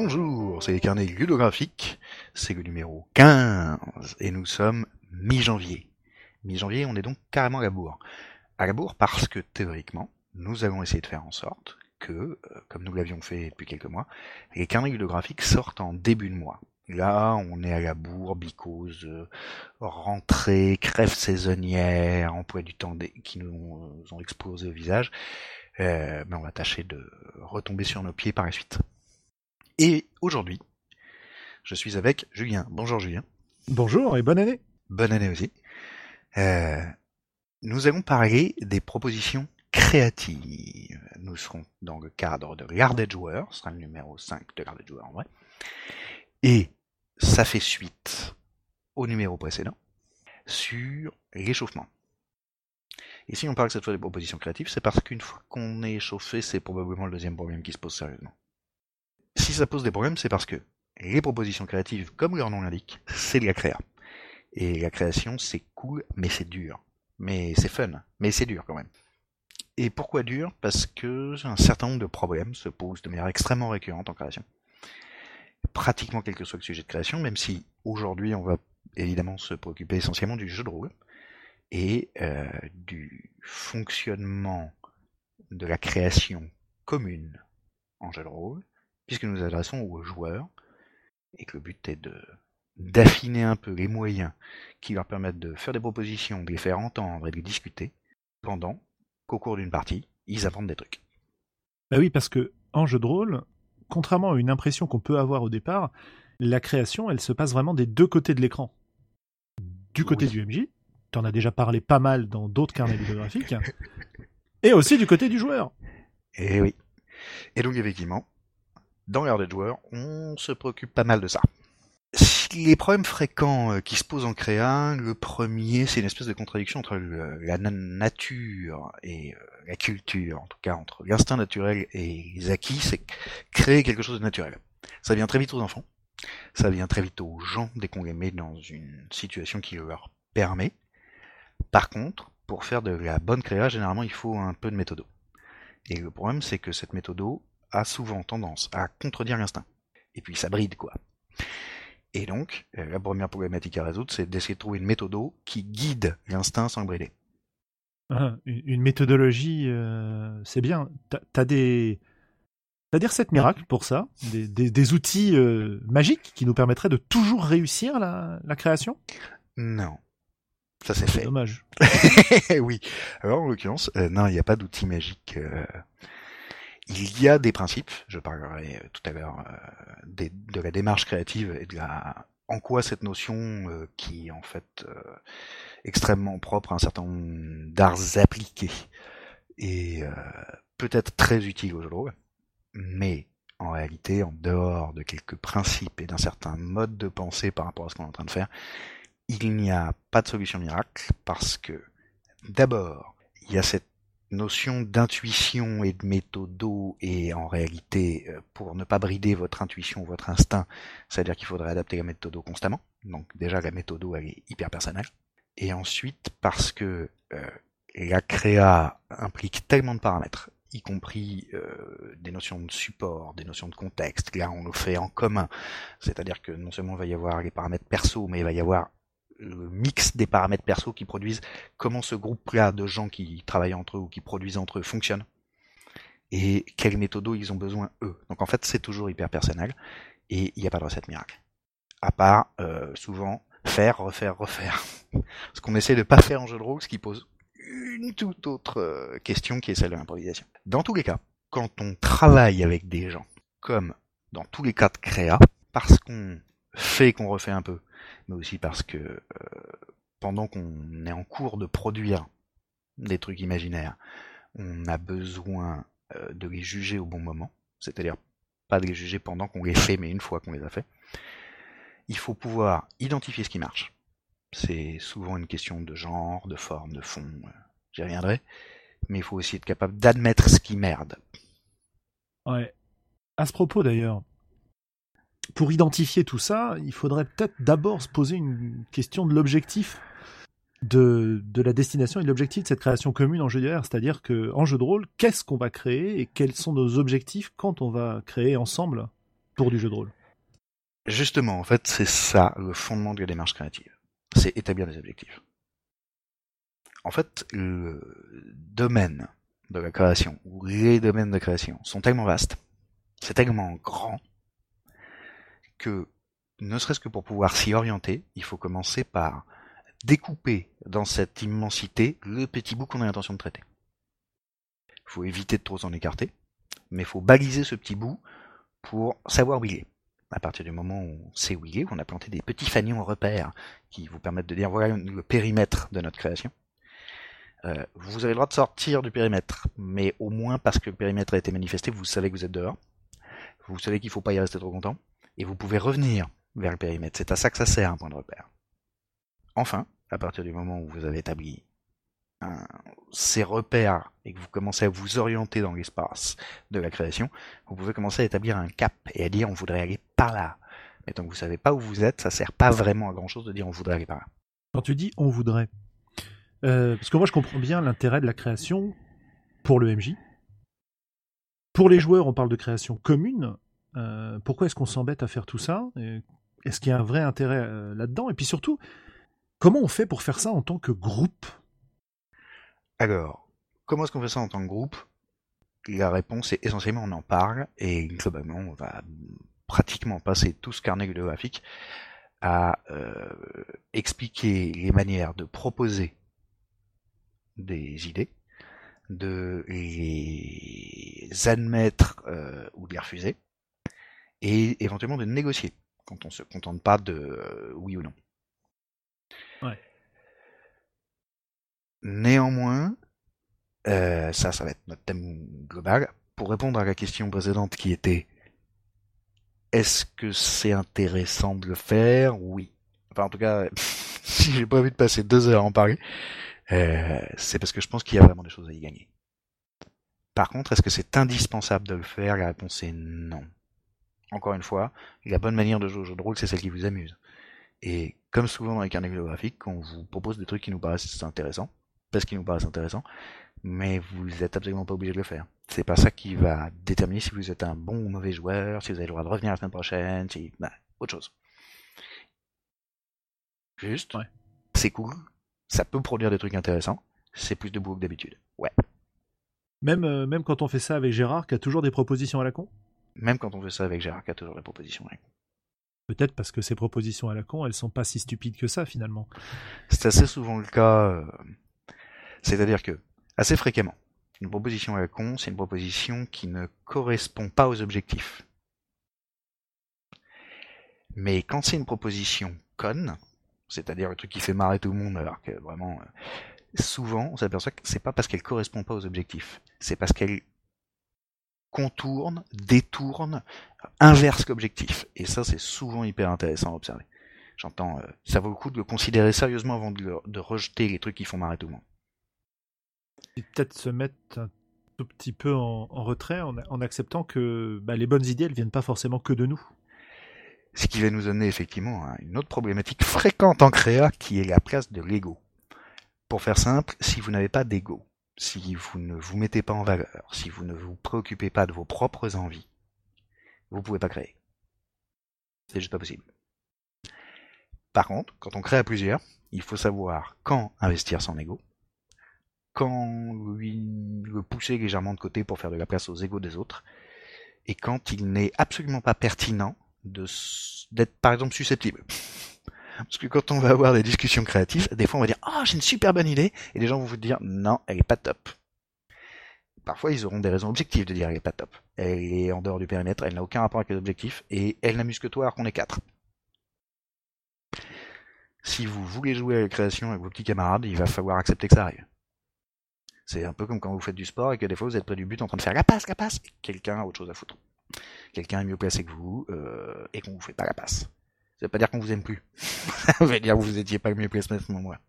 Bonjour, c'est les carnets ludographiques, c'est le numéro 15, et nous sommes mi-janvier. Mi-janvier, on est donc carrément à la bourre. À la bourre parce que, théoriquement, nous allons essayer de faire en sorte que, euh, comme nous l'avions fait depuis quelques mois, les carnets ludographiques sortent en début de mois. Là, on est à la bourre, bicose, euh, rentrée, crève saisonnière, emploi du temps qui nous ont explosé au visage. Euh, mais on va tâcher de retomber sur nos pieds par la suite. Et aujourd'hui, je suis avec Julien. Bonjour Julien. Bonjour et bonne année. Bonne année aussi. Euh, nous allons parler des propositions créatives. Nous serons dans le cadre de Garded Joueur, ce sera le numéro 5 de Garded Joueur en vrai. Et ça fait suite au numéro précédent sur l'échauffement. Et si on parle cette fois des propositions créatives, c'est parce qu'une fois qu'on est échauffé, c'est probablement le deuxième problème qui se pose sérieusement. Si ça pose des problèmes, c'est parce que les propositions créatives, comme leur nom l'indique, c'est de la créa. Et la création, c'est cool, mais c'est dur. Mais c'est fun, mais c'est dur quand même. Et pourquoi dur? Parce que un certain nombre de problèmes se posent de manière extrêmement récurrente en création pratiquement quel que soit le sujet de création, même si aujourd'hui on va évidemment se préoccuper essentiellement du jeu de rôle et euh, du fonctionnement de la création commune en jeu de rôle, puisque nous nous adressons aux joueurs et que le but est de d'affiner un peu les moyens qui leur permettent de faire des propositions, de les faire entendre et de les discuter pendant qu'au cours d'une partie, ils apprennent des trucs. Bah oui, parce que en jeu de rôle, contrairement à une impression qu'on peut avoir au départ, la création, elle se passe vraiment des deux côtés de l'écran. Du côté du MJ, tu en as déjà parlé pas mal dans d'autres carnets bibliographiques, et aussi du côté du joueur. Et eh oui. Et donc effectivement, dans l'heure des joueurs, on se préoccupe pas mal de ça. Les problèmes fréquents euh, qui se posent en créa, le premier, c'est une espèce de contradiction entre la nature et euh, la culture, en tout cas entre l'instinct naturel et les acquis, c'est créer quelque chose de naturel. Ça vient très vite aux enfants, ça vient très vite aux gens dès qu'on les met dans une situation qui leur permet. Par contre, pour faire de la bonne créa, généralement il faut un peu de méthodo. Et le problème, c'est que cette méthodo a souvent tendance à contredire l'instinct. Et puis ça bride, quoi. Et donc, euh, la première problématique à résoudre, c'est d'essayer de trouver une méthode qui guide l'instinct sans le brider. Ah, une méthodologie, euh, c'est bien. T'as des, as des recettes miracles pour ça, des, outils euh, magiques qui nous permettraient de toujours réussir la, création? Non. Ça c'est fait. Dommage. oui. Alors en l'occurrence, non, il n'y a pas d'outils magiques. Il y a des principes, je parlerai euh, tout à l'heure euh, de la démarche créative et de la en quoi cette notion euh, qui est en fait extrêmement propre à un certain nombre d'arts appliqués est peut-être très utile au jeu de rôle, mais en réalité, en dehors de quelques principes et d'un certain mode de pensée par rapport à ce qu'on est en train de faire, il n'y a pas de solution miracle parce que d'abord, il y a cette notion d'intuition et de méthodo et en réalité euh, pour ne pas brider votre intuition, votre instinct, c'est-à-dire qu'il faudrait adapter la méthodo constamment. Donc déjà la méthodo elle est hyper personnelle. Et ensuite parce que euh, la créa implique tellement de paramètres, y compris euh, des notions de support, des notions de contexte. Là on le fait en commun, c'est-à-dire que non seulement il va y avoir les paramètres perso, mais il va y avoir le mix des paramètres perso qui produisent comment ce groupe-là de gens qui travaillent entre eux ou qui produisent entre eux fonctionne et quelles méthodos ils ont besoin eux. Donc en fait c'est toujours hyper personnel et il n'y a pas de recette miracle. À part euh, souvent faire, refaire, refaire. Ce qu'on essaie de pas faire en jeu de rôle, ce qui pose une toute autre euh, question qui est celle de l'improvisation. Dans tous les cas, quand on travaille avec des gens, comme dans tous les cas de créa, parce qu'on fait qu'on refait un peu, mais aussi parce que euh, pendant qu'on est en cours de produire des trucs imaginaires, on a besoin euh, de les juger au bon moment, c'est-à-dire pas de les juger pendant qu'on les fait, mais une fois qu'on les a fait. Il faut pouvoir identifier ce qui marche. C'est souvent une question de genre, de forme, de fond, euh, j'y reviendrai, mais il faut aussi être capable d'admettre ce qui merde. Ouais. À ce propos d'ailleurs, pour identifier tout ça, il faudrait peut-être d'abord se poser une question de l'objectif de, de, la destination et de l'objectif de cette création commune en jeu d'hier. C'est-à-dire que en jeu de rôle, qu'est-ce qu'on va créer et quels sont nos objectifs quand on va créer ensemble pour du jeu de rôle? Justement, en fait, c'est ça le fondement de la démarche créative. C'est établir des objectifs. En fait, le domaine de la création, ou les domaines de création, sont tellement vastes, c'est tellement grand, que ne serait-ce que pour pouvoir s'y orienter, il faut commencer par découper dans cette immensité le petit bout qu'on a l'intention de traiter. Il faut éviter de trop s'en écarter, mais il faut baliser ce petit bout pour savoir où il est. À partir du moment où on sait où il est, on a planté des petits fanions repères qui vous permettent de dire voilà le périmètre de notre création. Euh, vous avez le droit de sortir du périmètre, mais au moins parce que le périmètre a été manifesté, vous savez que vous êtes dehors. Vous savez qu'il ne faut pas y rester trop longtemps, et vous pouvez revenir vers le périmètre. C'est à ça que ça sert un point de repère. Enfin, à partir du moment où vous avez établi ces repères et que vous commencez à vous orienter dans l'espace de la création, vous pouvez commencer à établir un cap et à dire on voudrait aller par là. Mais tant que vous savez pas où vous êtes, ça sert pas vraiment à grand chose de dire on voudrait aller par là. Quand tu dis on voudrait, euh, parce que moi je comprends bien l'intérêt de la création pour le MJ. Pour les joueurs, on parle de création commune. Euh, pourquoi est-ce qu'on s'embête à faire tout ça? Est-ce qu'il y a un vrai intérêt euh, là-dedans? Et puis surtout, comment on fait pour faire ça en tant que groupe? Alors, comment est-ce qu'on fait ça en tant que groupe? La réponse est essentiellement on en parle et globalement on va pratiquement passer tout ce carnet bibliographique à euh, expliquer les manières de proposer des idées, de les admettre ou de les refuser, et éventuellement de négocier quand on se contente pas de euh, oui ou non. Ouais. Néanmoins, euh, ça, ça va être notre thème global. Pour répondre à la question précédente qui était est-ce que c'est intéressant de le faire? Oui. Enfin, en tout cas, si j'ai pas envie de passer deux heures à en parler, euh, c'est parce que je pense qu'il y a vraiment des choses à y gagner. Par contre, est-ce que c'est indispensable de le faire? La réponse est non. Encore une fois, la bonne manière de jouer au jeu de rôle, c'est celle qui vous amuse. Et comme souvent dans les carnets bibliographiques, on vous propose des trucs qui nous paraissent intéressants, parce qu'ils nous paraissent intéressants, mais vous êtes absolument pas obligé de le faire. C'est pas ça qui va déterminer si vous êtes un bon ou mauvais joueur, si vous avez le droit de revenir la semaine prochaine, si, bah, autre chose. Juste, c'est cool, ça peut produire des trucs intéressants, c'est plus de boulot que d'habitude. Ouais. Même, euh, même quand on fait ça avec Gérard, qui a toujours des propositions à la con? Même quand on fait ça avec Gérard, a toujours des propositions à la con. Peut-être parce que ces propositions à la con, elles sont pas si stupides que ça finalement. C'est assez souvent le cas. Euh, c'est-à-dire que, assez fréquemment, une proposition à la con, c'est une proposition qui ne correspond pas aux objectifs. Mais quand c'est une proposition conne, c'est-à-dire un truc qui fait marrer tout le monde, alors que vraiment, euh, souvent, on s'aperçoit que c'est pas parce qu'elle correspond pas aux objectifs, c'est parce qu'elle contourne, détourne, inverse l'objectif. Et ça, c'est souvent hyper intéressant à observer. J'entends, euh, ça vaut le coup de le considérer sérieusement avant de rejeter les trucs qui font marrer tout le monde peut-être se mettre un tout petit peu en, retrait en, acceptant que bah, les bonnes idées, elles viennent pas forcément que de nous. Ce qui va nous amener effectivement à une autre problématique fréquente en créa qui est la place de l'ego. Pour faire simple, si vous n'avez pas d'ego, si vous ne vous mettez pas en valeur, si vous ne vous préoccupez pas de vos propres envies, vous pouvez pas créer. C'est juste pas possible. Par contre, quand on crée à plusieurs, il faut savoir quand investir son ego quand lui le pousser légèrement de côté pour faire de la place aux égaux des autres, et quand il n'est absolument pas pertinent d'être par exemple susceptible. Parce que quand on va avoir des discussions créatives, des fois on va dire ah j'ai une super bonne idée et les gens vont vous dire non elle est pas top. Parfois ils auront des raisons objectives de dire elle est pas top. Elle est en dehors du périmètre, elle n'a aucun rapport avec les objectifs et elle n'amuse que toi alors qu'on est quatre. Si vous voulez jouer à la création avec vos petits camarades, il va falloir accepter que ça arrive. C'est un peu comme quand vous faites du sport et que des fois vous êtes près du but en train de faire la passe, la passe, et quelqu'un a autre chose à foutre. Quelqu'un est mieux placé que vous euh, et qu'on vous fait pas la passe. Ça veut pas dire qu'on vous aime plus. Ça veut dire que vous étiez pas le mieux placé à ce moment-là.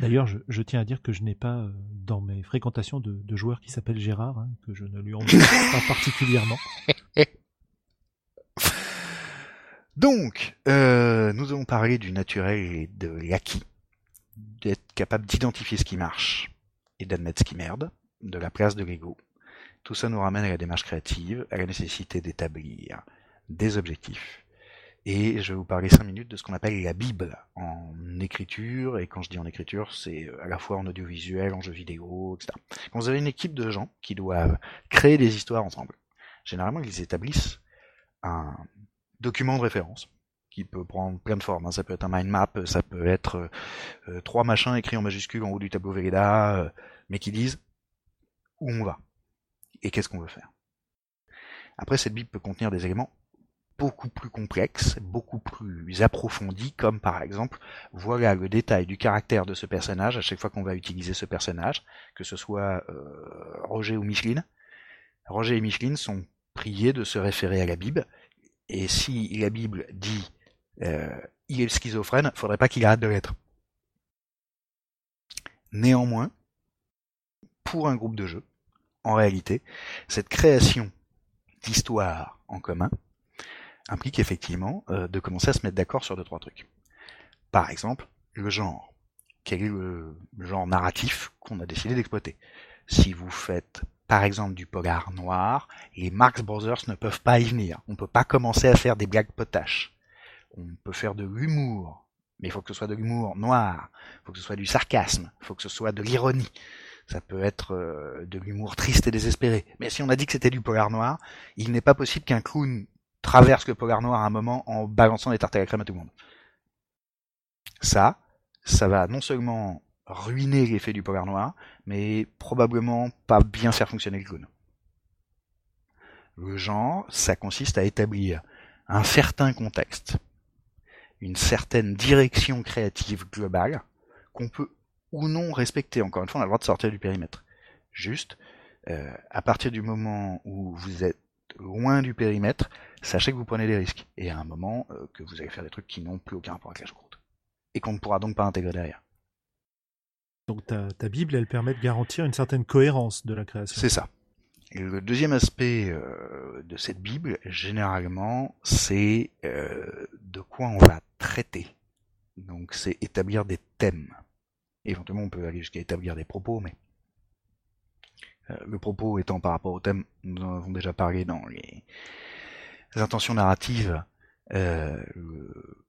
D'ailleurs, je, tiens à dire que je n'ai pas euh, dans mes fréquentations de, joueurs qui s'appellent Gérard, hein, que je ne lui en pas particulièrement. Donc, euh, nous avons parlé du naturel et de l'acquis, d'être capable d'identifier ce qui marche et d'admettre ce qui merde, de la place de l'ego. Tout ça nous ramène à la démarche créative, à la nécessité d'établir des objectifs. Et je vais vous parler cinq minutes de ce qu'on appelle la Bible en écriture. Et quand je dis en écriture, c'est à la fois en audiovisuel, en jeu vidéo, etc. Quand vous avez une équipe de gens qui doivent créer des histoires ensemble, généralement ils établissent un document de référence qui peut prendre plein de formes. Hein. Ça peut être un mind map, ça peut être euh, euh, trois machins écrits en majuscule en haut du tableau euh, mais qui disent où on va et qu'est-ce qu'on veut faire. Après, cette Bible peut contenir des éléments beaucoup plus complexes, beaucoup plus approfondis, comme par exemple, voilà le détail du caractère de ce personnage à chaque fois qu'on va utiliser ce personnage, que ce soit Roger ou Micheline. Roger et Micheline sont priés de se référer à la Bible, et si la Bible dit euh, il est schizophrène, faudrait pas qu'il arrête de l'être. Néanmoins, pour un groupe de jeu, en réalité, cette création d'histoire en commun implique effectivement euh, de commencer à se mettre d'accord sur deux trois trucs. Par exemple, le genre. Quel est le genre narratif qu'on a décidé d'exploiter? Si vous faites par exemple du polar noir, les Marx Brothers ne peuvent pas y venir. On ne peut pas commencer à faire des blagues potaches on peut faire de l'humour, mais il faut que ce soit de l'humour noir, il faut que ce soit du sarcasme, il faut que ce soit de l'ironie. Ça peut être euh, de l'humour triste et désespéré. Mais si on a dit que c'était du polar noir, il n'est pas possible qu'un clown traverse le polar noir à un moment en balançant des tartes à la crème à tout le monde. Ça, ça va non seulement ruiner l'effet du polar noir, mais probablement pas bien faire fonctionner le clown. Le genre, ça consiste à établir un certain contexte une certaine direction créative globale qu'on peut ou non respecter. Encore une fois, on a le droit de sortir du périmètre. Juste, euh, à partir du moment où vous êtes loin du périmètre, sachez que vous prenez des risques. Et à un moment, euh, que vous allez faire des trucs qui n'ont plus aucun rapport avec la choucroute. Et qu'on ne pourra donc pas intégrer derrière. Donc ta, ta Bible, elle permet de garantir une certaine cohérence de la création. C'est ça. Le deuxième aspect euh, de cette Bible, généralement, c'est euh, de quoi on va traiter. Donc c'est établir des thèmes. Éventuellement, on peut aller jusqu'à établir des propos, mais le propos étant par rapport au thème, nous en avons déjà parlé dans les, intentions narratives. le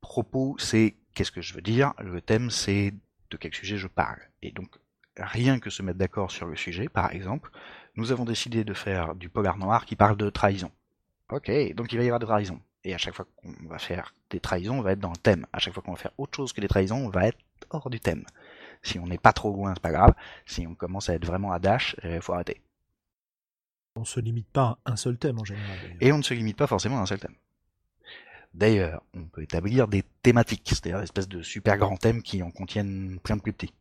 propos, c'est qu'est-ce que je veux dire. Le thème, c'est de quel sujet je parle. Et donc, rien que se mettre d'accord sur le sujet, par exemple, nous avons décidé de faire du polar noir qui parle de trahison. Ok, donc il va y avoir des trahisons. Et à chaque fois qu'on va faire des trahisons, on va être dans le thème. À chaque fois qu'on va faire autre chose que des trahisons, on va être hors du thème. Si on n'est pas trop loin, c'est pas grave. Si on commence à être vraiment à dash, il euh, faut arrêter. On se limite pas à un seul thème en général. Et on ne se limite pas forcément à un seul thème. D'ailleurs, on peut établir des thématiques, c'est-à-dire des espèces de super grands thèmes qui en contiennent plein de plus petits.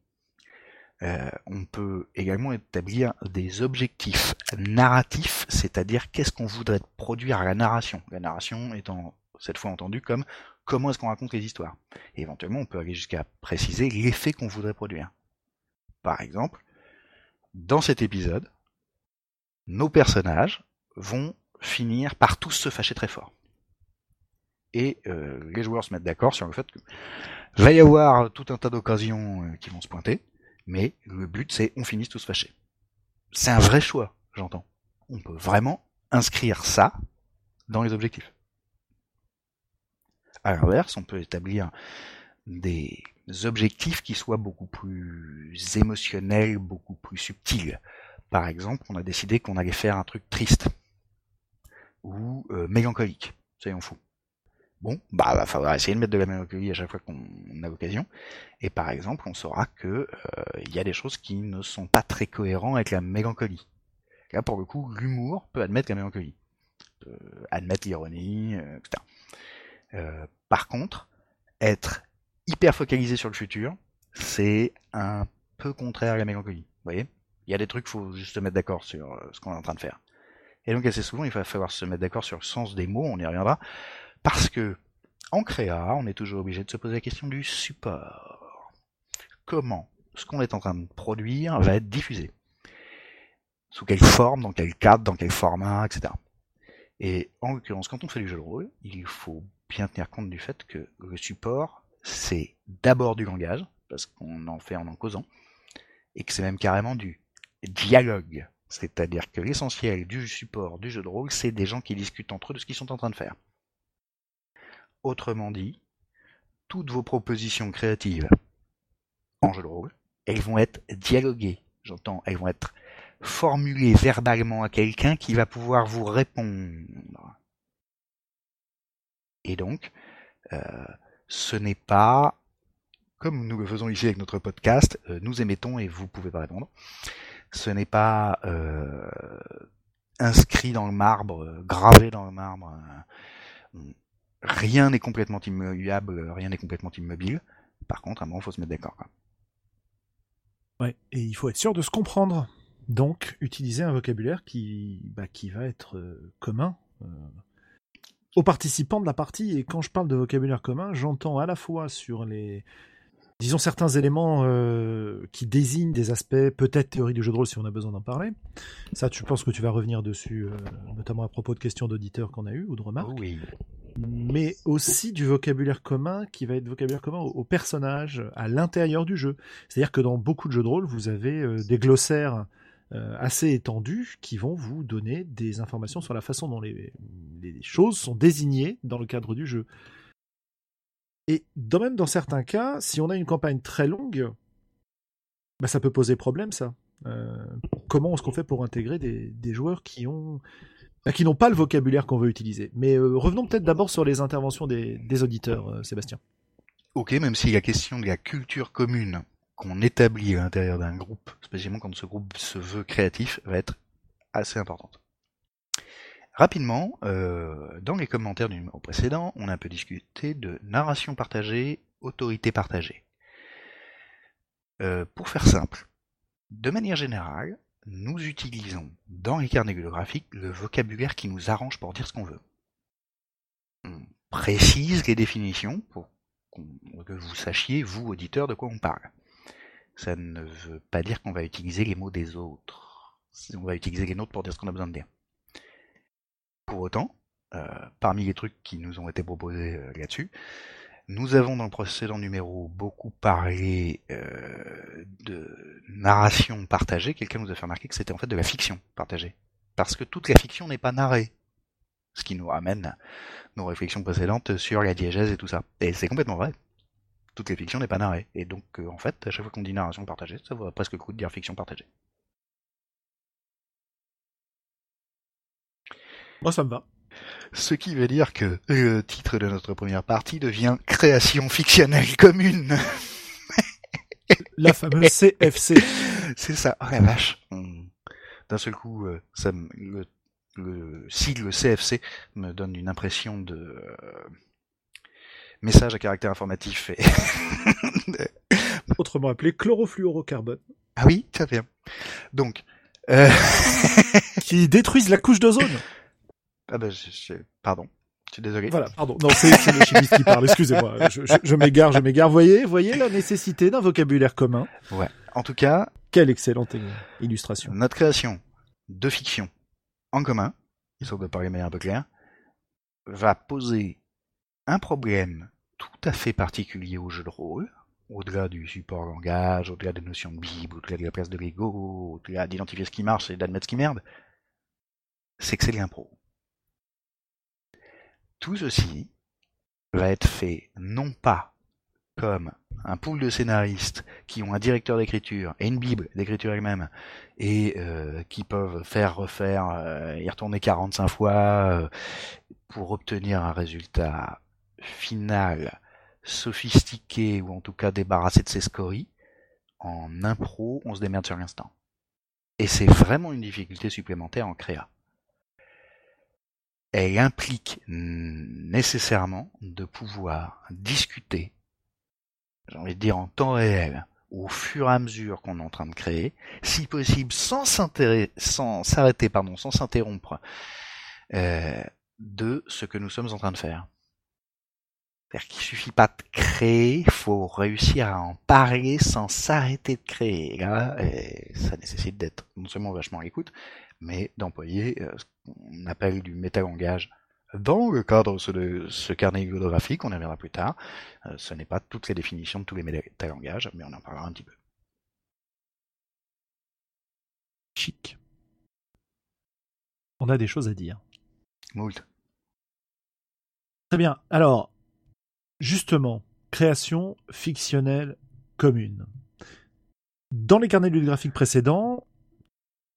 Euh, on peut également établir des objectifs narratifs, c'est-à-dire qu'est-ce qu'on voudrait produire à la narration. La narration étant cette fois entendue comme comment est-ce qu'on raconte les histoires? Éventuellement, on peut aller jusqu'à préciser l'effet qu'on voudrait produire. Par exemple, dans cet épisode, nos personnages vont finir par tous se fâcher très fort. Et euh, les joueurs se mettent d'accord sur le fait que va y avoir tout un tas d'occasions euh, qui vont se pointer, mais le but c'est on finisse tous fâchés. C'est un vrai choix, j'entends. On peut vraiment inscrire ça dans les objectifs. À l'inverse, on peut établir des objectifs qui soient beaucoup plus émotionnels, beaucoup plus subtils. Par exemple, on a décidé qu'on allait faire un truc triste ou euh, mélancolique, soyons fous. Bon, bah, va falloir essayer de mettre de la mélancolie à chaque fois qu'on a l'occasion. Et par exemple, on saura que euh, il y a des choses qui ne sont pas très cohérentes avec la mélancolie. Là, pour le coup, l'humour peut admettre la mélancolie, euh, admettre l'ironie, euh, etc. Euh, par contre, être hyper focalisé sur le futur, c'est un peu contraire à la mélancolie. Vous voyez? Il y a des trucs, faut juste se mettre d'accord sur ce qu'on est en train de faire. Et donc assez souvent, il va falloir se mettre d'accord sur le sens des mots, on y reviendra, parce que, en créa, on est toujours obligé de se poser la question du support. Comment ce qu'on est en train de produire va être diffusé Sous quelle forme, dans quel cadre, dans quel format, etc. Et en l'occurrence, quand on fait du jeu de rôle, il faut bien tenir compte du fait que le support, c'est d'abord du langage, parce qu'on en fait en en causant, et que c'est même carrément du dialogue. C'est-à-dire que l'essentiel du support du jeu de rôle, c'est des gens qui discutent entre eux de ce qu'ils sont en train de faire. Autrement dit, toutes vos propositions créatives en jeu de rôle, elles vont être dialoguées. J'entends, elles vont être formulées verbalement à quelqu'un qui va pouvoir vous répondre. Et donc, euh, ce n'est pas, comme nous le faisons ici avec notre podcast, euh, nous émettons et vous pouvez pas répondre. Ce n'est pas euh, inscrit dans le marbre, gravé dans le marbre. rien n'est complètement immuable, rien n'est complètement immobile. Par contre, à un moment, il faut se mettre d'accord. Ouais, et il faut être sûr de se comprendre. Donc, utiliser un vocabulaire qui, bah, va être euh, commun euh, aux participants de la partie. Et quand je parle de vocabulaire commun, j'entends à la fois sur les, disons certains éléments euh, qui désignent des aspects peut-être théorie du jeu de rôle si on a besoin d'en parler. Ça, tu penses que tu vas revenir dessus, notamment à propos de questions d'auditeurs qu'on a eues ou de remarques. Oui mais aussi du vocabulaire commun qui va être vocabulaire commun aux, personnages à l'intérieur du jeu. C'est-à-dire que dans beaucoup de jeux de rôle, vous avez euh, des glossaires euh, assez étendus qui vont vous donner des informations sur la façon dont les, choses sont désignées dans le cadre du jeu. Et même dans certains cas, si on a une campagne très longue, bah, ça peut poser problème ça. Euh, comment est-ce qu'on fait pour intégrer des joueurs qui ont qui n'ont pas le vocabulaire qu'on veut utiliser? Mais euh, revenons peut-être d'abord sur les interventions des, auditeurs, euh, Sébastien. Ok, même si la question de la culture commune qu'on établit à l'intérieur d'un groupe, spécialement quand ce groupe se veut créatif, va être assez importante. Rapidement, euh, dans les commentaires du numéro précédent, on a un peu discuté de narration partagée, autorité partagée. pour faire simple, de manière générale, nous utilisons dans les carnets graphiques le vocabulaire qui nous arrange pour dire ce qu'on veut. On précise les définitions pour que vous sachiez, vous, auditeurs, de quoi on parle. Ça ne veut pas dire qu'on va utiliser les mots des autres. On va utiliser les nôtres pour dire ce qu'on a besoin de dire. Pour autant, euh, parmi les trucs qui nous ont été proposés euh, là-dessus, nous avons dans le précédent numéro beaucoup parlé euh, de narration partagée. Quelqu'un nous a fait remarquer que c'était en fait de la fiction partagée. Parce que toute la fiction n'est pas narrée. Ce qui nous ramène nos réflexions précédentes sur la diégèse et tout ça. Et c'est complètement vrai. Toute la fiction n'est pas narrée. Et donc, en fait, à chaque fois qu'on dit narration partagée, ça vaut presque le coup de dire fiction partagée. Moi, ça me va. Ce qui veut dire que le titre de notre première partie devient Création fictionnelle commune. la fameuse CFC. C'est ça. Oh la vache. D'un seul coup, euh, ça le, le, sigle CFC me donne une impression de euh, message à caractère informatif. Et Autrement appelé chlorofluorocarbone. Ah oui, ça vient. Donc, euh... qui détruisent la couche d'ozone. Ah ben, je, pardon. Je suis désolé. Voilà, pardon. Non, c'est le chimiste qui parle. Excusez-moi. Je, je, je m'égare, je m'égare. Voyez, voyez la nécessité d'un vocabulaire commun. Ouais. En tout cas. Quelle excellente illustration. Notre création de fiction en commun, histoire de parler de manière un peu claire, va poser un problème tout à fait particulier au jeu de rôle, au-delà du support langage, au-delà des notions de Bible, au-delà de la place de l'ego, au-delà d'identifier ce qui marche et d'admettre ce qui merde, c'est que c'est l'impro. Tout ceci va être fait non pas comme un pool de scénaristes qui ont un directeur d'écriture et une bible d'écriture elle-même et euh, qui peuvent faire refaire euh, y retourner 45 fois euh, pour obtenir un résultat final sophistiqué ou en tout cas débarrassé de ses scories en impro on se démerde sur l'instant. Et c'est vraiment une difficulté supplémentaire en créa elle implique nécessairement de pouvoir discuter, j'ai envie de dire en temps réel, au fur et à mesure qu'on est en train de créer, si possible sans s'arrêter, pardon, sans s'interrompre, euh, de ce que nous sommes en train de faire. C'est-à-dire qu'il suffit pas de créer, faut réussir à en parler sans s'arrêter de créer. Là, ça nécessite d'être non seulement vachement à l'écoute, mais d'employer euh, ce qu'on appelle du métalangage dans le cadre de ce carnet bibliographique, on y reviendra plus tard. Euh, ce n'est pas toutes les définitions de tous les métalangages, mais on en parlera un petit peu. Chic. On a des choses à dire. Moult. Très bien. Alors, justement, création fictionnelle commune. Dans les carnets graphiques précédents,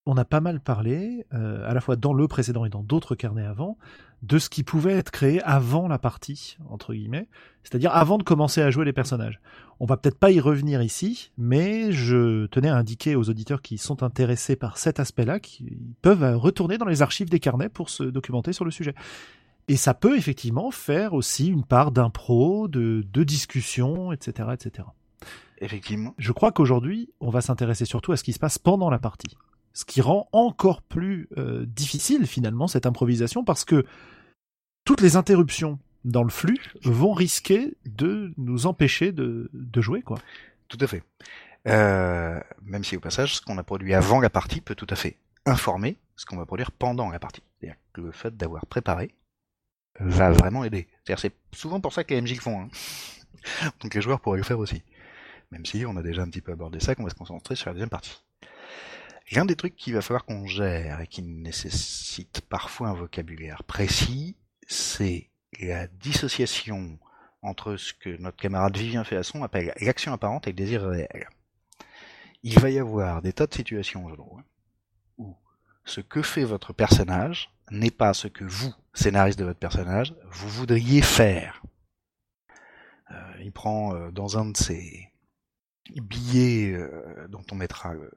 on a pas mal parlé, euh, à la fois dans le précédent et dans d'autres carnets avant, de ce qui pouvait être créé avant la partie, entre guillemets, c'est-à-dire avant de commencer à jouer les personnages. On va peut-être pas y revenir ici, mais je tenais à indiquer aux auditeurs qui sont intéressés par cet aspect-là qu'ils peuvent retourner dans les archives des carnets pour se documenter sur le sujet. Et ça peut effectivement faire aussi une part d'impro, de, de discussion, etc., etc. Effectivement. Je crois qu'aujourd'hui, on va s'intéresser surtout à ce qui se passe pendant la partie ce qui rend encore plus euh, difficile finalement cette improvisation parce que toutes les interruptions dans le flux vont risquer de nous empêcher de, jouer quoi. Tout à fait. Euh, même si au passage, ce qu'on a produit avant la partie peut tout à fait informer ce qu'on va produire pendant la partie. C'est-à-dire que le fait d'avoir préparé va vraiment aider. C'est souvent pour ça que les MJ le font. Hein. Donc les joueurs pourraient le faire aussi. Même si on a déjà un petit peu abordé ça, qu'on va se concentrer sur la deuxième partie. L'un des trucs qu'il va falloir qu'on gère et qui nécessite parfois un vocabulaire précis, c'est la dissociation entre ce que notre camarade Vivien Féasson appelle l'action apparente et le désir réel. Il va y avoir des tas de situations où ce que fait votre personnage n'est pas ce que vous, scénariste de votre personnage, vous voudriez faire. Euh, il prend euh, dans un de ces billets euh, dont on mettra le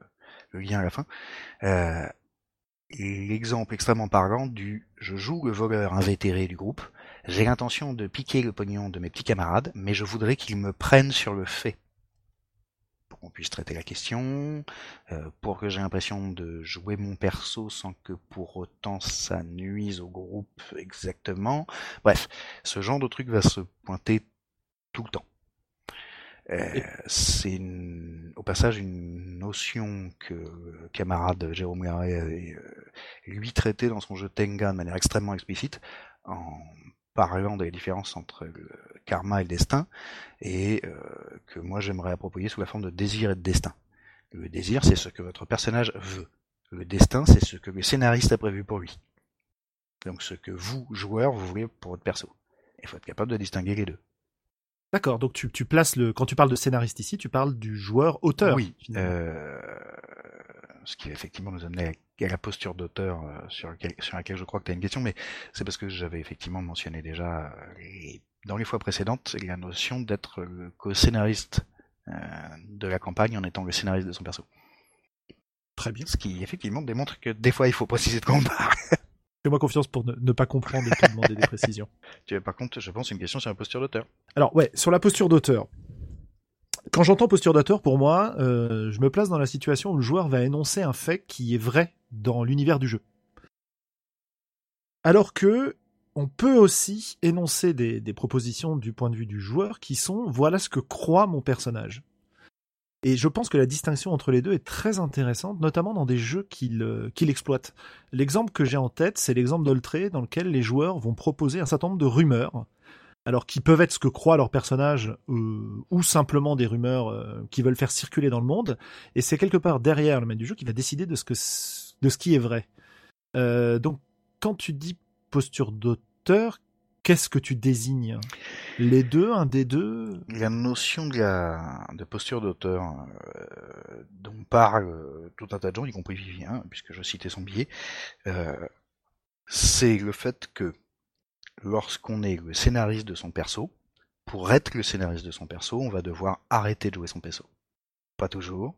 lien à la fin. Euh, l'exemple extrêmement parlant du je joue le voleur invétéré du groupe, j'ai l'intention de piquer le pognon de mes petits camarades, mais je voudrais qu'ils me prennent sur le fait. Pour qu'on puisse traiter la question, euh, pour que j'ai l'impression de jouer mon perso sans que pour autant ça nuise au groupe exactement. Bref, ce genre de truc va se pointer tout le temps. Euh, c'est au passage une notion que le camarade Jérôme Garret avait euh, lui traité dans son jeu Tenga de manière extrêmement explicite en parlant des différences entre le karma et le destin et euh, que moi j'aimerais approprier sous la forme de désir et de destin. Le désir c'est ce que votre personnage veut. Le destin c'est ce que le scénariste a prévu pour lui. Donc ce que vous, joueur, vous voulez pour votre perso. Il faut être capable de distinguer les deux. D'accord, donc tu, tu, places le. Quand tu parles de scénariste ici, tu parles du joueur auteur. Oui. Euh, ce qui effectivement nous amenait à la posture d'auteur euh, sur, sur laquelle je crois que tu as une question, mais c'est parce que j'avais effectivement mentionné déjà euh, dans les fois précédentes la notion d'être le co-scénariste euh, de la campagne en étant le scénariste de son perso. Très bien. Ce qui effectivement démontre que des fois il faut préciser de quoi on parle. Fais-moi confiance pour ne, pas comprendre et te demander des précisions. Tu par contre, je pense, une question sur la posture d'auteur. Alors, ouais, sur la posture d'auteur. Quand j'entends posture d'auteur, pour moi, euh, je me place dans la situation où le joueur va énoncer un fait qui est vrai dans l'univers du jeu. Alors que on peut aussi énoncer des, des, propositions du point de vue du joueur qui sont voilà ce que croit mon personnage. Et je pense que la distinction entre les deux est très intéressante, notamment dans des jeux qu'il euh, exploite. L'exemple que j'ai en tête, c'est l'exemple d'Oltré, dans lequel les joueurs vont proposer un certain nombre de rumeurs, alors qui peuvent être ce que croit leur personnage, euh, ou simplement des rumeurs euh, qui veulent faire circuler dans le monde, et c'est quelque part derrière le maître du jeu qui va décider de ce, que, de ce qui est vrai. donc, quand tu dis posture d'auteur, qu'est-ce que tu désignes? Les deux, un des deux? La notion de, posture d'auteur euh, dont parle euh, tout un tas de gens, y compris Vivien, puisque je citais son billet, euh, c'est le fait que lorsqu'on est le scénariste de son perso, pour être le scénariste de son perso, on va devoir arrêter de jouer son perso. Pas toujours,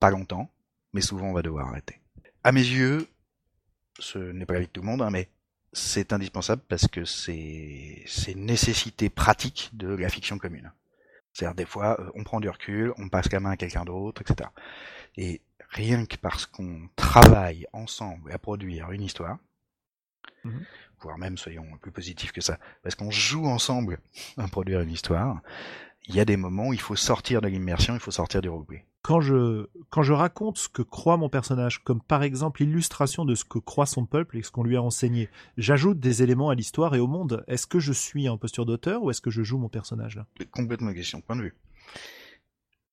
pas longtemps, mais souvent on va devoir arrêter. À mes yeux, ce n'est pas la vie de tout le monde, hein, mais c'est indispensable parce que c'est c'est une nécessité pratique de la fiction commune. C'est-à-dire des fois, euh, on prend du recul, on passe la main à quelqu'un d'autre, etc. Et rien que parce qu'on travaille ensemble à produire une histoire, mhm. voire même soyons plus positifs que ça, parce qu'on joue ensemble à produire une histoire, il y a des moments où il faut sortir de l'immersion, il faut sortir du roleplay quand je, raconte ce que croit mon personnage, comme par exemple l'illustration de ce que croit son peuple et ce qu'on lui a enseigné, j'ajoute des éléments à l'histoire et au monde. Est-ce que je suis en posture d'auteur ou est-ce que je joue mon personnage? Là Complètement question, point de vue.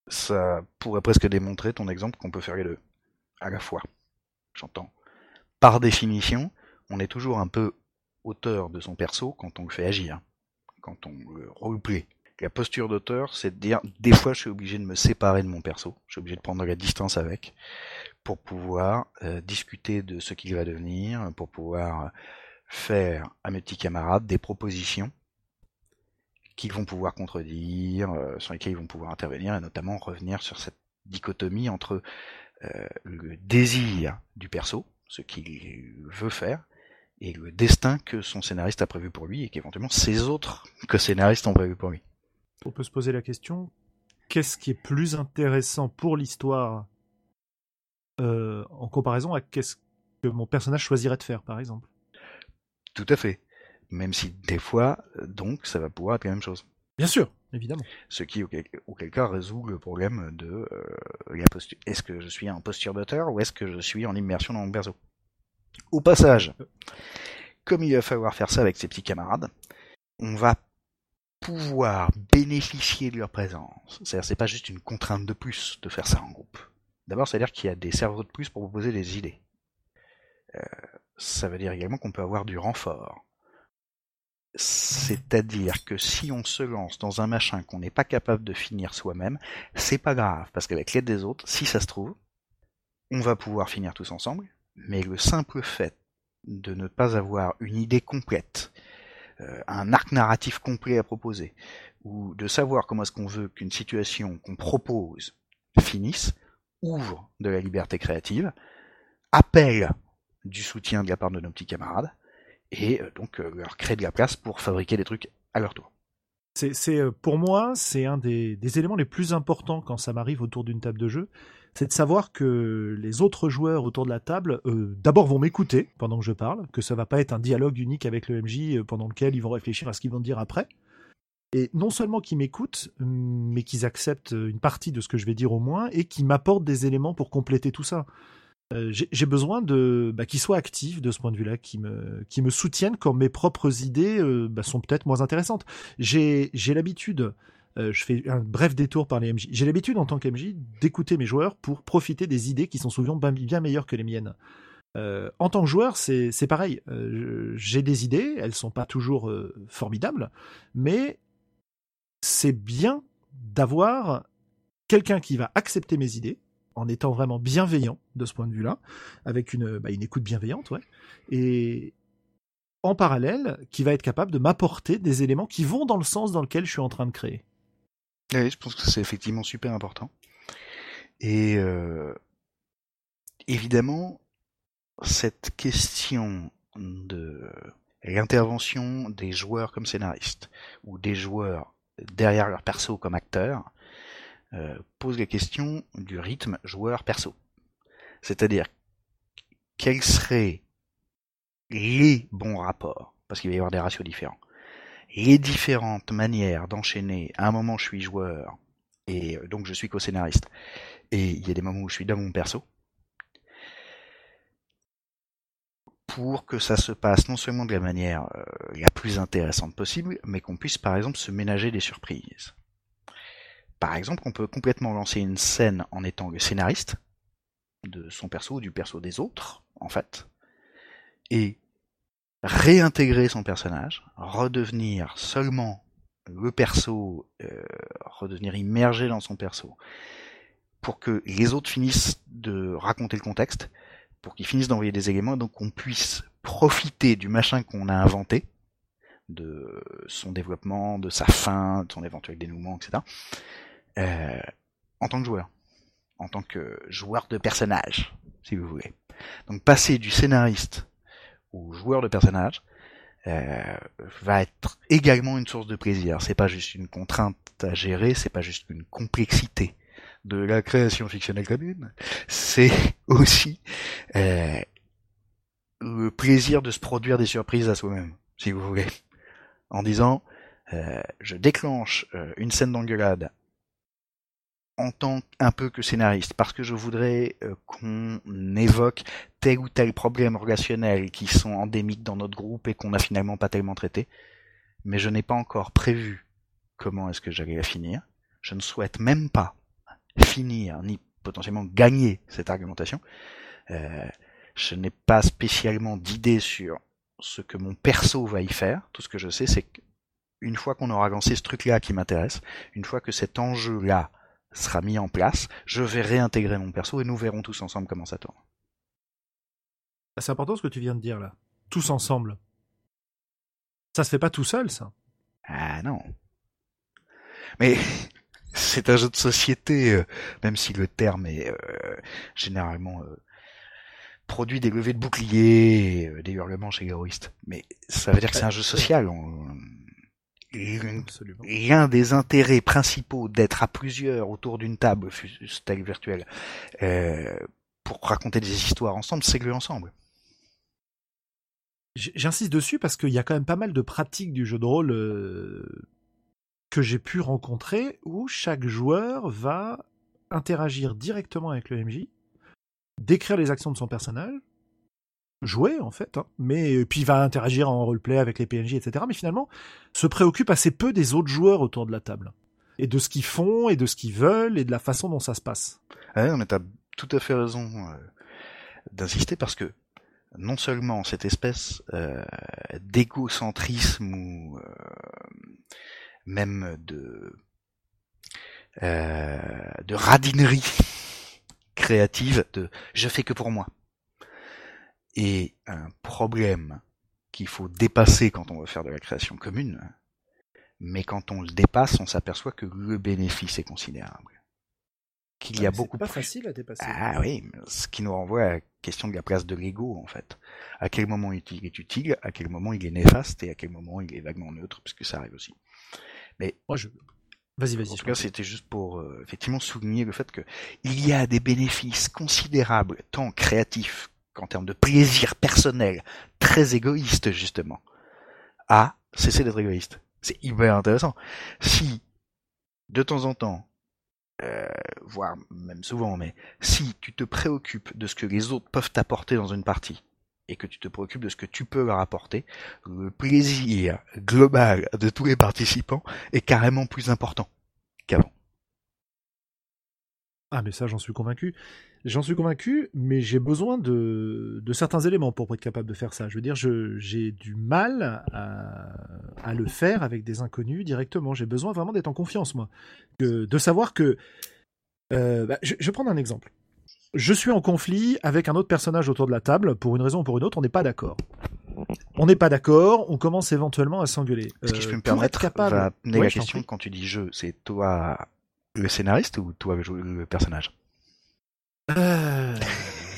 Ça pourrait presque démontrer ton exemple qu'on peut faire les deux, à la fois. J'entends. Par définition, on est toujours un peu auteur de son perso quand on le fait agir, quand on le roleplay. La posture d'auteur, c'est de dire, des fois je suis obligé de me séparer de mon perso, je suis obligé de prendre la distance avec, pour pouvoir euh, discuter de ce qu'il va devenir, pour pouvoir faire à mes petits camarades des propositions qu'ils vont pouvoir contredire, euh, sur lesquelles ils vont pouvoir intervenir, et notamment revenir sur cette dichotomie entre euh, le désir du perso, ce qu'il veut faire, et le destin que son scénariste a prévu pour lui, et qu'éventuellement ses autres co-scénaristes ont prévu pour lui. On peut se poser la question, qu'est-ce qui est plus intéressant pour l'histoire euh, en comparaison à qu'est-ce que mon personnage choisirait de faire, par exemple? Tout à fait. Même si des fois, donc, ça va pouvoir être la même chose. Bien sûr, évidemment. Ce qui, auquel, cas, résout le problème de euh, est-ce que je suis en posture d'auteur ou est-ce que je suis en immersion dans mon berceau Au passage, comme il va falloir faire ça avec ses petits camarades, on va pouvoir bénéficier de leur présence. C'est-à-dire, c'est pas juste une contrainte de plus de faire ça en groupe. D'abord, c'est-à-dire qu'il y a des cerveaux de plus pour vous poser des idées. Euh, ça veut dire également qu'on peut avoir du renfort. C'est-à-dire que si on se lance dans un machin qu'on n'est pas capable de finir soi-même, c'est pas grave, parce qu'avec l'aide des autres, si ça se trouve, on va pouvoir finir tous ensemble, mais le simple fait de ne pas avoir une idée complète, un arc narratif complet à proposer, ou de savoir comment est-ce qu'on veut qu'une situation qu'on propose finisse, ouvre de la liberté créative, appelle du soutien de la part de nos petits camarades, et euh, donc euh, leur créer de la place pour fabriquer des trucs à leur tour. C'est, euh, pour moi, c'est un des, éléments les plus importants quand ça m'arrive autour d'une table de jeu, c'est de savoir que les autres joueurs autour de la table, d'abord vont m'écouter pendant que je parle, que ça va pas être un dialogue unique avec le MJ pendant lequel ils vont réfléchir à ce qu'ils vont dire après. Et non seulement qu'ils m'écoutent, mais qu'ils acceptent une partie de ce que je vais dire au moins, et qu'ils m'apportent des éléments pour compléter tout ça. Euh, j'ai besoin de bah, qu'ils soient actifs de ce point de vue-là, qui me qui me soutiennent quand mes propres idées euh, bah, sont peut-être moins intéressantes. J'ai l'habitude, euh, je fais un bref détour par les MJ. J'ai l'habitude en tant qu'MJ d'écouter mes joueurs pour profiter des idées qui sont souvent bien, meilleures que les miennes. en tant que joueur, c'est pareil. j'ai des idées, elles sont pas toujours formidables, mais c'est bien d'avoir quelqu'un qui va accepter mes idées en étant vraiment bienveillant de ce point de vue-là, avec une, bah, une écoute bienveillante, ouais. Et en parallèle, qui va être capable de m'apporter des éléments qui vont dans le sens dans lequel je suis en train de créer. Oui, je pense que c'est effectivement super important. Et euh, évidemment, cette question de l'intervention des joueurs comme scénaristes ou des joueurs derrière leur perso comme acteurs euh, pose la question du rythme joueur-perso. C'est-à-dire, quels seraient les bons rapports, parce qu'il va y avoir des ratios différents, les différentes manières d'enchaîner, à un moment je suis joueur, et euh, donc je suis co-scénariste, et il y a des moments où je suis dans mon perso, pour que ça se passe non seulement de la manière euh, la plus intéressante possible, mais qu'on puisse par exemple se ménager des surprises. Par exemple, on peut complètement lancer une scène en étant le scénariste de son perso ou du perso des autres, en fait, et réintégrer son personnage, redevenir seulement le perso, euh, redevenir immergé dans son perso, pour que les autres finissent de raconter le contexte, pour qu'ils finissent d'envoyer des éléments, donc qu'on puisse profiter du machin qu'on a inventé, de son développement, de sa fin, de son éventuel dénouement, etc., euh, en tant que joueur, en tant que joueur de personnage, si vous voulez. Donc passer du scénariste au joueur de personnage euh, va être également une source de plaisir. C'est pas juste une contrainte à gérer, c'est pas juste une complexité de la création fictionnelle commune, c'est aussi euh, le plaisir de se produire des surprises à soi-même, si vous voulez, en disant euh, je déclenche euh, une scène d'engueulade en tant qu'un peu que scénariste, parce que je voudrais euh, qu'on évoque tel ou tel problème relationnel qui sont endémiques dans notre groupe et qu'on n'a finalement pas tellement traité, mais je n'ai pas encore prévu comment est-ce que j'allais la finir. Je ne souhaite même pas finir ni potentiellement gagner cette argumentation. Euh, Je n'ai pas spécialement d'idée sur ce que mon perso va y faire. Tout ce que je sais, c'est qu'une fois qu'on aura lancé ce truc-là qui m'intéresse, une fois que cet enjeu-là sera mis en place, je vais réintégrer mon perso et nous verrons tous ensemble comment ça tourne. Ah, c'est important ce que tu viens de dire là. Tous ensemble. Ça se fait pas tout seul, ça. Ah non. Mais c'est un jeu de société, euh, même si le terme est euh, généralement euh, produit des levées de boucliers, des hurlements chez l'héroïste. Mais ça veut dire que c'est un jeu social. L'un des intérêts principaux d'être à plusieurs autour d'une table, telle virtuelle, pour raconter des histoires ensemble, c'est le ensemble. J'insiste dessus parce qu'il y a quand même pas mal de pratiques du jeu de rôle que j'ai pu rencontrer où chaque joueur va interagir directement avec le MJ, décrire les actions de son personnage, jouer en fait, hein, mais puis il va interagir en roleplay avec les PNJ, etc. Mais finalement, se préoccupe assez peu des autres joueurs autour de la table et de ce qu'ils font et de ce qu'ils veulent et de la façon dont ça se passe. Ah mais t'as tout à fait raison euh, d'insister parce que non seulement cette espèce euh, d'égocentrisme ou euh, même de euh, de radinerie créative de je fais que pour moi et un problème qu'il faut dépasser quand on veut faire de la création commune mais quand on le dépasse on s'aperçoit que le bénéfice est considérable qu'il y a beaucoup pas facile à dépasser ah oui ce qui nous renvoie à la question de la place de l'ego en fait à quel moment il est utile à quel moment il est néfaste et à quel moment il est vaguement neutre puisque ça arrive aussi mais moi, je. Vas-y, vas-y. En tout cas, c'était juste pour euh, effectivement souligner le fait que il y a des bénéfices considérables, tant créatifs qu'en termes de plaisir personnel, très égoïste justement, à cesser d'être égoïste. C'est hyper intéressant. Si de temps en temps, euh, voire même souvent, mais si tu te préoccupes de ce que les autres peuvent t'apporter dans une partie, et que tu te préoccupes de ce que tu peux leur apporter, le plaisir global de tous les participants est carrément plus important qu'avant. Ah mais ça j'en suis convaincu. J'en suis convaincu, mais j'ai besoin de, de, certains éléments pour être capable de faire ça. Je veux dire, j'ai du mal à, à, le faire avec des inconnus directement. J'ai besoin vraiment d'être en confiance, moi. De, de savoir que... Euh, bah, je, je vais prendre un exemple je suis en conflit avec un autre personnage autour de la table, pour une raison ou pour une autre, on n'est pas d'accord. On n'est pas d'accord, on commence éventuellement à s'engueuler. Est-ce que je peux me euh, permettre capable... la question quand tu dis je, c'est toi le scénariste ou toi le, personnage? Euh...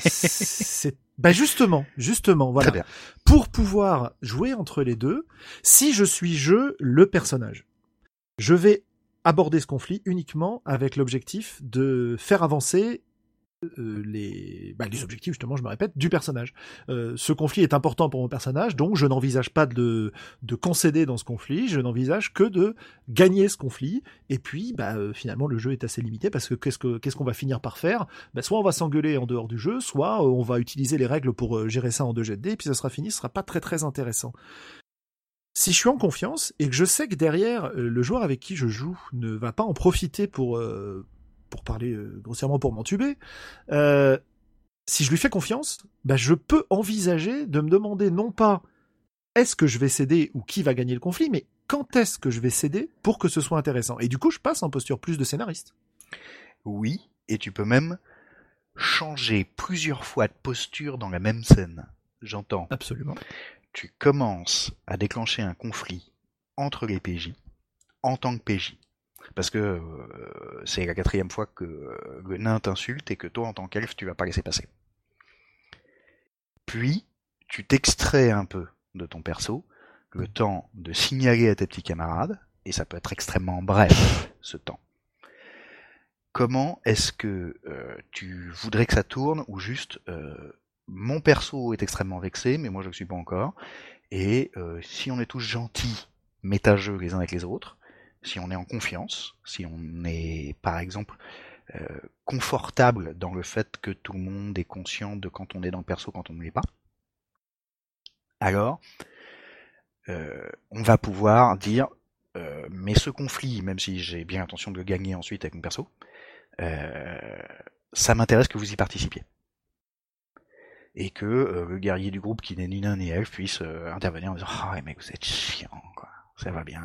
c'est bah justement, justement, voilà. Pour pouvoir jouer entre les deux, si je suis je, le personnage, je vais aborder ce conflit uniquement avec l'objectif de faire avancer euh, les, bah, les objectifs, justement, je me répète, du personnage. Euh, ce conflit est important pour mon personnage, donc je n'envisage pas de, de concéder dans ce conflit, je n'envisage que de gagner ce conflit, et puis bah, euh, finalement le jeu est assez limité, parce que qu'est-ce qu'on va finir par faire? Bah, Soit on va s'engueuler en dehors du jeu, soit on va utiliser les règles pour gérer ça en 2 jet et puis ça sera fini, ce sera pas très très intéressant. Si je suis en confiance et que je sais que derrière le joueur avec qui je joue ne va pas en profiter pour pour parler euh, grossièrement pour m'entuber, euh, si je lui fais confiance, bah, je peux envisager de me demander non pas est-ce que je vais céder ou qui va gagner le conflit, mais quand est-ce que je vais céder pour que ce soit intéressant? Et du coup, je passe en posture plus de scénariste. Oui, et tu peux même changer plusieurs fois de posture dans la même scène. J'entends. Absolument. Tu commences à déclencher un conflit entre les PJ en tant que PJ parce que euh, c'est la quatrième fois que euh, le nain t'insulte et que toi, en tant qu'elfe, tu vas pas laisser passer. Puis, tu t'extrais un peu de ton perso, le temps de signaler à tes petits camarades, et ça peut être extrêmement bref, ce temps. Comment est-ce que euh, tu voudrais que ça tourne, ou juste mon perso est extrêmement vexé, mais moi je ne suis pas encore, et si on est tous gentils, métageux les uns avec les autres, si on est en confiance, si on est par exemple euh, confortable dans le fait que tout le monde est conscient de quand on est dans le perso, quand on ne l'est pas, alors euh, on va pouvoir dire euh, mais ce conflit, même si j'ai bien l'intention de le gagner ensuite avec mon perso, ça m'intéresse que vous y participiez. et que euh, le guerrier du groupe qui n'est ni nain ni elfe puisse euh, intervenir en disant ah oh, mec vous êtes chiant quoi ça va bien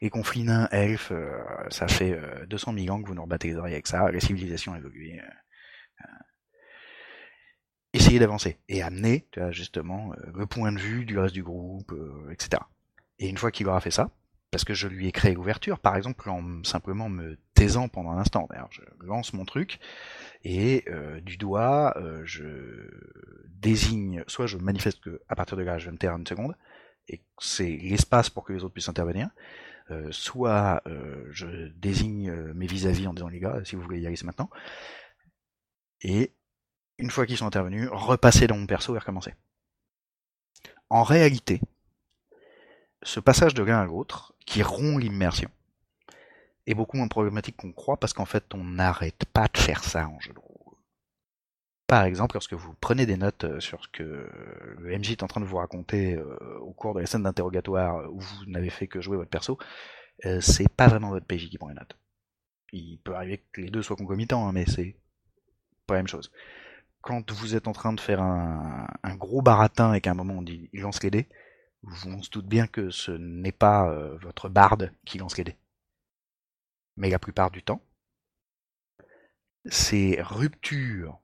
les conflits nains elfes euh, ça fait 200 000 ans que vous nous rebattez les oreilles avec ça la civilisation a évolué essayez d'avancer et amener justement le point de vue du reste du groupe etc et une fois qu'il aura fait ça parce que je lui ai créé l'ouverture, par exemple en simplement me taisant pendant un instant. D'ailleurs, je lance mon truc et euh, du doigt, euh, je désigne, soit je manifeste que à partir de là, je vais me taire une seconde et c'est l'espace pour que les autres puissent intervenir. Euh, soit je désigne mes vis-à-vis en disant les gars, si vous voulez y aller, c'est maintenant. Et une fois qu'ils sont intervenus, repasser dans mon perso et recommencer. En réalité, ce passage de l'un à l'autre, qui rompt l'immersion, est beaucoup moins problématique qu'on croit parce qu'en fait on n'arrête pas de faire ça en jeu de rôle. Par exemple, lorsque vous prenez des notes euh, sur ce que le MJ est en train de vous raconter euh, au cours de la scène d'interrogatoire où vous n'avez fait que jouer votre perso, euh, c'est pas vraiment votre PJ qui prend les notes. Il peut arriver que les deux soient concomitants, hein, mais c'est pas la même chose. Quand vous êtes en train de faire un, gros baratin et qu'à un moment on dit il lance les dés, on se doute bien que ce n'est pas euh, votre barde qui lance les dés. Mais la plupart du temps, ces ruptures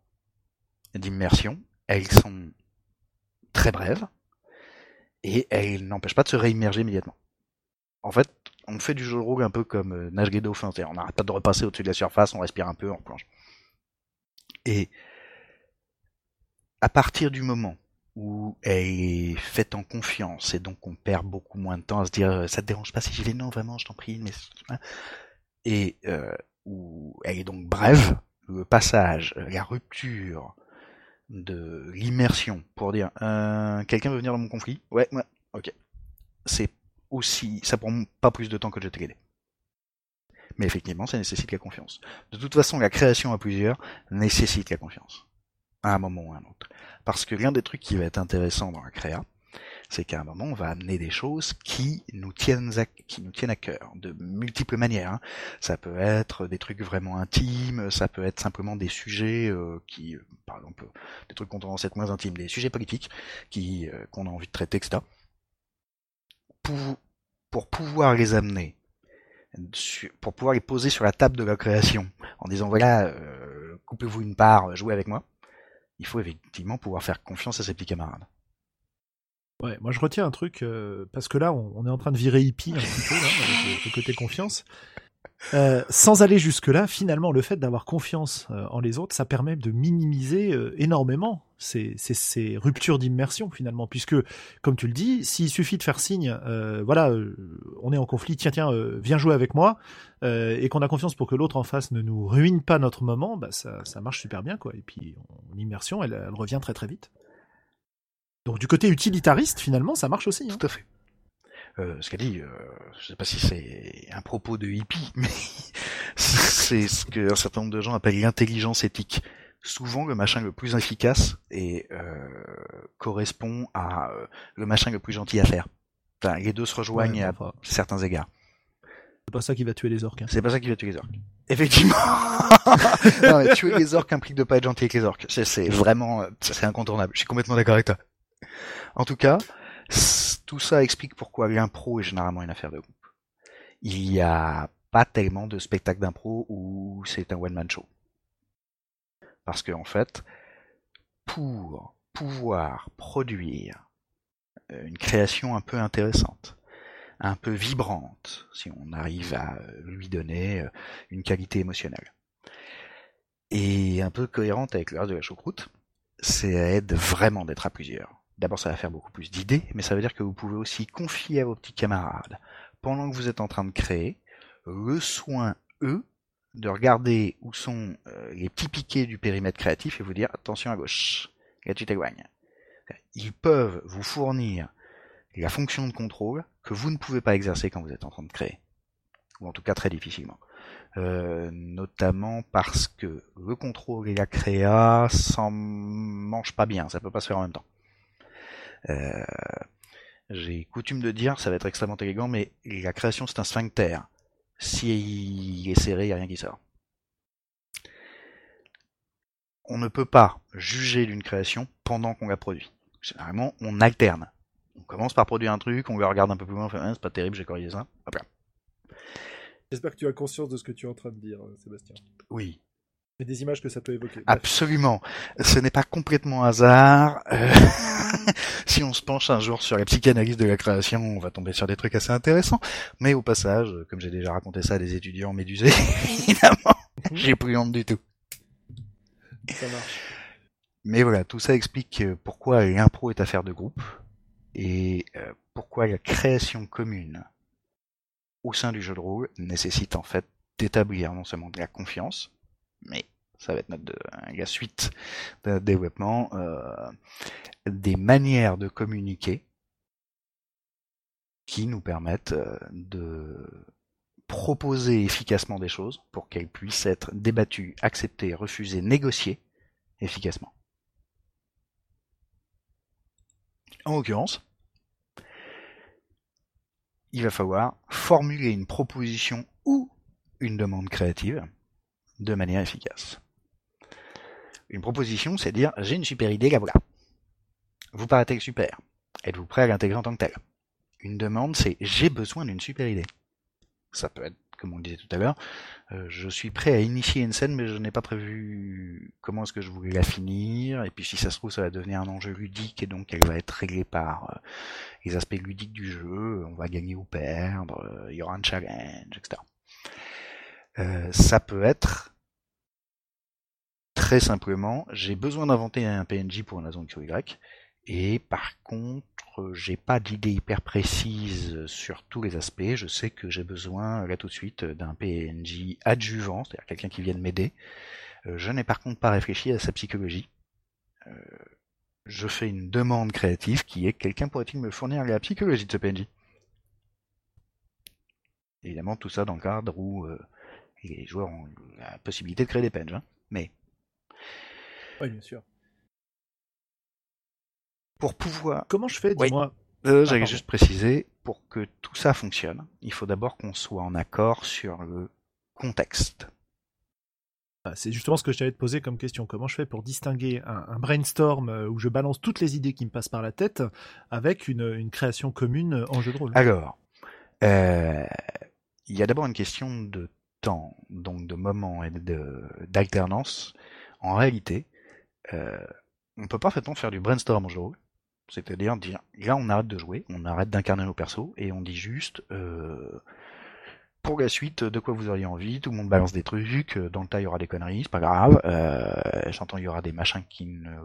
d'immersion, elles sont très brèves. Et elles n'empêchent pas de se réimmerger immédiatement. En fait, on fait du jeu de rôle un peu comme euh, nage dauphin, on n'arrête pas de repasser au-dessus de la surface, on respire un peu, on plonge. Et à partir du moment où elle est faite en confiance et donc on perd beaucoup moins de temps à se dire euh, ça te dérange pas si j'y vais? Non vraiment je t'en prie mais et euh, où elle est donc brève le passage la rupture de l'immersion pour dire euh, quelqu'un veut venir dans mon conflit? Ouais ouais ok. C'est aussi ça prend pas plus de temps que de jeter les mais effectivement ça nécessite la confiance. De toute façon la création à plusieurs nécessite la confiance. À un moment ou à un autre. Parce que l'un des trucs qui va être intéressant dans la créa, c'est qu'à un moment, on va amener des choses qui nous tiennent à, qui nous tiennent à cœur, de multiples manières. Hein. Ça peut être des trucs vraiment intimes, ça peut être simplement des sujets euh, qui, euh, par exemple, des trucs qu'on tendance à être moins intimes, des sujets politiques qui euh, qu'on a envie de traiter, etc. Pour, pour pouvoir les amener, pour pouvoir les poser sur la table de la création, en disant voilà, coupez-vous une part, jouez avec moi il faut effectivement pouvoir faire confiance à ses petits camarades. Ouais, moi je retiens un truc, euh, parce que là on, est en train de virer hippie un petit peu, le, côté confiance. Euh, sans aller jusque-là, finalement, le fait d'avoir confiance euh, en les autres, ça permet de minimiser énormément ces, ruptures d'immersion, finalement, puisque, comme tu le dis, s'il suffit de faire signe, voilà, on est en conflit, tiens, tiens, viens jouer avec moi, et qu'on a confiance pour que l'autre en face ne nous ruine pas notre moment, bah ça, marche super bien, quoi. Et puis, l'immersion, elle revient très très vite. Donc du côté utilitariste, finalement, ça marche aussi. Hein. Tout à fait. Euh, ce qu'elle dit, euh, je sais pas si c'est un propos de hippie, mais c'est ce qu'un certain nombre de gens appellent l'intelligence éthique. Souvent, le machin le plus efficace et euh, correspond à euh, le machin le plus gentil à faire. Enfin, les deux se rejoignent à certains égards. C'est pas ça qui va tuer les orques. Hein. C'est pas ça qui va tuer les orques. Effectivement. non, mais tuer les orques implique de pas être gentil avec les orques. C'est vraiment, euh, c'est incontournable. Je suis complètement d'accord avec toi. En tout cas, tout ça explique pourquoi l'impro est généralement une affaire de groupe. Il n'y a pas tellement de spectacles d'impro où c'est un one-man show. Parce que en fait, pour pouvoir produire euh, une création un peu intéressante, un peu vibrante, si on arrive à lui donner euh, une qualité émotionnelle, et un peu cohérente avec le reste de la choucroute, c'est aide vraiment d'être à plusieurs. D'abord, ça va faire beaucoup plus d'idées, mais ça veut dire que vous pouvez aussi confier à vos petits camarades, pendant que vous êtes en train de créer, le soin, eux, de regarder où sont euh, les petits piquets du périmètre créatif et vous dire attention à gauche, là tu t'éloignes. Ils peuvent vous fournir la fonction de contrôle que vous ne pouvez pas exercer quand vous êtes en train de créer. Ou en tout cas très difficilement. Euh, notamment parce que le contrôle et la créa s'en mangent pas bien, ça peut pas se faire en même temps. Euh, j'ai coutume de dire, ça va être extrêmement élégant, mais la création c'est un sphincter. Si il est serré, il n'y a rien qui sort. on ne peut pas juger d'une création pendant qu'on la produit. Généralement, on alterne. On commence par produire un truc, on le regarde un peu plus loin, on fait ah, c'est pas terrible, j'ai corrigé ça. Hop là. J'espère que tu as conscience de ce que tu es en train de dire, euh, Sébastien. Oui, Et des images que ça peut évoquer. Bref. absolument. Ce n'est pas complètement hasard. Euh, si on se penche un jour sur la psychanalyse de la création, on va tomber sur des trucs assez intéressants. Mais au passage, comme j'ai déjà raconté ça à des étudiants médusés, évidemment, j'ai plus honte du tout. Ça marche. Mais voilà, tout ça explique euh, pourquoi l'impro est affaire de groupe et euh, pourquoi la création commune au sein du jeu de rôle nécessite en fait d'établir non seulement de la confiance, mais ça va être notre, euh, la suite de développement, euh, des manières de communiquer qui nous permettent euh, de proposer efficacement des choses pour qu'elles puissent être débattues, acceptées, refusées, négociées efficacement. En l'occurrence, il va falloir formuler une proposition ou une demande créative de manière efficace. Une proposition, c'est dire j'ai une super idée, la voilà. Vous paraît-elle super? Êtes-vous prêt à l'intégrer en tant que tel? Une demande, c'est j'ai besoin d'une super idée. Ça peut être, comme on le disait tout à l'heure, euh, je suis prêt à initier une scène, mais je n'ai pas prévu comment est-ce que je voulais la finir. Et puis si ça se trouve, ça va devenir un enjeu ludique et donc elle va être réglée par euh, les aspects ludiques du jeu. On va gagner ou perdre. euh, il y aura un challenge, etc. Ça peut être très simplement, j'ai besoin d'inventer un PNJ pour une raison X ou Y, et par contre, j'ai pas d'idée hyper précise sur tous les aspects. Je sais que j'ai besoin, là tout de suite, d'un PNJ adjuvant, c'est-à-dire quelqu'un qui vienne m'aider. Euh, Je n'ai par contre pas réfléchi à sa psychologie. Euh, je fais une demande créative qui est quelqu'un pourrait-il me fournir la psychologie de ce PNJ Évidemment, tout ça dans le cadre où euh, les joueurs ont la possibilité de créer des PNJ. hein. Mais Oui, bien sûr. pour pouvoir Comment je fais, Oui. dis-moi? Euh, J'allais pardon. juste préciser, pour que tout ça fonctionne, il faut d'abord qu'on soit en accord sur le contexte. Ah, C'est justement ce que je t'avais posé comme question. Comment je fais pour distinguer un, un brainstorm euh, où je balance toutes les idées qui me passent par la tête avec une, une création commune en jeu de rôle? Alors, euh, il y a d'abord une question de temps, donc de moment et de- d'alternance. En réalité, euh, on peut parfaitement faire du brainstorm en jeu rôle. C'est-à-dire dire, là on arrête de jouer, on arrête d'incarner nos persos, et on dit juste, euh, pour la suite, de quoi vous auriez envie, tout le monde balance des trucs, euh, dans le tas il y aura des conneries, c'est pas grave, j'entends il y aura des machins qui ne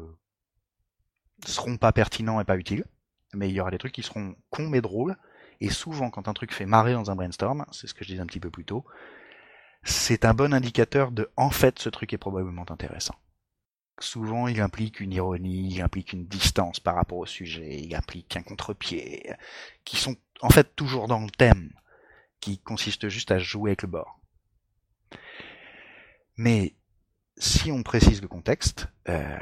seront pas pertinents et pas utiles, mais il y aura des trucs qui seront cons mais drôles, et souvent quand un truc fait marrer dans un brainstorm, c'est ce que je disais un petit peu plus tôt, c'est un bon indicateur de en fait ce truc est probablement intéressant. Souvent, il implique une ironie, il implique une distance par rapport au sujet, il implique un contre-pied, qui sont en fait toujours dans le thème, qui consiste juste à jouer avec le bord. Mais si on précise le contexte, euh,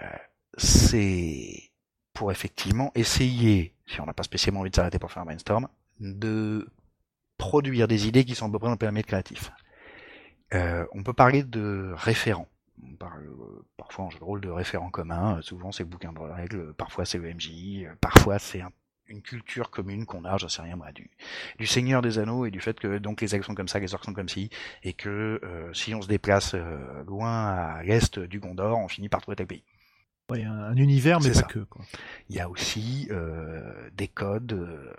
c'est pour effectivement essayer, si on n'a pas spécialement envie de s'arrêter pour faire un brainstorm, de produire des idées qui sont à peu près dans le périmètre créatif. Euh, on peut parler de référents. On parle euh, parfois en jeu de rôle de référents communs. Euh, Souvent c'est le bouquin de règles, parfois c'est le MJ, euh, parfois c'est un- une culture commune qu'on a, je sais rien moi, du, du Seigneur des Anneaux et du fait que donc les actions sont comme ça, les orques sont comme ci, et que euh, si on se déplace euh, loin à l'est du Gondor, on finit par trouver tel pays. Ouais, un, un univers, mais C'est pas ça. que. Quoi. Il y a aussi euh, des codes, euh,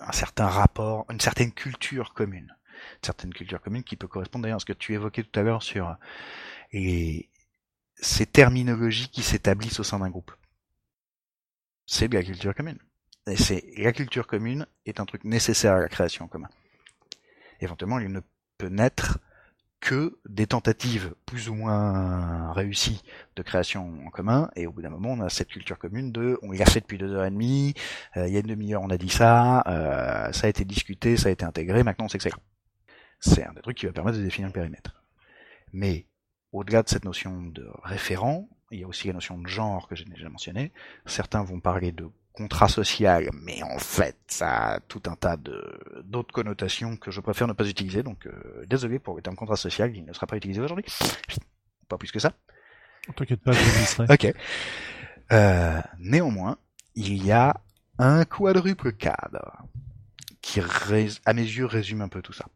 un certain rapport, une certaine culture commune. Une certaine culture commune qui peut correspondre d'ailleurs à ce que tu évoquais tout à l'heure sur ces terminologies qui s'établissent au sein d'un groupe. C'est de la culture commune. Et c'est la culture commune est un truc nécessaire à la création en commun. Éventuellement, il ne peut naître que des tentatives plus ou moins réussies de création en commun, et au bout d'un moment, on a cette culture commune de, on l'a fait depuis deux heures et demie, euh, il y a une demi-heure, on a dit ça, euh, ça a été discuté, ça a été intégré, maintenant on sait c'est. C'est un des trucs qui va permettre de définir le périmètre. Mais, au-delà de cette notion de référent, il y a aussi la notion de genre que j'ai déjà mentionné. Certains vont parler de contrat social, mais en fait, ça a tout un tas de d'autres connotations que je préfère ne pas utiliser, donc euh, désolé pour le terme contrat social, il ne sera pas utilisé aujourd'hui. Pas plus que ça. T'inquiète pas, je. Ok. Euh, néanmoins, il y a un quadruple cadre qui, à mes yeux, résume un peu tout ça.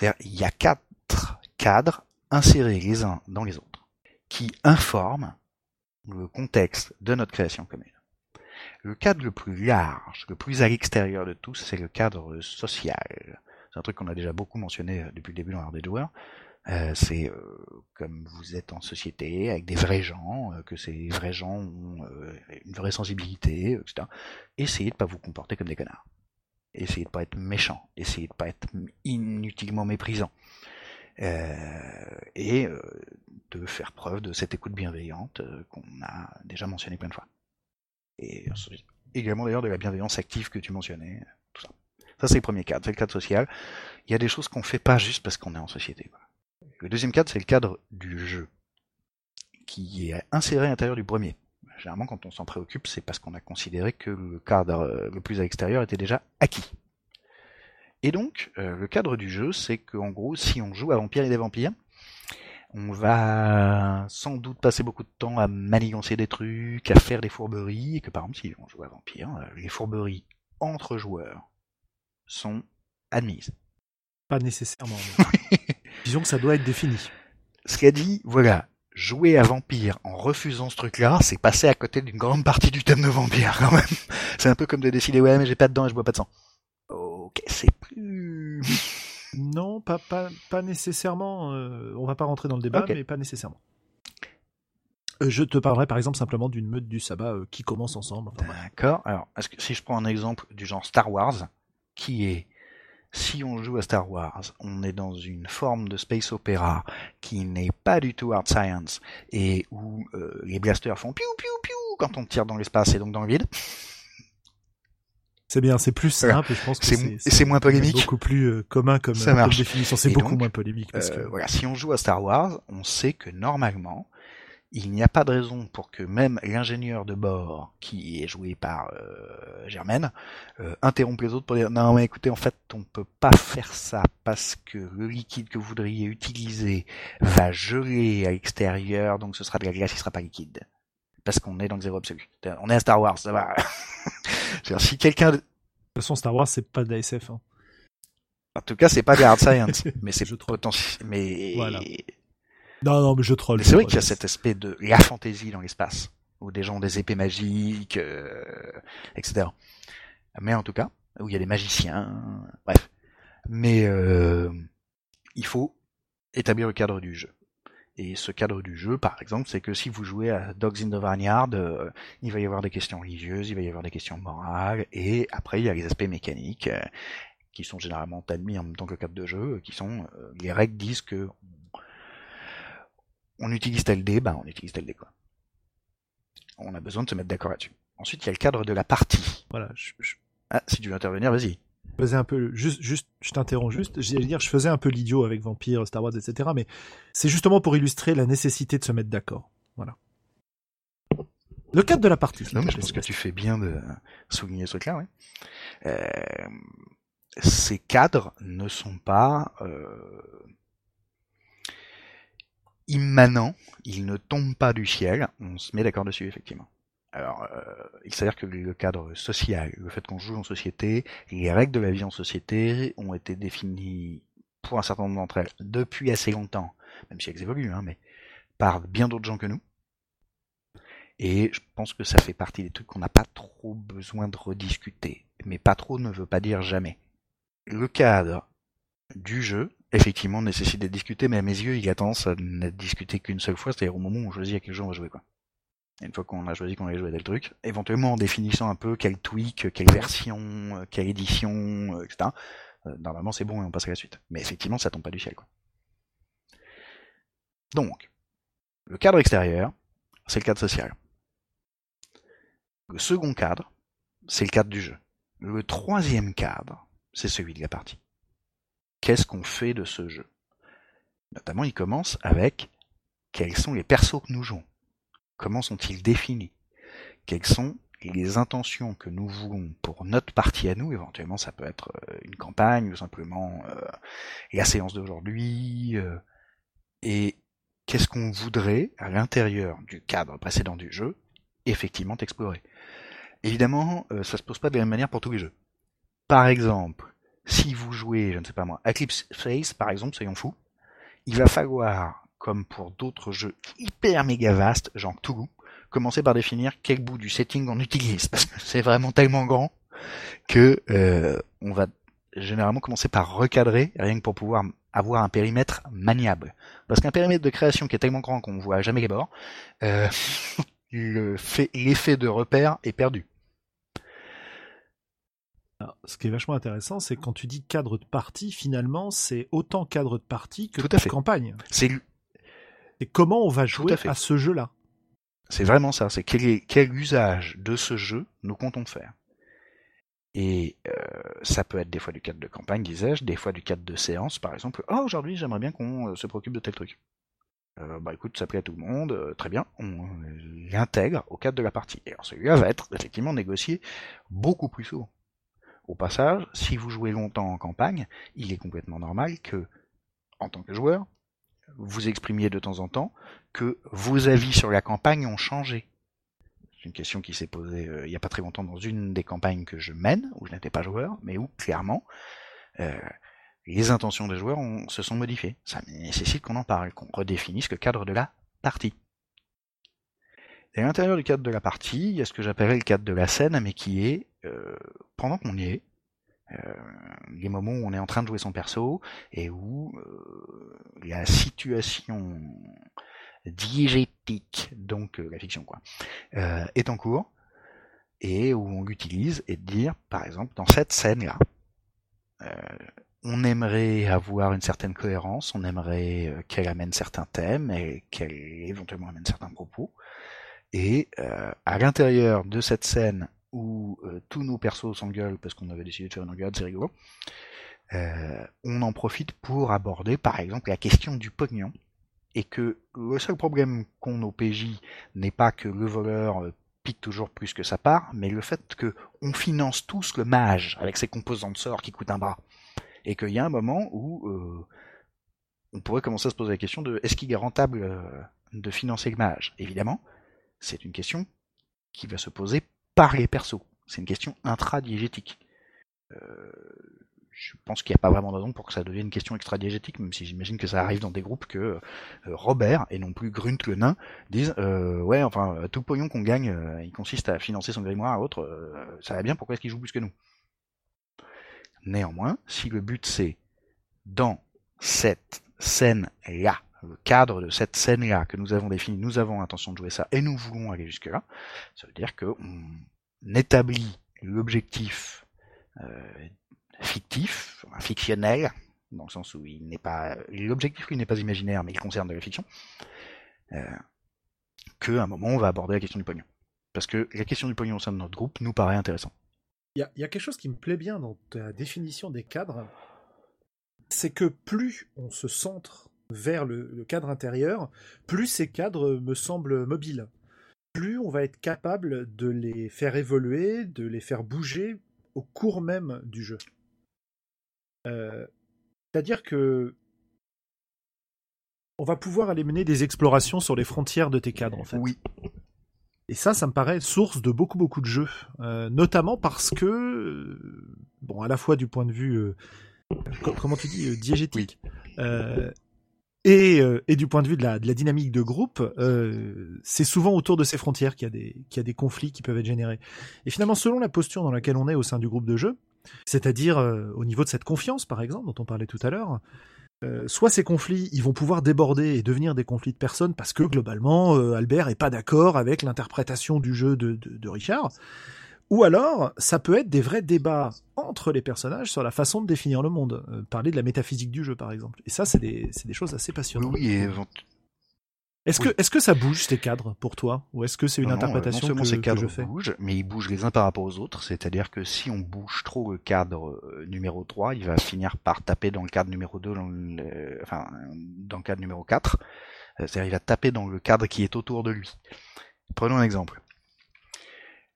C'est-à-dire, il y a quatre cadres insérés les uns dans les autres qui informent le contexte de notre création commune. Le cadre le plus large, le plus à l'extérieur de tous, c'est le cadre social. C'est un truc qu'on a déjà beaucoup mentionné euh, depuis le début dans des joueurs. Euh, c'est euh, comme vous êtes en société avec des vrais gens, que ces vrais gens ont une vraie sensibilité, etc. Essayez de pas vous comporter comme des connards. Essayez de pas être méchant. Essayez de pas être inutilement méprisant. Euh, et euh, de faire preuve de cette écoute bienveillante euh, qu'on a déjà mentionné plein de fois. Et également d'ailleurs de la bienveillance active que tu mentionnais, tout ça. Ça c'est le premier cadre, c'est le cadre social. Il y a des choses qu'on fait pas juste parce qu'on est en société. Le deuxième cadre, c'est le cadre du jeu, qui est inséré à l'intérieur du premier. Généralement, quand on s'en préoccupe, c'est parce qu'on a considéré que le cadre euh, le plus à l'extérieur était déjà acquis. Et donc, euh, le cadre du jeu, c'est qu'en gros, si on joue à Vampire et des Vampires, on va sans doute passer beaucoup de temps à manigancer des trucs, à faire des fourberies, et que par exemple, si on joue à Vampire, euh, les fourberies entre joueurs sont admises. Pas nécessairement. mais- Disons que ça doit être défini. Ce qu'a dit, voilà, jouer à Vampire en refusant ce truc-là, c'est passer à côté d'une grande partie du thème de Vampire quand même. C'est un peu comme de décider, ouais, mais j'ai pas de dents et je bois pas de sang. Ok, c'est plus... Non, pas, pas, pas nécessairement. euh, on va pas rentrer dans le débat, mais pas nécessairement. Euh, Je te parlerai par exemple simplement d'une meute du sabbat euh, qui commence ensemble. D'accord. Alors, que si je prends un exemple du genre Star Wars, qui est si on joue à Star Wars, on est dans une forme de space opéra qui n'est pas du tout hard science et où euh, les blasters font piou piou piou quand on tire dans l'espace et donc dans le vide. C'est bien, c'est plus simple. Je pense que C'est c'est mo- c'est moins polémique. Beaucoup plus euh, commun comme, Ça euh, comme définition. C'est beaucoup donc, moins polémique parce Euh, que voilà, si on joue à Star Wars, on sait que normalement, il n'y a pas de raison pour que même l'ingénieur de bord, qui est joué par euh, Germaine, euh, interrompe les autres pour dire non mais écoutez en fait on peut pas faire ça parce que le liquide que vous voudriez utiliser va geler à l'extérieur donc ce sera de la glace qui sera pas liquide parce qu'on est dans le zéro absolu. On est à Star Wars, ça va. Si quelqu'un, de toute façon Star Wars c'est pas de la SF. hein. en tout cas, c'est pas de hard science, mais c'est potentiel. Mais Voilà. Non non mais je troll. C'est vrai qu'il y a cet aspect de la fantaisie dans l'espace, où des gens ont des épées magiques, euh, etc. Mais en tout cas, où il y a des magiciens, bref. Mais euh, il faut établir le cadre du jeu. Et ce cadre du jeu, par exemple, c'est que si vous jouez à Dogs in the Vineyard, euh, il va y avoir des questions religieuses, il va y avoir des questions morales, et après il y a les aspects mécaniques, euh, qui sont généralement admis en même temps que le cadre de jeu, qui sont euh, les règles disent que on utilise tel dé, ben on utilise tel dé quoi. On a besoin de se mettre d'accord là-dessus. Ensuite, il y a le cadre de la partie. Voilà. Je, je Ah, si tu veux intervenir, vas-y. faisais un peu juste juste je t'interromps juste. J'allais dire je faisais un peu l'idiot avec Vampire, Star Wars, etc. Mais c'est justement pour illustrer la nécessité de se mettre d'accord. Voilà. Le cadre de la partie. Non, mais je pense que tu fais bien de souligner ce truc-là, ouais. Euh, ces cadres ne sont pas euh, immanents, ils ne tombent pas du ciel, on se met d'accord dessus, effectivement. Alors, euh, il s'avère que le cadre social, le fait qu'on joue en société, les règles de la vie en société ont été définies pour un certain nombre d'entre elles depuis assez longtemps, même si elles évoluent, hein, mais par bien d'autres gens que nous. Et je pense que ça fait partie des trucs qu'on n'a pas trop besoin de rediscuter. Mais pas trop ne veut pas dire jamais. Le cadre du jeu, effectivement, nécessite d'être discuté, mais à mes yeux, il a tendance à n'être discuté qu'une seule fois, c'est-à-dire au moment où on choisit à quel jeu on va jouer, quoi. Une fois qu'on a choisi qu'on allait jouer à tel truc, éventuellement en définissant un peu quel tweak, quelle version, quelle édition, euh, etc. euh, Normalement, c'est bon et on passe à la suite. Mais effectivement, ça tombe pas du ciel, quoi. Donc, le cadre extérieur, c'est le cadre social. Le second cadre, c'est le cadre du jeu. Le troisième cadre, c'est celui de la partie. Qu'est-ce qu'on fait de ce jeu? Notamment, il commence avec quels sont les persos que nous jouons? Comment sont-ils définis? Quelles sont les intentions que nous voulons pour notre partie à nous? Éventuellement, ça peut être euh, une campagne ou simplement euh, la séance d'aujourd'hui. euh, et qu'est-ce qu'on voudrait, à l'intérieur du cadre précédent du jeu, effectivement explorer? Évidemment, euh, ça se pose pas de la même manière pour tous les jeux. Par exemple, si vous jouez, je ne sais pas moi, Eclipse Face, par exemple, soyons fous, il va falloir, comme pour d'autres jeux hyper méga vastes, genre Toulouse, commencer par définir quel bout du setting on utilise, parce que c'est vraiment tellement grand que euh, on va généralement commencer par recadrer, rien que pour pouvoir avoir un périmètre maniable. Parce qu'un périmètre de création qui est tellement grand qu'on voit jamais les bords, euh, l'effet de repère est perdu. Alors, ce qui est vachement intéressant, c'est quand tu dis cadre de partie, finalement, c'est autant cadre de partie que Tout à de fait. campagne. C'est Et comment on va jouer à ce jeu-là C'est vraiment ça, c'est quel, est- quel usage de ce jeu nous comptons faire. Et euh, ça peut être des fois du cadre de campagne, disais-je, des fois du cadre de séance, par exemple. Ah, aujourd'hui, j'aimerais bien qu'on euh, se préoccupe de tel truc. Euh, bah écoute, ça plaît à tout le monde, euh, très bien, on l'intègre au cadre de la partie. Et alors celui-là va être effectivement négocié beaucoup plus souvent. Au passage, si vous jouez longtemps en campagne, il est complètement normal que, en tant que joueur, vous exprimiez de temps en temps que vos avis sur la campagne ont changé. C'est une question qui s'est posée euh, il n'y a pas très longtemps dans une des campagnes que je mène, où je n'étais pas joueur, mais où clairement euh, les intentions des joueurs se sont modifiées. Ça nécessite qu'on en parle, qu'on redéfinisse le cadre de la partie. Et à l'intérieur du cadre de la partie, il y a ce que j'appellerais le cadre de la scène, mais qui est, euh, pendant qu'on y est, euh, les moments où on est en train de jouer son perso, et où euh, la situation diégétique, donc la fiction quoi, est en cours, et où on l'utilise, et de dire, par exemple, dans cette scène-là, euh, on aimerait avoir une certaine cohérence, on aimerait qu'elle amène certains thèmes, et qu'elle éventuellement amène certains propos, et à l'intérieur de cette scène où euh, tous nos persos s'engueulent parce qu'on avait décidé de faire une engueulade, c'est rigolo, euh, on en profite pour aborder par exemple la question du pognon, et que le seul problème qu'ont nos PJ n'est pas que le voleur euh, pique toujours plus que sa part, mais le fait que on finance tous le mage avec ses composants de sort qui coûtent un bras, et qu'il y a un moment où on pourrait commencer à se poser la question de est-ce qu'il est rentable de financer le mage? Évidemment, c'est une question qui va se poser par les persos. C'est une question intradiégétique. Euh, je pense qu'il n'y a pas vraiment de raison pour que ça devienne une question extradiégétique, même si j'imagine que ça arrive dans des groupes que euh, Robert, et non plus Grunt le nain, disent euh, Ouais, enfin, tout pognon qu'on gagne, il consiste à financer son grimoire à autre, ça va bien, pourquoi est-ce qu'il joue plus que nous? Néanmoins, si le but c'est dans cette scène-là, le cadre de cette scène-là que nous avons défini, nous avons l'intention de jouer ça et nous voulons aller jusque-là, ça veut dire qu'on établit l'objectif euh, fictif, fictionnel, dans le sens où il n'est pas l'objectif lui n'est pas imaginaire mais il concerne de la fiction, euh, qu'à un moment on va aborder la question du pognon. Parce que la question du pognon au sein de notre groupe nous paraît intéressant. Il y a, il y a quelque chose qui me plaît bien dans ta définition des cadres, c'est que plus on se centre vers le, le cadre intérieur, plus ces cadres me semblent mobiles. Plus on va être capable de les faire évoluer, de les faire bouger au cours même du jeu. Euh, C'est-à-dire que on va pouvoir aller mener des explorations sur les frontières de tes cadres, en fait. Oui, Et ça, ça me paraît source de beaucoup, beaucoup de jeux. Euh, notamment parce que, euh, bon, à la fois du point de vue, euh, co- comment tu dis, diégétique, et, euh, et du point de vue de la, de la dynamique de groupe, euh, c'est souvent autour de ces frontières qu'il y, a des, qu'il y a des conflits qui peuvent être générés. Et finalement, selon la posture dans laquelle on est au sein du groupe de jeu, c'est-à-dire euh, au niveau de cette confiance, par exemple, dont on parlait tout à l'heure, euh, soit ces conflits, ils vont pouvoir déborder et devenir des conflits de personnes parce que globalement, euh, Albert est pas d'accord avec l'interprétation du jeu de, de, de Richard. Ou alors, ça peut être des vrais débats entre les personnages sur la façon de définir le monde. Euh, parler de la métaphysique du jeu, par exemple. Et ça, c'est des, choses assez passionnantes. oui, et Est-ce oui. que, que ça bouge ces cadres pour toi? Ou est-ce que c'est une Non, interprétation non seulement que, ces que cadres je fais? bougent, mais ils bougent les uns par rapport aux autres. C'est-à-dire que si on bouge trop le cadre euh, numéro 3, il va finir par taper dans le cadre numéro 2, dans le, enfin, dans le cadre numéro 4. Euh, C'est-à-dire il va taper dans le cadre qui est autour de lui. Prenons un exemple.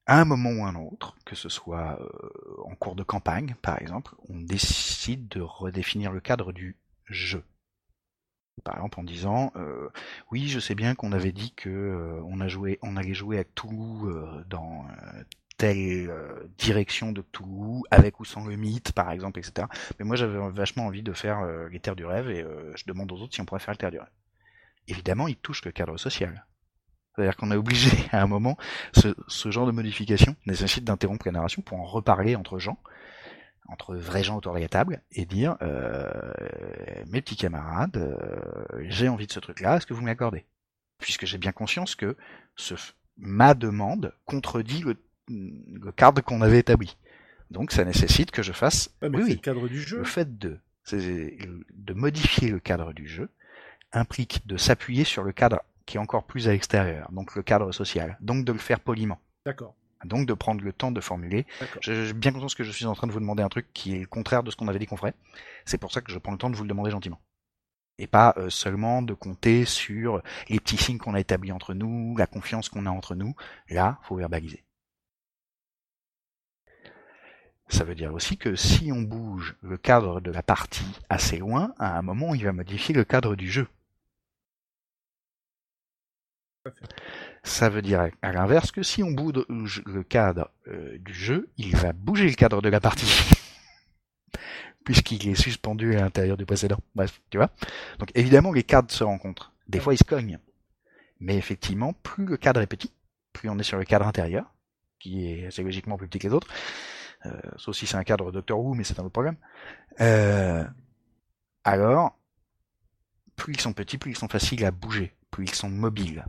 À un moment ou un autre, que ce soit euh, en cours de campagne, par exemple, on décide de redéfinir le cadre du jeu. Par exemple en disant euh, oui je sais bien qu'on avait dit que euh, on allait jouer à Toulouse euh, dans telle direction de Toulouse avec ou sans le mythe par exemple etc. Mais moi j'avais vachement envie de faire les terres du rêve et je demande aux autres si on pourrait faire les terres du rêve. Évidemment il touche le cadre social. C'est-à-dire qu'on est obligé à un moment ce, ce genre de modification nécessite d'interrompre la narration pour en reparler entre gens entre vrais gens autour de la table et dire euh, mes petits camarades, euh, j'ai envie de ce truc-là, est-ce que vous me l'accordez? Puisque j'ai bien conscience que ce, ma demande contredit le, le cadre qu'on avait établi. Donc ça nécessite que je fasse ah, mais oui, le cadre du jeu. Le fait de de modifier le cadre du jeu implique de s'appuyer sur le cadre qui est encore plus à l'extérieur, donc le cadre social, donc de le faire poliment. D'accord donc de prendre le temps de formuler. J'ai bien conscience que je suis en train de vous demander un truc qui est le contraire de ce qu'on avait dit qu'on ferait. C'est pour ça que je prends le temps de vous le demander gentiment. Et pas euh, seulement de compter sur les petits signes qu'on a établis entre nous, la confiance qu'on a entre nous. Là, faut verbaliser. Ça veut dire aussi que si on bouge le cadre de la partie assez loin, à un moment, il va modifier le cadre du jeu. Ça veut dire à l'inverse que si on bouge le cadre euh, du jeu, il va bouger le cadre de la partie. Puisqu'il est suspendu à l'intérieur du précédent. Bref, tu vois. Donc évidemment, les cadres se rencontrent. Des fois, ils se cognent. Mais effectivement, plus le cadre est petit, plus on est sur le cadre intérieur, qui est assez logiquement plus petit que les autres. Euh, sauf si c'est un cadre Doctor Who, mais c'est un autre problème. Euh, alors, plus ils sont petits, plus ils sont faciles à bouger, plus ils sont mobiles.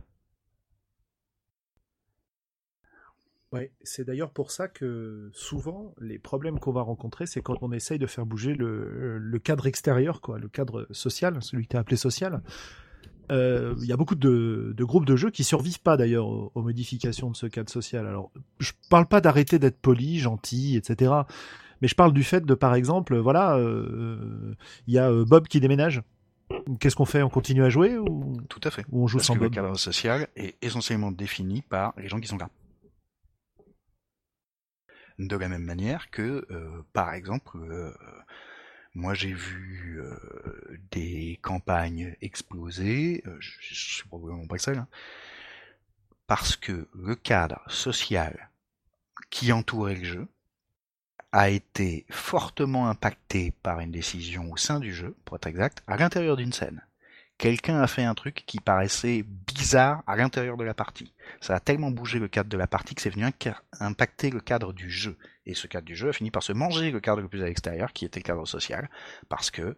Ouais, c'est d'ailleurs pour ça que souvent les problèmes qu'on va rencontrer, c'est quand on essaye de faire bouger le, le, cadre extérieur, quoi, le cadre social, celui que tu as appelé social. Euh, il y a beaucoup de, de, groupes de jeux qui survivent pas d'ailleurs aux, aux, modifications de ce cadre social. Alors, je parle pas d'arrêter d'être poli, gentil, etc. Mais je parle du fait de, par exemple, voilà, euh, il y a euh, Bob qui déménage. Qu'est-ce qu'on fait? On continue à jouer ou Tout à fait. Ou on joue Parce sans que Bob? Le cadre social est essentiellement défini par les gens qui sont là. De la même manière que, euh, par exemple, euh, moi j'ai vu euh, des campagnes exploser, je, je suis probablement pas le seul, hein, parce que le cadre social qui entourait le jeu a été fortement impacté par une décision au sein du jeu, pour être exact, à l'intérieur d'une scène quelqu'un a fait un truc qui paraissait bizarre à l'intérieur de la partie. Ça a tellement bougé le cadre de la partie que c'est venu impacter le cadre du jeu. Et ce cadre du jeu a fini par se manger le cadre le plus à l'extérieur, qui était le cadre social, parce que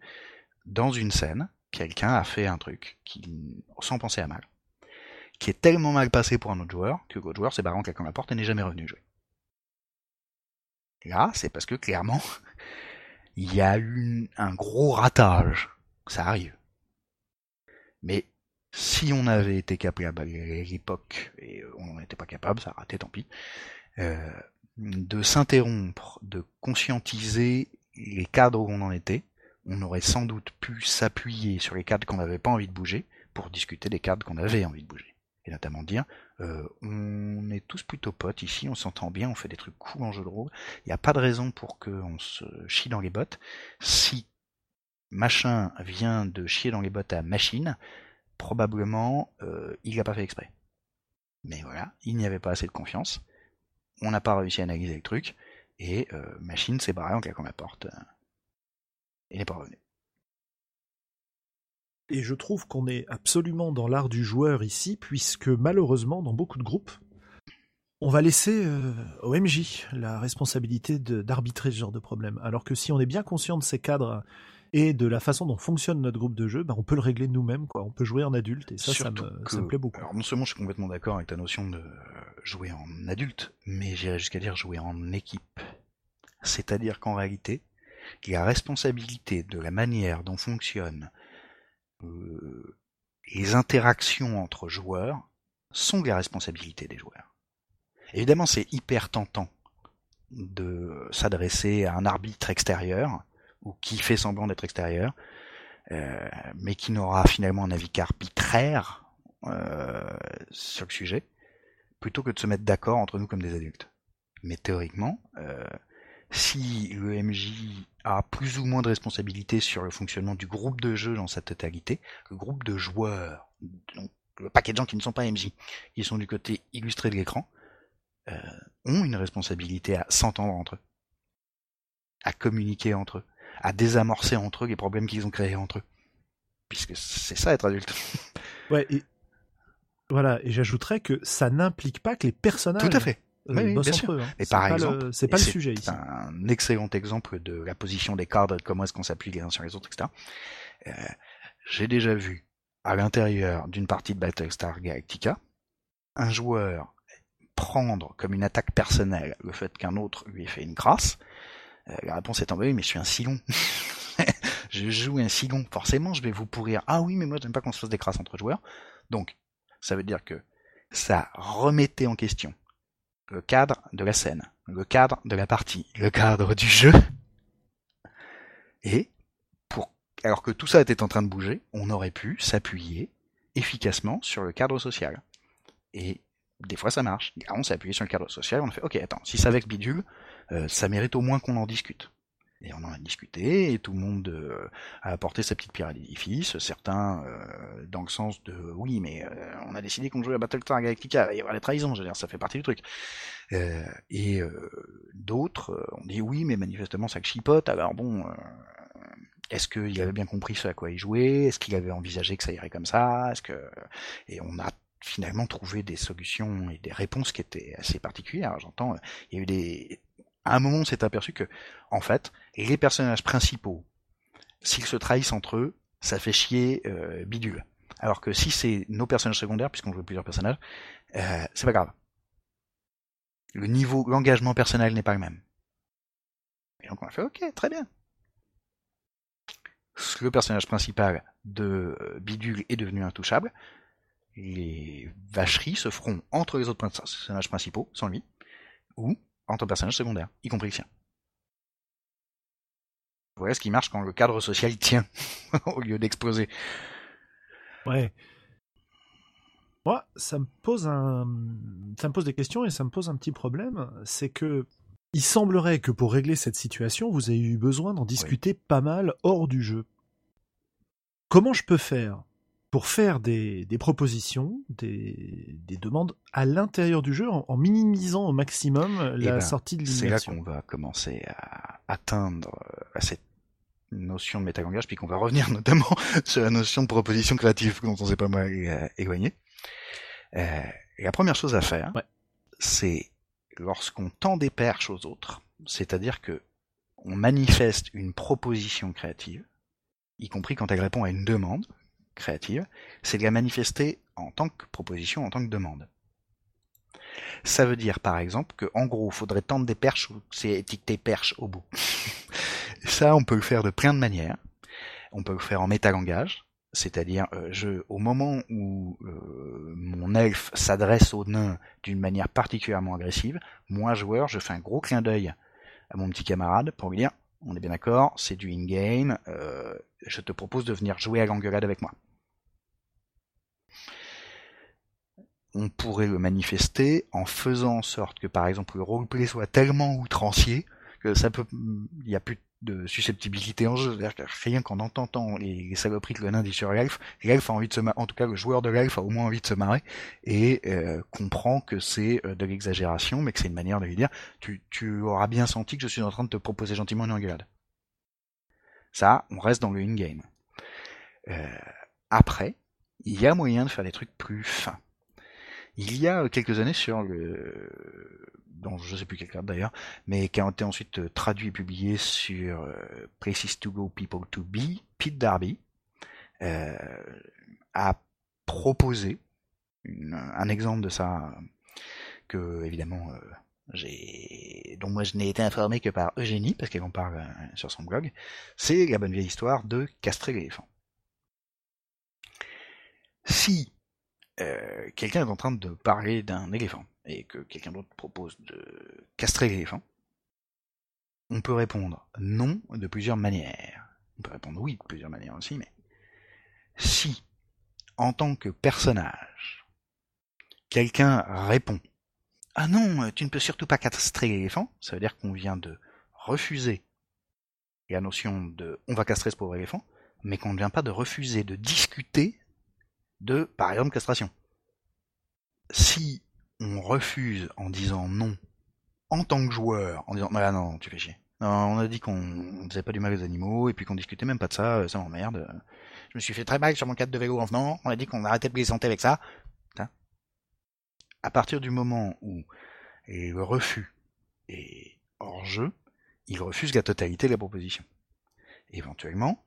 dans une scène, quelqu'un a fait un truc qui, sans penser à mal, qui est tellement mal passé pour un autre joueur que l'autre joueur s'est barré en claquant la porte et n'est jamais revenu jouer. Là, c'est parce que clairement, il y a eu un gros ratage. Ça arrive. Mais si on avait été capable à l'époque, et on n'en était pas capable, ça a raté, tant pis, euh, de s'interrompre, de conscientiser les cadres où on en était, on aurait sans doute pu s'appuyer sur les cadres qu'on n'avait pas envie de bouger pour discuter des cadres qu'on avait envie de bouger. Et notamment dire, euh, on est tous plutôt potes ici, on s'entend bien, on fait des trucs cool en jeu de rôle, il n'y a pas de raison pour qu'on se chie dans les bottes. Si machin vient de chier dans les bottes à machine, probablement euh, il l'a pas fait exprès. Mais voilà, il n'y avait pas assez de confiance, on n'a pas réussi à analyser le truc, et euh, machine s'est barré en claquant la porte. Il n'est pas revenu. Et je trouve qu'on est absolument dans l'art du joueur ici, puisque malheureusement, dans beaucoup de groupes, on va laisser euh, au MJ la responsabilité d'arbitrer ce genre de problème. Alors que si on est bien conscient de ces cadres et de la façon dont fonctionne notre groupe de jeu, ben on peut le régler nous-mêmes, quoi. On peut jouer en adulte, et ça, ça me, ça me, plaît beaucoup. Alors non seulement je suis complètement d'accord avec ta notion de jouer en adulte, mais j'irais jusqu'à dire jouer en équipe. C'est-à-dire qu'en réalité, la responsabilité de la manière dont fonctionnent euh, les interactions entre joueurs sont la responsabilité des joueurs. Évidemment, c'est hyper tentant de s'adresser à un arbitre extérieur ou qui fait semblant d'être extérieur, euh, mais qui n'aura finalement un avis qu'arbitraire euh, sur le sujet, plutôt que de se mettre d'accord entre nous comme des adultes. Mais théoriquement, euh, si le MJ a plus ou moins de responsabilité sur le fonctionnement du groupe de jeu dans sa totalité, le groupe de joueurs, donc le paquet de gens qui ne sont pas MJ, qui sont du côté illustré de l'écran, euh, ont une responsabilité à s'entendre entre eux, à communiquer entre eux, à désamorcer entre eux les problèmes qu'ils ont créés entre eux. Puisque c'est ça être adulte. Ouais, et voilà, et j'ajouterais que ça n'implique pas que les personnages Tout à fait. euh, Oui, oui, bossent bien entre sûr. eux. hein. Et C'est par pas exemple, le- c'est pas le c'est sujet ici. un excellent exemple de la position des cadres, de comment est-ce qu'on s'appuie les uns sur les autres, etc. Euh, J'ai déjà vu à l'intérieur d'une partie de Battlestar Galactica un joueur prendre comme une attaque personnelle le fait qu'un autre lui ait fait une crasse. Euh, la réponse étant bah oui, mais je suis un silon. je joue un silon, forcément je vais vous pourrir. Ah oui, mais moi j'aime pas qu'on se fasse des crasses entre joueurs. Donc, ça veut dire que ça remettait en question le cadre de la scène, le cadre de la partie, le cadre du jeu. Et alors que tout ça était en train de bouger, on aurait pu s'appuyer efficacement sur le cadre social. Et des fois ça marche. Là, on s'est appuyé sur le cadre social, on a fait, ok, attends, si ça avec bidule, euh, ça mérite au moins qu'on en discute. Et on en a discuté, et tout le monde euh, a apporté sa petite pierre à l'édifice, certains euh, dans le sens de oui, mais euh, on a décidé qu'on jouait à Battlestar Galactica, il y avoir des trahisons, je veux dire, ça fait partie du truc. Euh, et euh, d'autres ont dit oui, mais manifestement ça chipote, alors bon, est-ce qu'il avait bien compris ce à quoi il jouait? Est-ce qu'il avait envisagé que ça irait comme ça? Est-ce que et on a finalement trouvé des solutions et des réponses qui étaient assez particulières. J'entends, il y a eu des à un moment, on s'est aperçu que, en fait, les personnages principaux, s'ils se trahissent entre eux, ça fait chier euh, bidule. Alors que si c'est nos personnages secondaires, puisqu'on joue plusieurs personnages, euh, c'est pas grave. Le niveau, l'engagement personnel n'est pas le même. Et donc on a fait, ok, très bien. Le personnage principal de euh, Bidule est devenu intouchable. Les vacheries se feront entre les autres personnages principaux, sans lui, ou entre personnages secondaires, y compris le sien. Voilà ce qui marche quand le cadre social tient, au lieu d'exploser. Ouais. Moi, ça me pose un, ça me pose des questions et ça me pose un petit problème, c'est que il semblerait que pour régler cette situation, vous ayez eu besoin d'en discuter pas mal hors du jeu. Comment je peux faire pour faire des, des propositions, des, des demandes à l'intérieur du jeu en, en minimisant au maximum la ben, sortie de C'est là qu'on va commencer à atteindre à cette notion de métagangage, puis qu'on va revenir notamment sur la notion de proposition créative dont on s'est pas mal euh, éloigné. Euh, et la première chose à faire, Ouais. c'est lorsqu'on tend des perches aux autres, c'est-à-dire que on manifeste une proposition créative, y compris quand elle répond à une demande créative, c'est de la manifester en tant que proposition, en tant que demande. Ça veut dire par exemple que en gros, faudrait tendre des perches ou c'est étiqueté perche au bout. Ça, on peut le faire de plein de manières. On peut le faire en métalangage, c'est-à-dire euh, au moment où euh, mon elfe s'adresse au nain d'une manière particulièrement agressive, moi joueur, je fais un gros clin d'œil à mon petit camarade pour lui dire on est bien d'accord, c'est du in-game, euh, je te propose de venir jouer à l'engueulade avec moi. On pourrait le manifester en faisant en sorte que par exemple le roleplay soit tellement outrancier que ça peut, il n'y a plus de susceptibilité en jeu. C'est-à-dire que rien qu'en entendant les, les saloperies que le nain dit sur l'elfe, l'elfe a envie de se marrer, en tout cas le joueur de l'elfe a au moins envie de se marrer et euh, comprend que c'est euh, de l'exagération, mais que c'est une manière de lui dire tu, tu auras bien senti que je suis en train de te proposer gentiment une engueulade. Ça, on reste dans le in-game. Euh, après, il y a moyen de faire des trucs plus fins. Il y a quelques années sur le, dans je sais plus quel cadre d'ailleurs, mais qui a été ensuite euh, traduit et publié sur euh, Places to Go, People to Be, Pete Darby euh, a proposé un exemple de ça que évidemment euh, j'ai dont moi je n'ai été informé que par Eugénie parce qu'elle en parle euh, sur son blog. C'est la bonne vieille histoire de castrer l'éléphant. Si euh, quelqu'un est en train de parler d'un éléphant et que quelqu'un d'autre propose de castrer l'éléphant, on peut répondre non de plusieurs manières. On peut répondre oui de plusieurs manières aussi, mais si, en tant que personnage, quelqu'un répond Ah non, tu ne peux surtout pas castrer l'éléphant, ça veut dire qu'on vient de refuser la notion de on va castrer ce pauvre éléphant, mais qu'on ne vient pas de refuser de discuter de, par exemple, castration. Si on refuse en disant non en tant que joueur, en disant ah non, tu fais chier. On a dit qu'on ne faisait pas du mal aux animaux et puis qu'on discutait même pas de ça, ça m'emmerde. Je me suis fait très mal sur mon cadre de vélo en venant, on a dit qu'on arrêtait de plaisanter avec ça. À partir du moment où le refus est hors jeu, il refuse la totalité de la proposition. Éventuellement,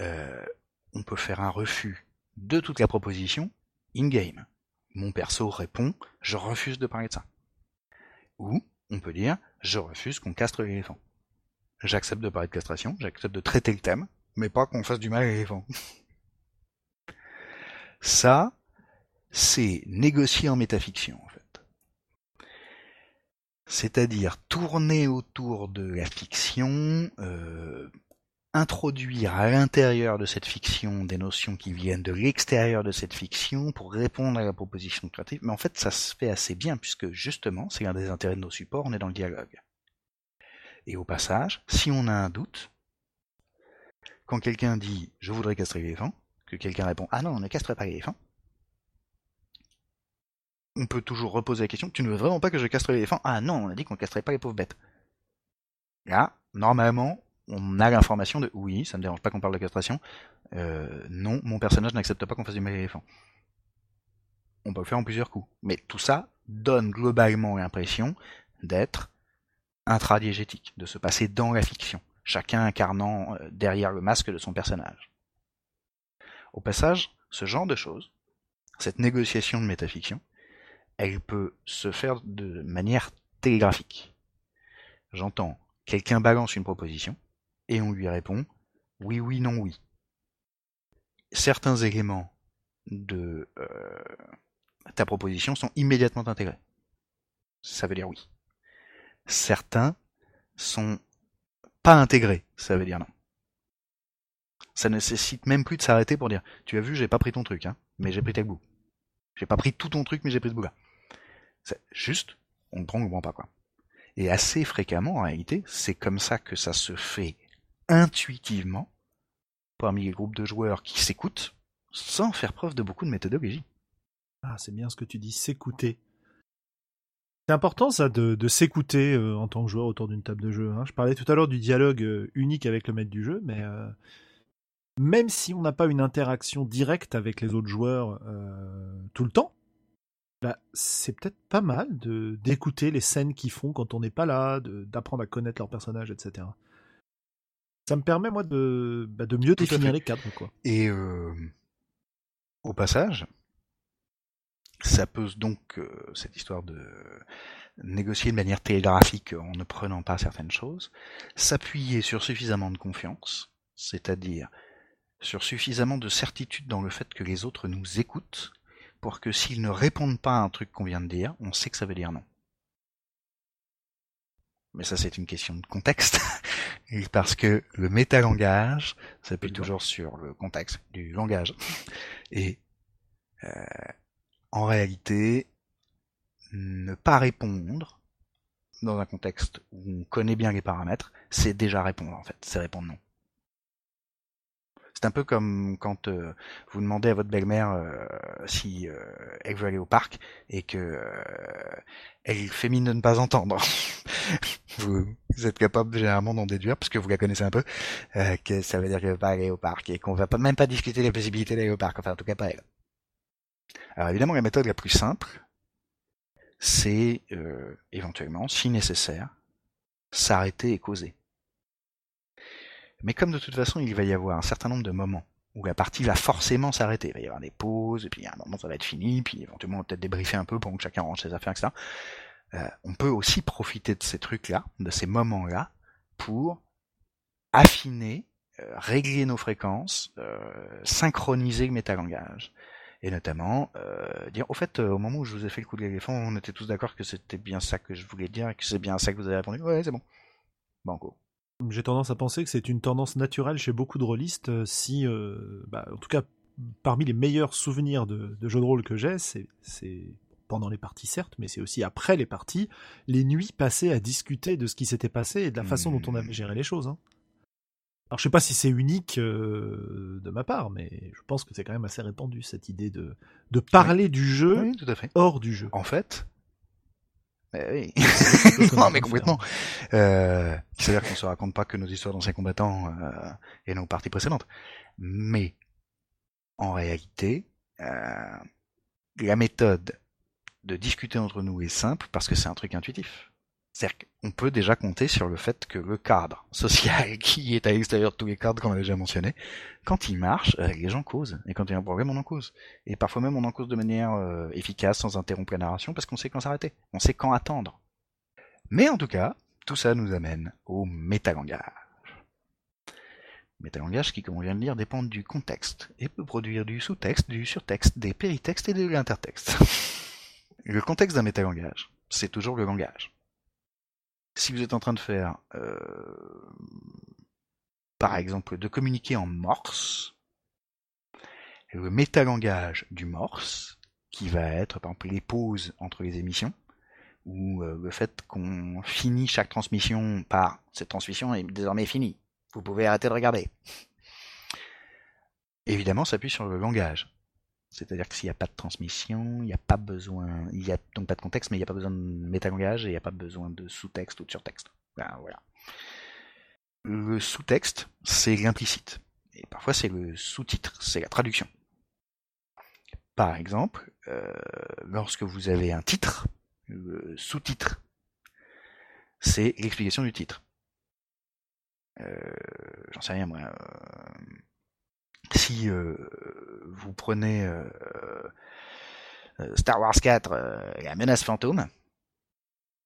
euh, on peut faire un refus de toute la proposition in-game. Mon perso répond, je refuse de parler de ça. Ou on peut dire, je refuse qu'on castre l'éléphant. J'accepte de parler de castration, j'accepte de traiter le thème, mais pas qu'on fasse du mal à l'éléphant. Ça, c'est négocier en métafiction, en fait. C'est-à-dire tourner autour de la fiction, euh, introduire à l'intérieur de cette fiction des notions qui viennent de l'extérieur de cette fiction pour répondre à la proposition créative. Mais en fait, ça se fait assez bien puisque justement, c'est un des intérêts de nos supports, on est dans le dialogue. Et au passage, si on a un doute, quand quelqu'un dit je voudrais castrer l'éléphant, que quelqu'un répond ah non, on ne castrerait pas l'éléphant, on peut toujours reposer la question tu ne veux vraiment pas que je castre l'éléphant Ah non, on a dit qu'on castrerait pas les pauvres bêtes. Là, normalement, on a l'information de oui, ça ne me dérange pas qu'on parle de castration. Euh, non, mon personnage n'accepte pas qu'on fasse du mal à l'éléphant. On peut le faire en plusieurs coups. Mais tout ça donne globalement l'impression d'être intradiégétique, de se passer dans la fiction, chacun incarnant euh, derrière le masque de son personnage. Au passage, ce genre de choses, cette négociation de métafiction, elle peut se faire de manière télégraphique. J'entends, quelqu'un balance une proposition, et on lui répond oui, oui, non, oui. Certains éléments de euh, ta proposition sont immédiatement intégrés. Ça veut dire oui. Certains sont pas intégrés, ça veut dire non. Ça nécessite même plus de s'arrêter pour dire tu as vu, j'ai pas pris ton truc, hein, mais j'ai pris tel bout. J'ai pas pris tout ton truc, mais j'ai pris ce bout-là. Juste, on ne prend ou on prend pas quoi. Et assez fréquemment, en réalité, c'est comme ça que ça se fait intuitivement parmi les groupes de joueurs qui s'écoutent sans faire preuve de beaucoup de méthodologie. Ah, c'est bien ce que tu dis, s'écouter. C'est important ça de, s'écouter euh, en tant que joueur autour d'une table de jeu. Hein. Je parlais tout à l'heure du dialogue euh, unique avec le maître du jeu, mais euh, même si on n'a pas une interaction directe avec les autres joueurs tout le temps, bah, c'est peut-être pas mal de d'écouter les scènes qu'ils font quand on n'est pas là, d'apprendre à connaître leurs personnages, etc. Ça me permet, moi, de, bah, de mieux définir les cadres. Quoi. Et euh, au passage, ça pose donc euh, cette histoire de négocier de manière télégraphique en ne prenant pas certaines choses, s'appuyer sur suffisamment de confiance, c'est-à-dire sur suffisamment de certitude dans le fait que les autres nous écoutent, pour que s'ils ne répondent pas à un truc qu'on vient de dire, on sait que ça veut dire non mais ça c'est une question de contexte, parce que le métalangage s'appuie toujours sur le contexte du langage. Et euh, en réalité, ne pas répondre dans un contexte où on connaît bien les paramètres, c'est déjà répondre en fait, c'est répondre non. C'est un peu comme quand euh, vous demandez à votre belle-mère euh, si euh, elle veut aller au parc et que elle fait mine de ne pas entendre. vous, êtes capable généralement d'en déduire, parce que vous la connaissez un peu, que ça veut dire qu'elle veut pas aller au parc et qu'on va pas, même pas discuter des possibilités d'aller au parc, enfin en tout cas pas elle. Alors évidemment la méthode la plus simple, c'est éventuellement, si nécessaire, s'arrêter et causer. Mais comme de toute façon, il va y avoir un certain nombre de moments où la partie va forcément s'arrêter. Il va y avoir des pauses, et puis à un moment ça va être fini, puis éventuellement va peut-être débriefer un peu pour que chacun range ses affaires, etc. Euh, on peut aussi profiter de ces trucs-là, de ces moments-là, pour affiner, euh, régler nos fréquences, euh, synchroniser le métalangage. Et notamment dire, au fait, au moment où je vous ai fait le coup de l'éléphant, on était tous d'accord que c'était bien ça que je voulais dire et que c'est bien ça que vous avez répondu. Ouais, c'est bon. Banco. J'ai tendance à penser que c'est une tendance naturelle chez beaucoup de rôlistes. Si, bah, en tout cas, parmi les meilleurs souvenirs de, jeux de rôle que j'ai, c'est pendant les parties certes, mais c'est aussi après les parties, les nuits passées à discuter de ce qui s'était passé et de la façon dont on avait géré les choses. Hein. Alors je sais pas si c'est unique euh, de ma part, mais je pense que c'est quand même assez répandu cette idée de de parler du jeu Oui, tout à fait. hors du jeu. En fait, eh oui. non mais complètement. Euh, C'est-à-dire qu'on se raconte pas que nos histoires d'anciens combattants euh, et nos parties précédentes, mais en réalité, euh, la méthode de discuter entre nous est simple parce que c'est un truc intuitif. C'est-à-dire qu'on peut déjà compter sur le fait que le cadre social qui est à l'extérieur de tous les cadres qu'on a déjà mentionné, quand il marche, euh, les gens causent. Et quand il y a un problème, on en cause. Et parfois même, on en cause de manière euh, efficace, sans interrompre la narration, parce qu'on sait quand s'arrêter. On sait quand attendre. Mais en tout cas, tout ça nous amène au métalangage. Métalangage qui, comme on vient de lire, dépend du contexte et peut produire du sous-texte, du surtexte, des péritextes et de l'intertexte. Le contexte d'un métalangage, c'est toujours le langage. Si vous êtes en train de faire, euh, par exemple, de communiquer en morse, le métalangage du morse, qui va être par exemple les pauses entre les émissions, ou euh, le fait qu'on finit chaque transmission par cette transmission est désormais finie. Vous pouvez arrêter de regarder. Évidemment, ça appuie sur le langage. C'est-à-dire que s'il n'y a pas de transmission, il n'y a pas besoin, il n'y a donc pas de contexte, mais il n'y a pas besoin de métalangage et il n'y a pas besoin de sous-texte ou de surtexte. Ben, voilà. Le sous-texte, c'est l'implicite. Et parfois, c'est le sous-titre, c'est la traduction. Par exemple, euh, lorsque vous avez un titre, le sous-titre, c'est l'explication du titre. Euh, J'en sais rien, moi. euh, si euh, vous prenez euh, euh, Star Wars 4, euh, la menace fantôme,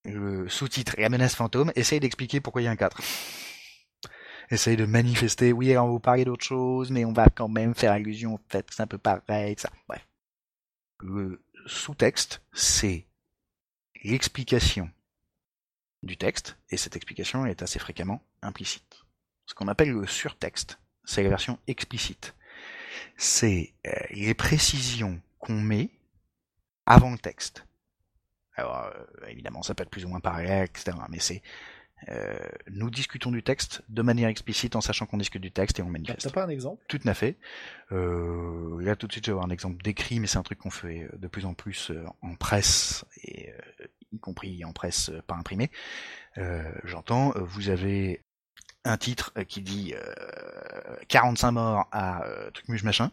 le sous-titre la menace fantôme, essaye d'expliquer pourquoi il y a un 4. Essaye de manifester, oui, alors on vous parler d'autre chose, mais on va quand même faire allusion au fait que c'est un peu pareil, ça. Bref. Le sous-texte, c'est l'explication du texte, et cette explication est assez fréquemment implicite. Ce qu'on appelle le surtexte, c'est la version explicite. C'est euh, les précisions qu'on met avant le texte. Alors, euh, évidemment, ça peut être plus ou moins pareil, etc. Mais c'est euh, nous discutons du texte de manière explicite en sachant qu'on discute du texte et on T'as manifeste. pas un exemple? Tout à fait. Euh, là, tout de suite, je vais avoir un exemple d'écrit, mais c'est un truc qu'on fait de plus en plus euh, en presse, et euh, y compris en presse pas imprimée. Euh, J'entends, vous avez un titre euh, qui dit euh, 45 morts à euh, truc muche machin,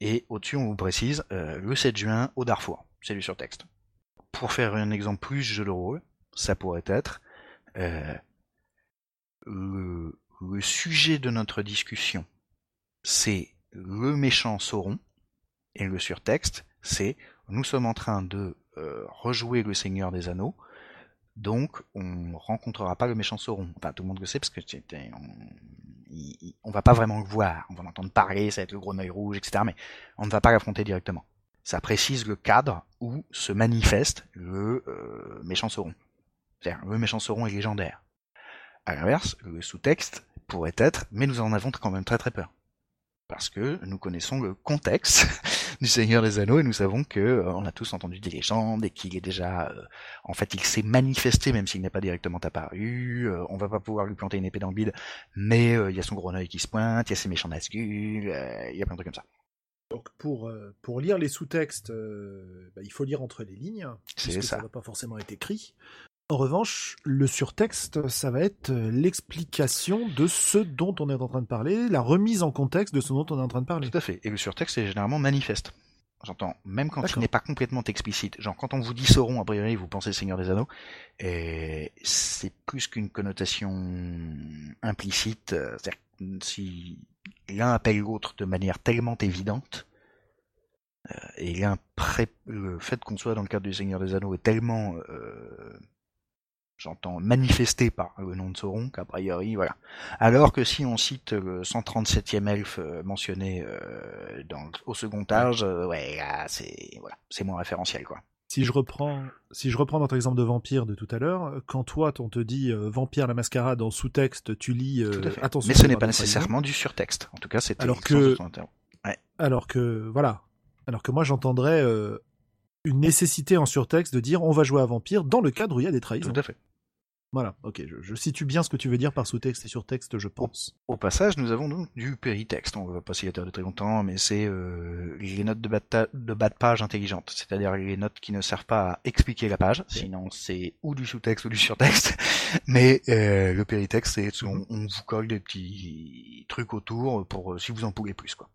et au-dessus, on vous précise euh, le 7 juin au Darfour. C'est du surtexte. Pour faire un exemple plus jeu de rôle, ça pourrait être euh, le, le sujet de notre discussion c'est le méchant Sauron, et le surtexte, c'est nous sommes en train de euh, rejouer le Seigneur des Anneaux, donc on rencontrera pas le méchant Sauron. Enfin, tout le monde le sait parce que on, il- on va pas vraiment le voir, on va l'entendre parler, ça va être le gros œil rouge, etc. Mais on ne va pas l'affronter directement. Ça précise le cadre où se manifeste le euh, méchant Sauron. C'est-à-dire, le méchant Sauron est légendaire. À l'inverse, le sous-texte pourrait être, mais nous en avons quand même très très peur parce que nous connaissons le contexte du Seigneur des Anneaux et nous savons que euh, on a tous entendu des légendes et qu'il est déjà, euh, en fait, il s'est manifesté même s'il n'est pas directement apparu. euh, on va pas pouvoir lui planter une épée dans le bide, mais euh, il y a son gros œil qui se pointe, il y a ses méchants Nazgûl, euh, il y a plein de trucs comme ça. Donc pour, euh, pour lire les sous-textes, euh, bah, il faut lire entre les lignes, C'est puisque ça. ça n'a pas forcément été écrit. En revanche, le surtexte, ça va être euh, l'explication de ce dont on est en train de parler, la remise en contexte de ce dont on est en train de parler. Tout à fait. Et le surtexte est généralement manifeste. J'entends, même quand il n'est pas complètement explicite. Genre, quand on vous dit Sauron, a priori, vous pensez Seigneur des Anneaux, et c'est plus qu'une connotation implicite. euh, C'est-à-dire que si l'un appelle l'autre de manière tellement évidente, euh, et pré... le fait qu'on soit dans le cadre du Seigneur des Anneaux est tellement, euh, j'entends, manifesté par le nom de Sauron qu'a priori, voilà. Alors que si on cite le 137e elfe euh, mentionné euh, dans, au second âge, euh, ouais, c'est voilà, c'est moins référentiel quoi. Si je reprends, si je reprends notre exemple de vampire de tout à l'heure, quand toi on te dit euh, vampire la mascarade en sous-texte, tu lis attention. Mais ce n'est pas nécessairement du surtexte. En tout cas, c'était Alors que- interro. Alors que voilà, alors que moi j'entendrais une nécessité en surtexte de dire on va jouer à vampire dans le cadre où il y a des trahisons. Tout à fait. Voilà, ok, je, je, situe bien ce que tu veux dire par sous-texte et sur-texte, je pense. Au, passage, nous avons donc du péritexte. On va pas s'y attarder très longtemps, mais c'est euh, les notes de bas, de, de bas de page intelligentes, c'est-à-dire les notes qui ne servent pas à expliquer la page, sinon c'est ou du sous-texte ou du sur-texte. Mais euh, le péritexte, c'est on, on, vous colle des petits trucs autour pour euh, si vous en pouvez plus, quoi.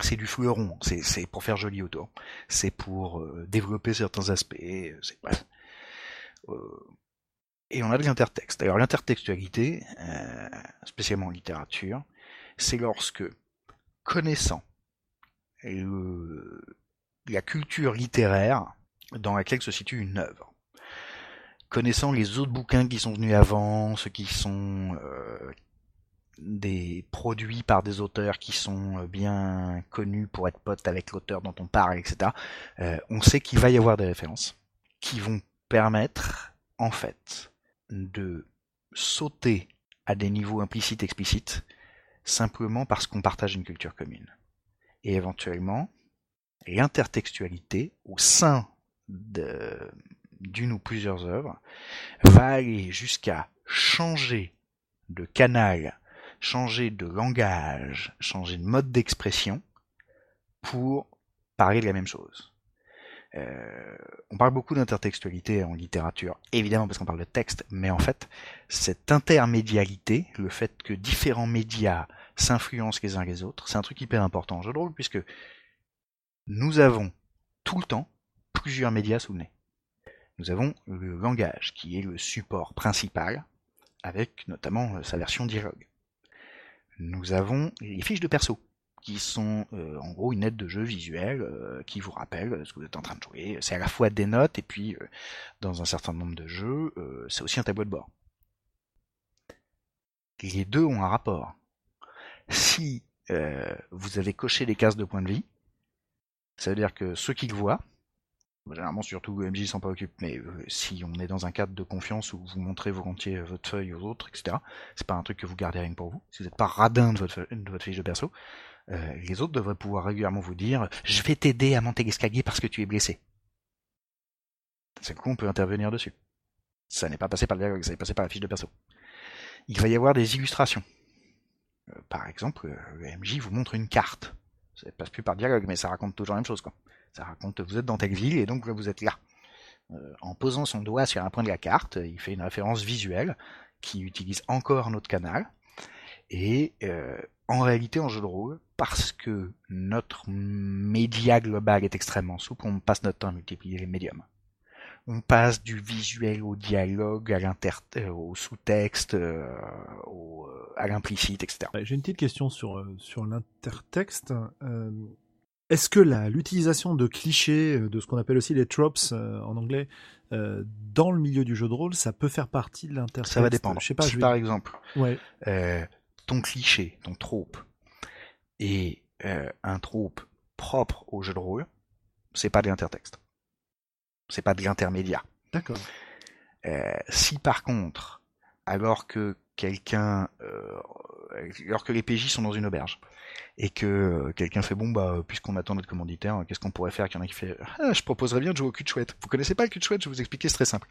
C'est du fleuron, c'est pour faire joli autour, c'est pour euh, développer certains aspects, c'est bref. Euh, et on a de l'intertexte. Alors l'intertextualité, euh, spécialement en littérature, c'est lorsque, connaissant le, la culture littéraire dans laquelle se situe une œuvre, connaissant les autres bouquins qui sont venus avant, ceux qui sont euh, des produits par des auteurs qui sont bien connus pour être potes avec l'auteur dont on parle, etc., euh, on sait qu'il va y avoir des références qui vont permettre, en fait, de sauter à des niveaux implicites explicites simplement parce qu'on partage une culture commune. Et éventuellement, l'intertextualité au sein d'une ou plusieurs œuvres va aller jusqu'à changer de canal, changer de langage, changer de mode d'expression pour parler de la même chose. Euh, on parle beaucoup d'intertextualité en littérature, évidemment parce qu'on parle de texte, mais en fait, cette intermédialité, le fait que différents médias s'influencent les uns les autres, c'est un truc hyper important en jeu de rôle, puisque nous avons tout le temps plusieurs médias sous nez. Nous avons le langage, qui est le support principal, avec notamment sa version dialogue. Nous avons les fiches de perso, qui sont euh, en gros une aide de jeu visuelle euh, qui vous rappelle ce que vous êtes en train de jouer. C'est à la fois des notes et puis euh, dans un certain nombre de jeux, euh, c'est aussi un tableau de bord. Les deux ont un rapport. Si euh, vous avez coché les cases de points de vie, ça veut dire que ceux qui le voient, généralement surtout MJ s'en préoccupe, mais euh, si on est dans un cadre de confiance où vous montrez volontiers votre feuille aux autres, etc., c'est pas un truc que vous gardez rien pour vous. Si vous n'êtes pas radin de votre, de votre fiche de perso, euh, les autres devraient pouvoir régulièrement vous dire je vais t'aider à monter l'escalier parce que tu es blessé. C'est coup on peut intervenir dessus. Ça n'est pas passé par le dialogue, ça est passé par la fiche de perso. Il va y avoir des illustrations. Euh, par exemple, le MJ vous montre une carte. Ça ne passe plus par dialogue, mais ça raconte toujours la même chose. Ça raconte vous êtes dans telle ville et donc vous êtes là. Euh, en posant son doigt sur un point de la carte, il fait une référence visuelle qui utilise encore notre canal. Et euh, en réalité, en jeu de rôle, parce que notre média global est extrêmement souple, on passe notre temps à multiplier les médiums. On passe du visuel au dialogue, à l'inter, euh, au sous-texte, euh, au, euh, à l'implicite, etc. J'ai une petite question sur sur l'intertexte. Est-ce que l'utilisation de clichés, de ce qu'on appelle aussi les tropes en anglais, dans le milieu du jeu de rôle, ça peut faire partie de l'intertexte? Ça va dépendre. Je sais pas. si je vais... par exemple, Ouais. ton cliché, ton trope, et euh, un trope propre au jeu de rôle, c'est pas de l'intertexte. C'est pas de l'intermédiaire. D'accord. Euh, si par contre, alors que quelqu'un, euh, alors que les PJ sont dans une auberge, et que quelqu'un fait bon bah puisqu'on attend notre commanditaire, qu'est-ce qu'on pourrait faire Qu'il y en a qui fait ah, je proposerais bien de jouer au cul de chouette. Vous connaissez pas le cul de chouette Je vais vous expliquer, c'est très simple.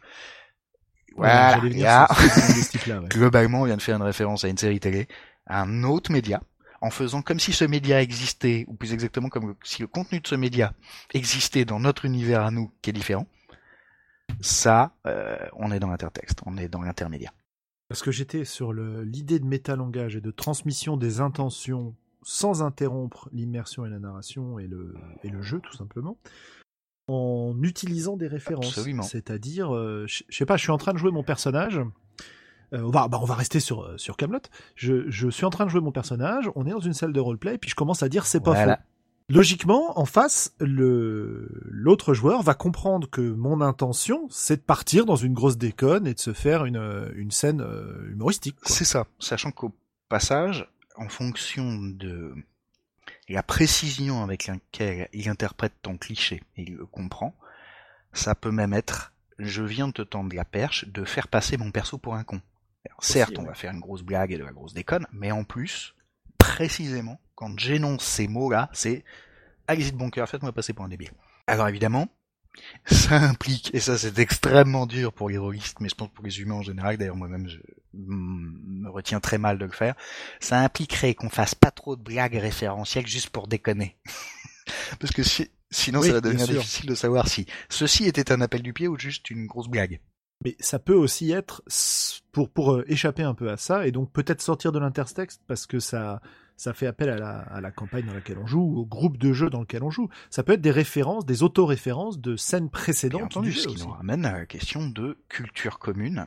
Voilà, venir là, ouais. globalement, on vient de faire une référence à une série télé, à un autre média, en faisant comme si ce média existait, ou plus exactement comme si le contenu de ce média existait dans notre univers à nous, qui est différent. Ça, euh, on est dans l'intertexte, on est dans l'intermédiaire. Parce que j'étais sur l'idée de métalangage et de transmission des intentions sans interrompre l'immersion et la narration et le, et le jeu, tout simplement, en utilisant des références. C'est-à-dire, euh, je je sais pas, je suis en train de jouer mon personnage. Euh, on, va, bah, on va rester sur, euh, sur Camelot. Je, je suis en train de jouer mon personnage, on est dans une salle de roleplay, puis je commence à dire c'est pas Voilà. faux. Logiquement, en face, le l'autre joueur va comprendre que mon intention, c'est de partir dans une grosse déconne et de se faire une, euh, une scène euh, humoristique. quoi. C'est ça, sachant qu'au passage, en fonction de la précision avec laquelle il interprète ton cliché et il le comprend, ça peut même être je viens de te tendre la perche de faire passer mon perso pour un con. Alors, certes, on va faire une grosse blague et de la grosse déconne, mais en plus, précisément, quand j'énonce ces mots-là, c'est allez-y de bon cœur, faites-moi passer pour un débile. Alors évidemment, Ça implique, et ça c'est extrêmement dur pour les rôlistes, mais je pense pour les humains en général, d'ailleurs moi-même je me retiens très mal de le faire, ça impliquerait qu'on fasse pas trop de blagues référentielles juste pour déconner. Parce que sinon ça va devenir difficile de savoir si ceci était un appel du pied ou juste une grosse blague. Mais ça peut aussi être pour pour euh, échapper un peu à ça et donc peut-être sortir de l'intertexte parce que ça ça fait appel à la, à la campagne dans laquelle on joue, au groupe de jeux dans lequel on joue. Ça peut être des références, des auto-références de scènes précédentes. entendu, ce qui nous ramène à la question de culture commune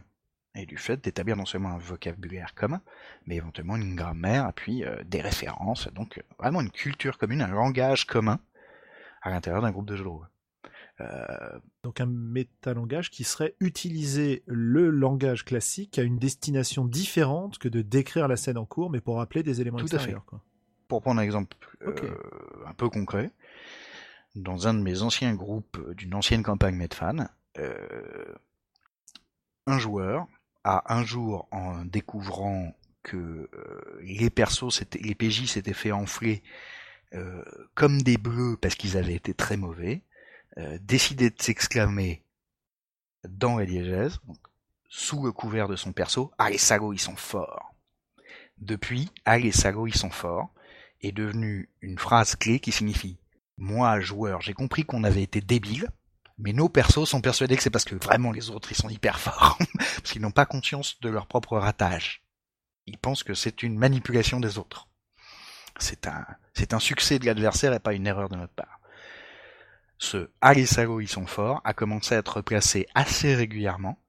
et du fait d'établir non seulement un vocabulaire commun, mais éventuellement une grammaire, puis euh, des références, donc euh, vraiment une culture commune, un langage commun à l'intérieur d'un groupe de jeux de rôle. Euh, donc un métalangage qui serait utiliser le langage classique à une destination différente que de décrire la scène en cours, mais pour rappeler des éléments Tout extérieurs. À fait. Pour prendre un exemple euh, un peu concret, dans un de mes anciens groupes d'une ancienne campagne Medfan, euh, un joueur a un jour, en découvrant que les persos, les PJ s'étaient fait enfler comme des bleus parce qu'ils avaient été très mauvais, euh, décidé de s'exclamer dans les diégèses, sous le couvert de son perso, ah les salauds ils sont forts. Depuis, ah les salauds ils sont forts, est devenu une phrase clé qui signifie moi joueur j'ai compris qu'on avait été débile, mais nos persos sont persuadés que c'est parce que vraiment les autres ils sont hyper forts, parce qu'ils n'ont pas conscience de leur propre ratage. Ils pensent que c'est une manipulation des autres. C'est un, c'est un succès de l'adversaire et pas une erreur de notre part ce Allez ils sont forts a commencé à être placé assez régulièrement,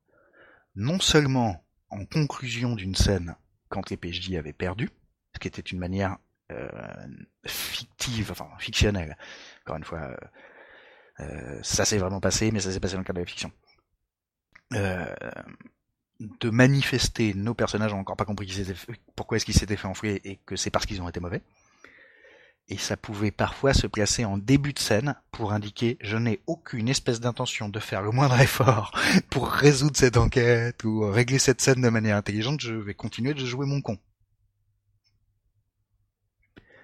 non seulement en conclusion d'une scène quand les PJ avaient perdu, ce qui était une manière euh, fictive, enfin fictionnelle, encore une fois, euh, euh, ça s'est vraiment passé, mais ça s'est passé dans le cadre de la fiction. de manifester nos personnages ont encore pas compris pourquoi est-ce qu'ils s'étaient fait enfouir et que c'est parce qu'ils ont été mauvais et ça pouvait parfois se placer en début de scène pour indiquer je n'ai aucune espèce d'intention de faire le moindre effort pour résoudre cette enquête ou régler cette scène de manière intelligente, je vais continuer de jouer mon con.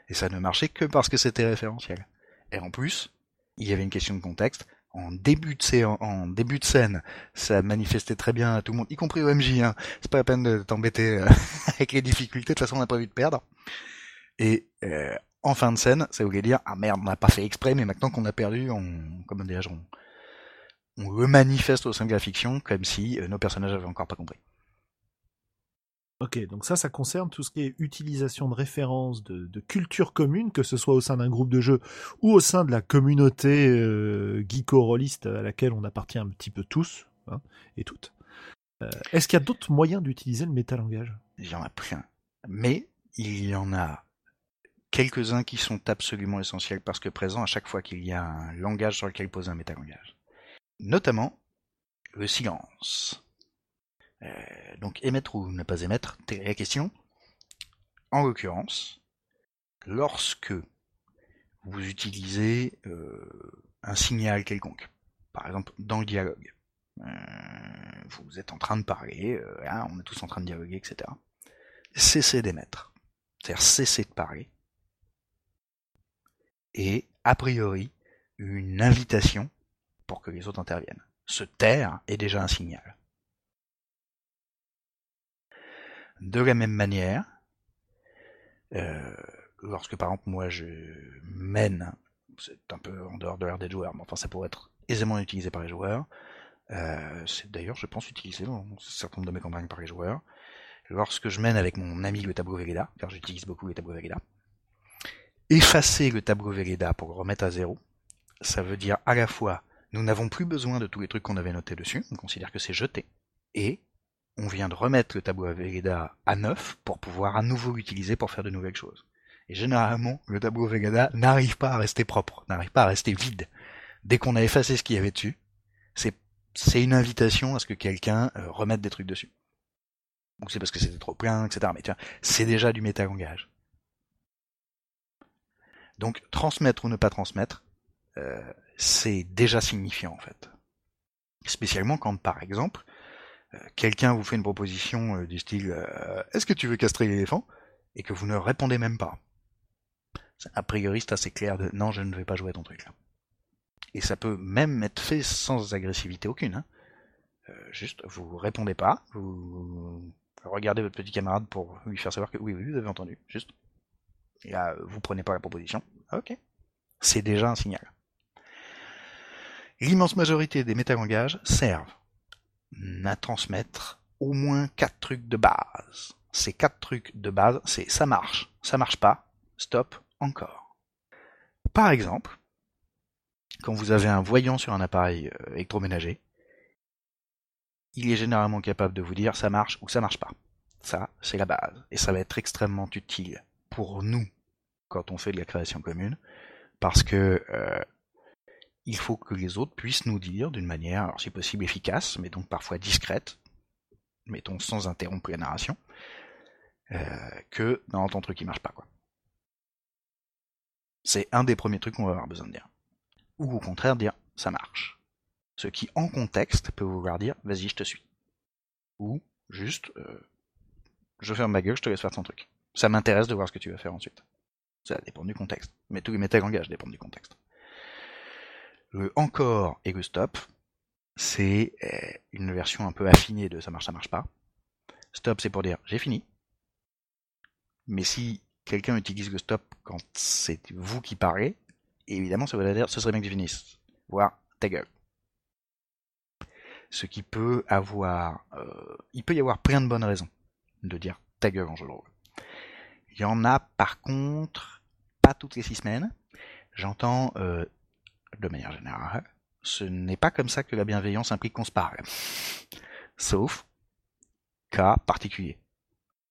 Et ça ne marchait que parce que c'était référentiel. Et en plus, il y avait une question de contexte. En début de, scène, ça manifestait très bien à tout le monde, y compris au MJ. Hein. C'est pas la peine de t'embêter euh, avec les difficultés. De toute façon, on n'a pas envie de perdre. Et euh, en fin de scène, ça voulait dire ah merde, on n'a pas fait exprès, mais maintenant qu'on a perdu, on comment dirais on, on le manifeste au sein de la fiction comme si euh, nos personnages avaient encore pas compris. Ok, donc ça, ça concerne tout ce qui est utilisation de références, de, culture commune, que ce soit au sein d'un groupe de jeu ou au sein de la communauté euh, geeko-rolliste à laquelle on appartient un petit peu tous hein, et toutes. Euh, est-ce qu'il y a d'autres moyens d'utiliser le métalangage? Il y en a plein. Mais il y en a quelques-uns qui sont absolument essentiels parce que présents à chaque fois qu'il y a un langage sur lequel poser un métalangage. Notamment le silence. Euh, donc émettre ou ne pas émettre, c'est la question. En l'occurrence, lorsque vous utilisez euh, un signal quelconque, par exemple dans le dialogue, euh, vous êtes en train de parler, on est tous en train de dialoguer, etc. Cessez d'émettre, c'est-à-dire cessez de parler, est a priori une invitation pour que les autres interviennent. Se taire est déjà un signal. De la même manière, euh, lorsque par exemple moi je mène, c'est un peu en dehors de l'ère des joueurs, mais enfin ça pourrait être aisément utilisé par les joueurs, euh, c'est d'ailleurs je pense utilisé dans un certain nombre de mes campagnes par les joueurs, lorsque je mène avec mon ami le tableau Vegeta, car j'utilise beaucoup les tableaux Vegeta, effacer le tableau Velleda pour le remettre à zéro, ça veut dire à la fois nous n'avons plus besoin de tous les trucs qu'on avait notés dessus, on considère que c'est jeté, et on vient de remettre le tableau Velleda à neuf pour pouvoir à nouveau l'utiliser pour faire de nouvelles choses. Et généralement, le tableau Vegada n'arrive pas à rester propre, n'arrive pas à rester vide. Dès qu'on a effacé ce qu'il y avait dessus, c'est, une invitation à ce que quelqu'un euh, remette des trucs dessus. Donc c'est parce que c'était trop plein, etc. Mais tiens, c'est déjà du métalangage. Donc transmettre ou ne pas transmettre, euh, c'est déjà signifiant en fait. Spécialement quand par exemple, euh, quelqu'un vous fait une proposition euh, du style Est-ce que tu veux castrer l'éléphant? Et que vous ne répondez même pas. A priori c'est assez clair de non je ne vais pas jouer à ton truc là. Et ça peut même être fait sans agressivité aucune. Hein. Juste, vous répondez pas, vous regardez votre petit camarade pour lui faire savoir que oui, oui, vous avez entendu. Juste. Et là, vous prenez pas la proposition. Ok. C'est déjà un signal. L'immense majorité des métalangages servent à transmettre au moins quatre trucs de base. Ces quatre trucs de base, c'est ça marche, ça marche pas, stop, encore. Par exemple, quand vous avez un voyant sur un appareil euh, électroménager, il est généralement capable de vous dire ça marche ou ça marche pas. Ça, c'est la base. Et ça va être extrêmement utile pour nous quand on fait de la création commune, parce que euh, il faut que les autres puissent nous dire d'une manière, alors si possible efficace, mais donc parfois discrète, mettons sans interrompre la narration, euh, que non, ton truc il marche pas quoi. C'est un des premiers trucs qu'on va avoir besoin de dire. Ou au contraire dire ça marche. Ce qui en contexte peut vouloir dire vas-y je te suis. Ou juste euh, je ferme ma gueule, je te laisse faire ton truc. Ça m'intéresse de voir ce que tu vas faire ensuite. Ça dépend du contexte. Mais tous les métalangages dépendent du contexte. Le encore et le stop, c'est euh, une version un peu affinée de ça marche, ça marche pas. Stop, c'est pour dire j'ai fini. Mais si quelqu'un utilise le stop quand c'est vous qui parlez, évidemment, ça veut dire ce serait bien que je finisse. Voir ta gueule. Ce qui peut avoir, euh, il peut y avoir plein de bonnes raisons de dire ta gueule en jeu de rôle. Il y en a par contre pas toutes les six semaines. J'entends euh, de manière générale, ce n'est pas comme ça que la bienveillance implique qu'on se parle. Sauf cas particulier.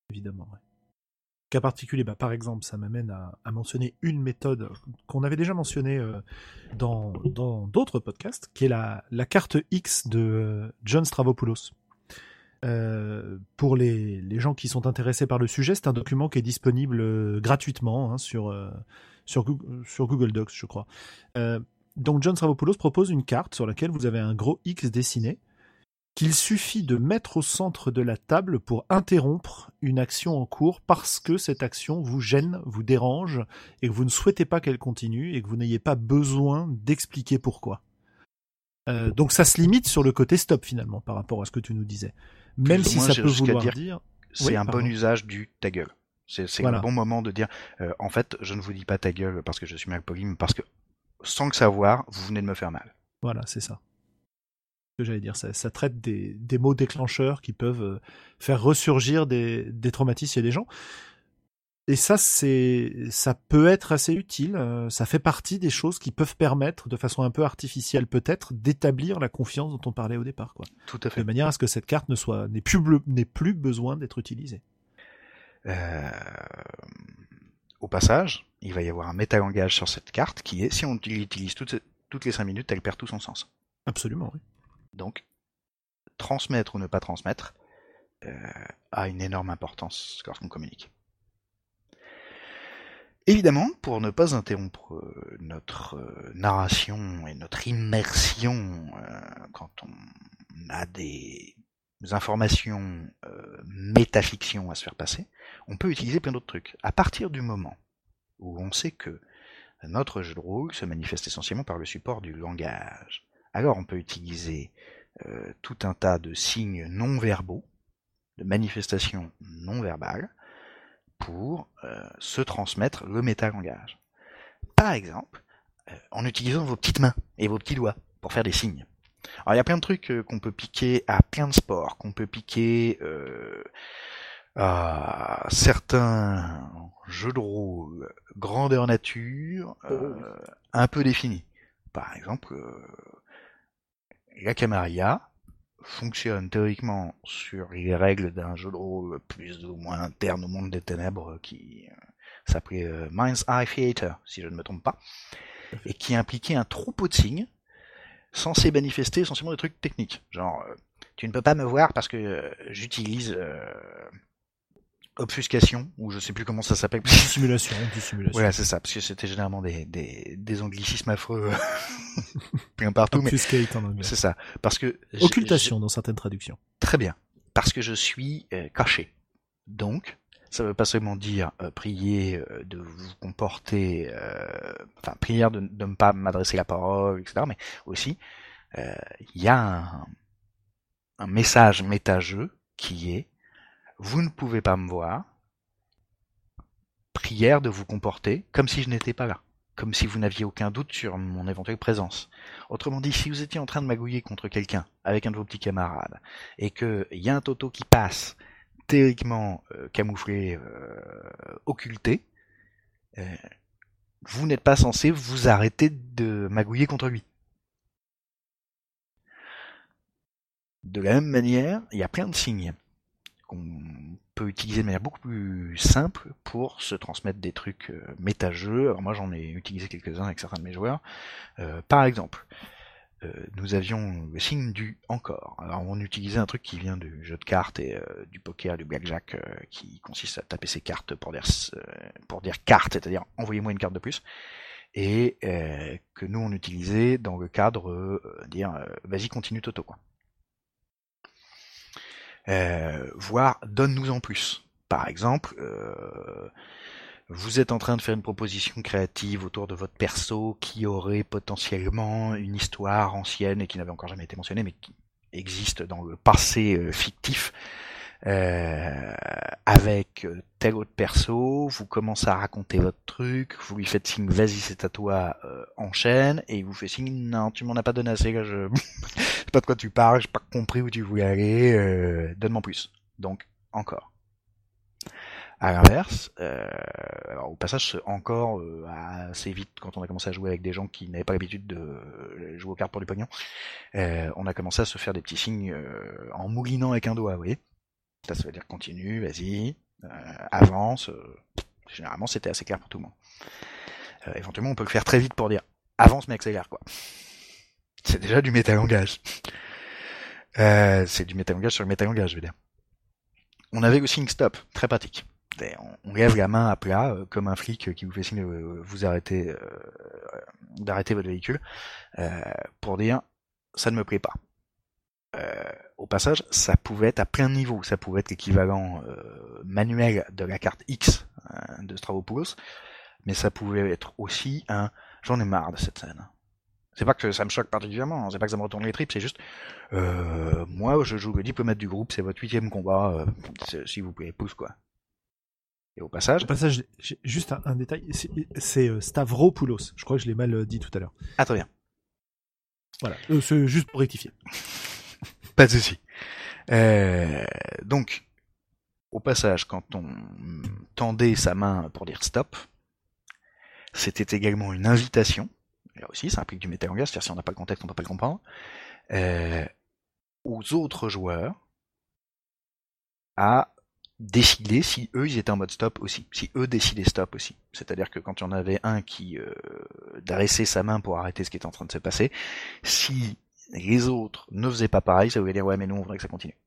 Évidemment. Cas particulier, bah, par exemple, ça m'amène à, mentionner une méthode qu'on avait déjà mentionnée euh, dans d'autres podcasts, qui est la, la carte X de euh, John Stravopoulos. Euh, pour les, gens qui sont intéressés par le sujet, c'est un document qui est disponible euh, gratuitement hein, sur, euh, sur, Google Docs, je crois. donc John Stravopoulos propose une carte sur laquelle vous avez un gros X dessiné qu'il suffit de mettre au centre de la table pour interrompre une action en cours parce que cette action vous gêne, vous dérange et que vous ne souhaitez pas qu'elle continue et que vous n'ayez pas besoin d'expliquer pourquoi. donc ça se limite sur le côté stop finalement par rapport à ce que tu nous disais. Même si ça peut vouloir dire, c'est un bon usage du ta gueule. C'est un bon moment de dire, euh, en fait, je ne vous dis pas ta gueule parce que je suis mal poli, mais parce que sans le savoir, vous venez de me faire mal. Voilà, c'est ça. Ce que j'allais dire, ça, ça traite des, des, mots déclencheurs qui peuvent euh, faire ressurgir des, des traumatismes chez des gens. Et ça, c'est, ça peut être assez utile. Euh, ça fait partie des choses qui peuvent permettre, de façon un peu artificielle peut-être, d'établir la confiance dont on parlait au départ, quoi. Tout à fait. De manière à ce que cette carte ne soit, n'ait plus, n'ait plus besoin d'être utilisée. Euh... Au passage, il va y avoir un métalangage sur cette carte qui est, si on l'utilise toutes, toutes les cinq minutes, elle perd tout son sens. Absolument, oui. Donc, transmettre ou ne pas transmettre euh, a une énorme importance lorsqu'on communique. Évidemment, pour ne pas interrompre euh, notre euh, narration et notre immersion euh, quand on a des informations métafiction à se faire passer, on peut utiliser plein d'autres trucs. À partir du moment où on sait que notre jeu de rôle se manifeste essentiellement par le support du langage, alors on peut utiliser tout un tas de signes non verbaux, de manifestations non verbales, pour euh, se transmettre le métalangage. Par exemple, euh, en utilisant vos petites mains et vos petits doigts pour faire des signes. Alors il y a plein de trucs euh, qu'on peut piquer à plein de sports, qu'on peut piquer à certains jeux de rôle, grandeur nature, oh. un peu définis. Par exemple, la Camarilla, fonctionne théoriquement sur les règles d'un jeu de rôle plus ou moins interne au monde des ténèbres qui euh, s'appelait euh, Mind's Eye Theater, si je ne me trompe pas, et qui impliquait un troupeau de signes censés manifester essentiellement des trucs techniques. Genre, euh, tu ne peux pas me voir parce que j'utilise obfuscation, ou je sais plus comment ça s'appelle. Dissimulation, dissimulation. Voilà, c'est ça, parce que c'était généralement des, des, des anglicismes affreux plein partout. Obfuscate en anglais. C'est ça, parce que... Occultation dans certaines traductions. Très bien, parce que je suis euh, caché. Donc, ça veut pas seulement dire euh, prier euh, de vous comporter, enfin prière de ne pas m'adresser la parole, etc. Mais aussi, il y a un, un message métageux qui est vous ne pouvez pas me voir, prière de vous comporter comme si je n'étais pas là, comme si vous n'aviez aucun doute sur mon éventuelle présence. Autrement dit, si vous étiez en train de magouiller contre quelqu'un avec un de vos petits camarades et qu'il y a un toto qui passe théoriquement euh, camouflé, euh, occulté, euh, vous n'êtes pas censé vous arrêter de magouiller contre lui. De la même manière, il y a plein de signes qu'on peut utiliser de manière beaucoup plus simple pour se transmettre des trucs euh, méta-jeux. Alors moi j'en ai utilisé quelques-uns avec certains de mes joueurs. Euh, par exemple, euh, nous avions le signe du encore. Alors on utilisait un truc qui vient du jeu de cartes et du poker, du blackjack, qui consiste à taper ses cartes pour dire, pour carte, c'est-à-dire envoyez-moi une carte de plus. Et que nous on utilisait dans le cadre dire vas-y continue Toto quoi euh, voire donne-nous en plus. Par exemple, euh, vous êtes en train de faire une proposition créative autour de votre perso qui aurait potentiellement une histoire ancienne et qui n'avait encore jamais été mentionnée, mais qui existe dans le passé euh, fictif euh, avec euh, tel autre perso, vous commencez à raconter votre truc, vous lui faites signe vas-y c'est à toi, euh, enchaîne, et il vous fait signe non tu m'en as pas donné assez, là, je sais pas de quoi tu parles, j'ai pas compris où tu voulais aller, euh, donne-moi plus. Donc encore. À l'inverse, euh, au passage, encore euh, assez vite, quand on a commencé à jouer avec des gens qui n'avaient pas l'habitude de jouer aux cartes pour du pognon, euh, on a commencé à se faire des petits signes en moulinant avec un doigt, vous voyez ça, ça veut dire continue, vas-y, euh, avance. Euh, généralement, c'était assez clair pour tout le monde. Euh, éventuellement, on peut le faire très vite pour dire avance mais accélère, quoi. C'est déjà du métalangage. Euh, c'est du métalangage sur le métalangage, je veux dire. On avait le signe stop, très pratique. On lève la main à plat, comme un flic qui vous fait signe vous arrêtez d'arrêter votre véhicule, pour dire ça ne me plaît pas. Euh, au passage, ça pouvait être à plein niveau. Ça pouvait être l'équivalent euh, manuel de la carte X euh, de Stravopoulos, mais ça pouvait être aussi un j'en ai marre de cette scène. C'est pas que ça me choque particulièrement, c'est pas que ça me retourne les tripes, c'est juste euh, moi je joue le diplomate du groupe, c'est votre huitième combat, s'il vous plaît, pousse quoi. Et au passage. Au passage, juste un, détail, c'est Stavropoulos. Je crois que je l'ai mal dit tout à l'heure. Ah très bien. Voilà, c'est juste pour rectifier. Pas de souci. Euh, donc, au passage, quand on tendait sa main pour dire stop, c'était également une invitation. Là aussi, ça implique du métalangage, c'est-à-dire si on n'a pas le contexte, on peut pas le comprendre. Euh, aux autres joueurs à décider si eux ils étaient en mode stop aussi, si eux décidaient stop aussi. C'est-à-dire que quand il y en avait un qui euh, dressait sa main pour arrêter ce qui est en train de se passer, si les autres ne faisaient pas pareil, ça voulait dire ouais mais nous on voudrait que ça continue.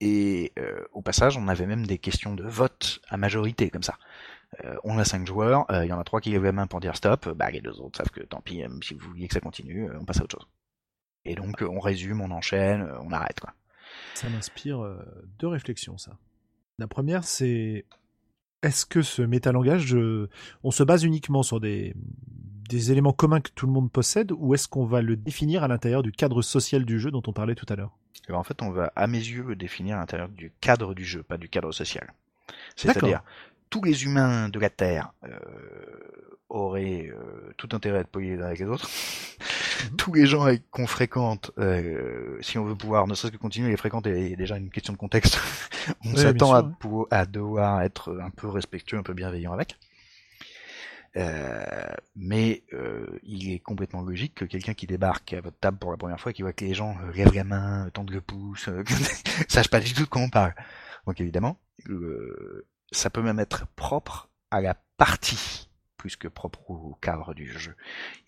Et euh, au passage, on avait même des questions de vote à majorité comme ça. Euh, on a cinq joueurs, euh, il y en a trois qui lèvent la main pour dire stop, bah les deux autres savent que tant pis, si vous vouliez que ça continue, on passe à autre chose. Et donc on résume, on enchaîne, on arrête. Ça m'inspire deux réflexions ça. La première c'est est-ce que ce métalangage, on se base uniquement sur des, des éléments communs que tout le monde possède ou est-ce qu'on va le définir à l'intérieur du cadre social du jeu dont on parlait tout à l'heure? En fait, on va, à mes yeux, le définir à l'intérieur du cadre du jeu, pas du cadre social. C'est-à-dire, tous les humains de la Terre euh, auraient euh, tout intérêt à être polis les uns avec les autres. Mhm. tous les gens qu'on fréquente, euh, si on veut pouvoir ne serait-ce que continuer les fréquenter, il déjà une question de contexte. on s'attend à, à devoir être un peu respectueux, un peu bienveillant avec. Euh, mais euh, il est complètement logique que quelqu'un qui débarque à votre table pour la première fois, qui voit que les gens euh, lèvent la main, tendent le pouce, sache pas du tout de quoi on parle. Donc évidemment, ça peut même être propre à la partie plus que propre au cadre du jeu.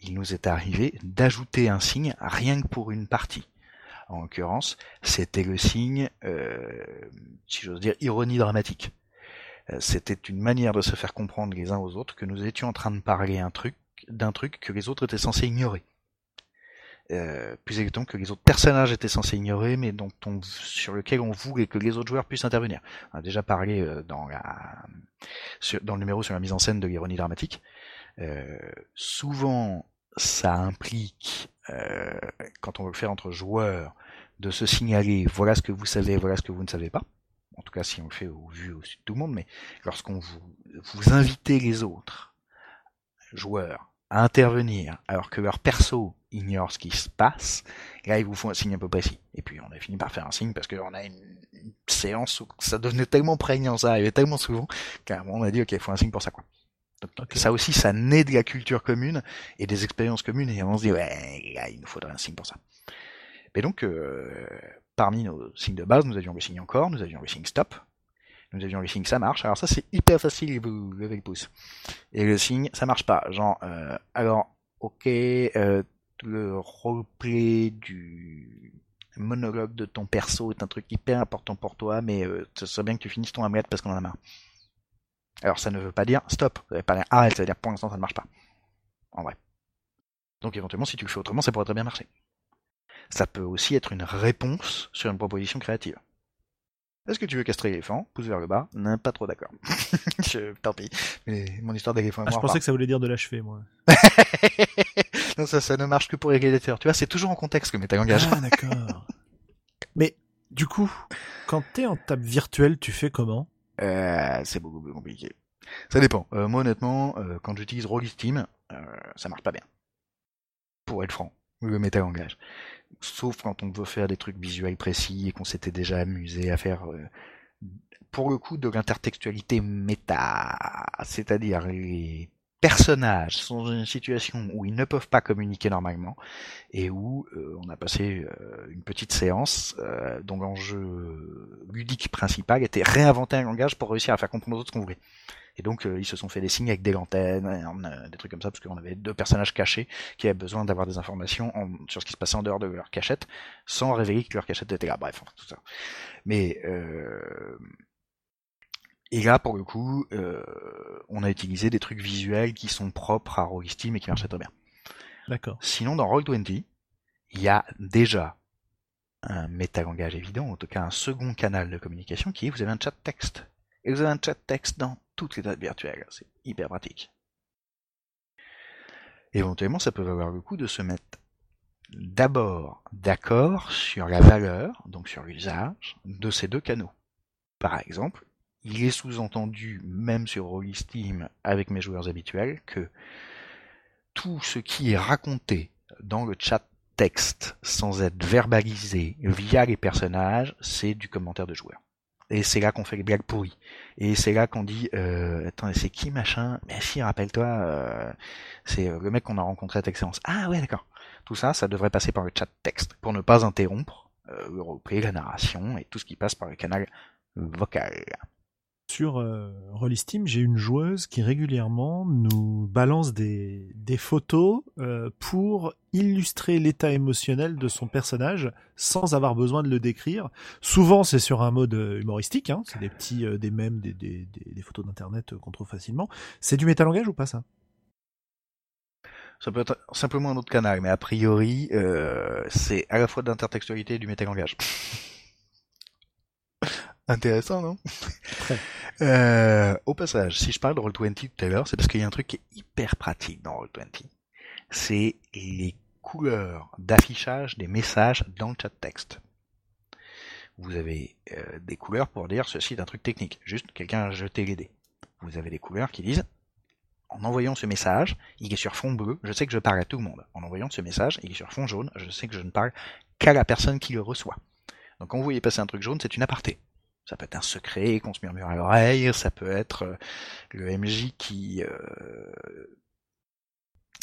Il nous est arrivé d'ajouter un signe rien que pour une partie. En l'occurrence, c'était le signe, euh, si j'ose dire, ironie dramatique. Euh, c'était une manière de se faire comprendre les uns aux autres que nous étions en train de parler un truc d'un truc que les autres étaient censés ignorer. Euh, plus exactement que les autres personnages étaient censés ignorer, mais dont on, sur lequel on voulait que les autres joueurs puissent intervenir. On a déjà parlé euh, dans, la, dans le numéro sur la mise en scène de l'ironie dramatique. Euh, souvent, ça implique, quand on veut le faire entre joueurs, de se signaler voilà ce que vous savez, voilà ce que vous ne savez pas. En tout cas, si on le fait au vu au de tout le monde, mais lorsqu'on vous, vous invitez les autres joueurs à intervenir alors que leur perso ignore ce qui se passe, là ils vous font un signe un peu précis. Et puis on a fini par faire un signe parce qu'on a une, séance où ça devenait tellement prégnant, ça arrivait tellement souvent qu'à un moment on a dit ok, il faut un signe pour ça quoi. Donc ça aussi, ça naît de la culture commune et des expériences communes et on se dit ouais, là, il nous faudrait un signe pour ça. Et donc, euh, parmi nos signes de base, nous avions le signe encore, nous avions le signe stop, nous avions le signe ça marche. Alors ça c'est hyper facile, vous levez le pouce. Et le signe ça marche pas. Genre, euh, alors, ok, euh, le roleplay du monologue de ton perso est un truc hyper important pour toi, mais euh, ce serait bien que tu finisses ton Hamlet parce qu'on en a marre. Alors ça ne veut pas dire stop, ça pas dire arrête, ça veut dire pour l'instant ça ne marche pas. En vrai. Donc éventuellement si tu le fais autrement, ça pourrait très bien marcher. Ça peut aussi être une réponse sur une proposition créative. Est-ce que tu veux castrer l'éléphant Pousse vers le bas. Non, pas trop d'accord. je, tant pis. Mais mon histoire d'éléphant ah, Je pensais que ça voulait dire de l'achever, moi. non, ça, ça ne marche que pour les gladiateurs. Tu vois, c'est toujours en contexte que métalangage. Ah, d'accord. Mais, du coup, quand t'es en table virtuelle, tu fais comment? Euh, C'est beaucoup plus compliqué. Ça dépend. Euh, moi, honnêtement, euh, quand j'utilise Rollisteam, ça marche pas bien. Pour être franc, le métalangage sauf quand on veut faire des trucs visuels précis et qu'on s'était déjà amusé à faire euh, pour le coup de l'intertextualité méta, c'est-à-dire les personnages sont dans une situation où ils ne peuvent pas communiquer normalement et où euh, on a passé euh, une petite séance dont l'enjeu ludique principal était réinventer un langage pour réussir à faire comprendre aux autres ce qu'on voulait. Et donc euh, ils se sont fait des signes avec des lanternes, euh, des trucs comme ça, parce qu'on avait deux personnages cachés qui avaient besoin d'avoir des informations sur ce qui se passait en dehors de leur cachette, sans révéler que leur cachette était là. Bref, tout ça. Mais euh... et là, pour le coup, euh, on a utilisé des trucs visuels qui sont propres à Rollisteam et qui marchaient très bien. D'accord. Sinon, dans Roll20, il y a déjà un métalangage évident, en tout cas un second canal de communication qui est vous avez un chat texte. Et vous avez un chat texte dans toutes les dates virtuelles. C'est hyper pratique. Éventuellement, ça peut valoir le coup de se mettre d'abord d'accord sur la valeur, donc sur l'usage, de ces deux canaux. Par exemple, il est sous-entendu, même sur Rollisteam avec mes joueurs habituels, que tout ce qui est raconté dans le chat texte sans être verbalisé via les personnages, c'est du commentaire de joueur. Et c'est là qu'on fait les blagues pourries. Et c'est là qu'on dit, euh, attends, c'est qui machin? Mais si, rappelle-toi, euh, c'est euh, le mec qu'on a rencontré à cette séance. Ah ouais, d'accord. Tout ça, ça devrait passer par le chat texte pour ne pas interrompre euh, le replay, la narration et tout ce qui passe par le canal vocal sur euh, j'ai une joueuse qui régulièrement nous balance des, des photos euh, pour illustrer l'état émotionnel de son personnage sans avoir besoin de le décrire. Souvent, c'est sur un mode euh, humoristique, hein, c'est des petits euh, des mèmes, des, des, des, photos d'internet qu'on trouve facilement. C'est du métalangage ou pas ça? Ça peut être simplement un autre canal, mais a priori, c'est à la fois de l'intertextualité et du métalangage. Intéressant, non? Euh, Au passage, si je parle de Roll20 tout à l'heure, c'est parce qu'il y a un truc qui est hyper pratique dans Roll20. C'est les couleurs d'affichage des messages dans le chat texte. Vous avez euh, des couleurs pour dire ceci est un truc technique. Juste, quelqu'un a jeté les dés. Vous avez des couleurs qui disent en envoyant ce message, il est sur fond bleu, je sais que je parle à tout le monde. En envoyant ce message, il est sur fond jaune, je sais que je ne parle qu'à la personne qui le reçoit. Donc quand vous voyez passer un truc jaune, c'est une aparté. Ça peut être un secret qu'on se murmure à l'oreille, ça peut être euh, le MJ qui euh,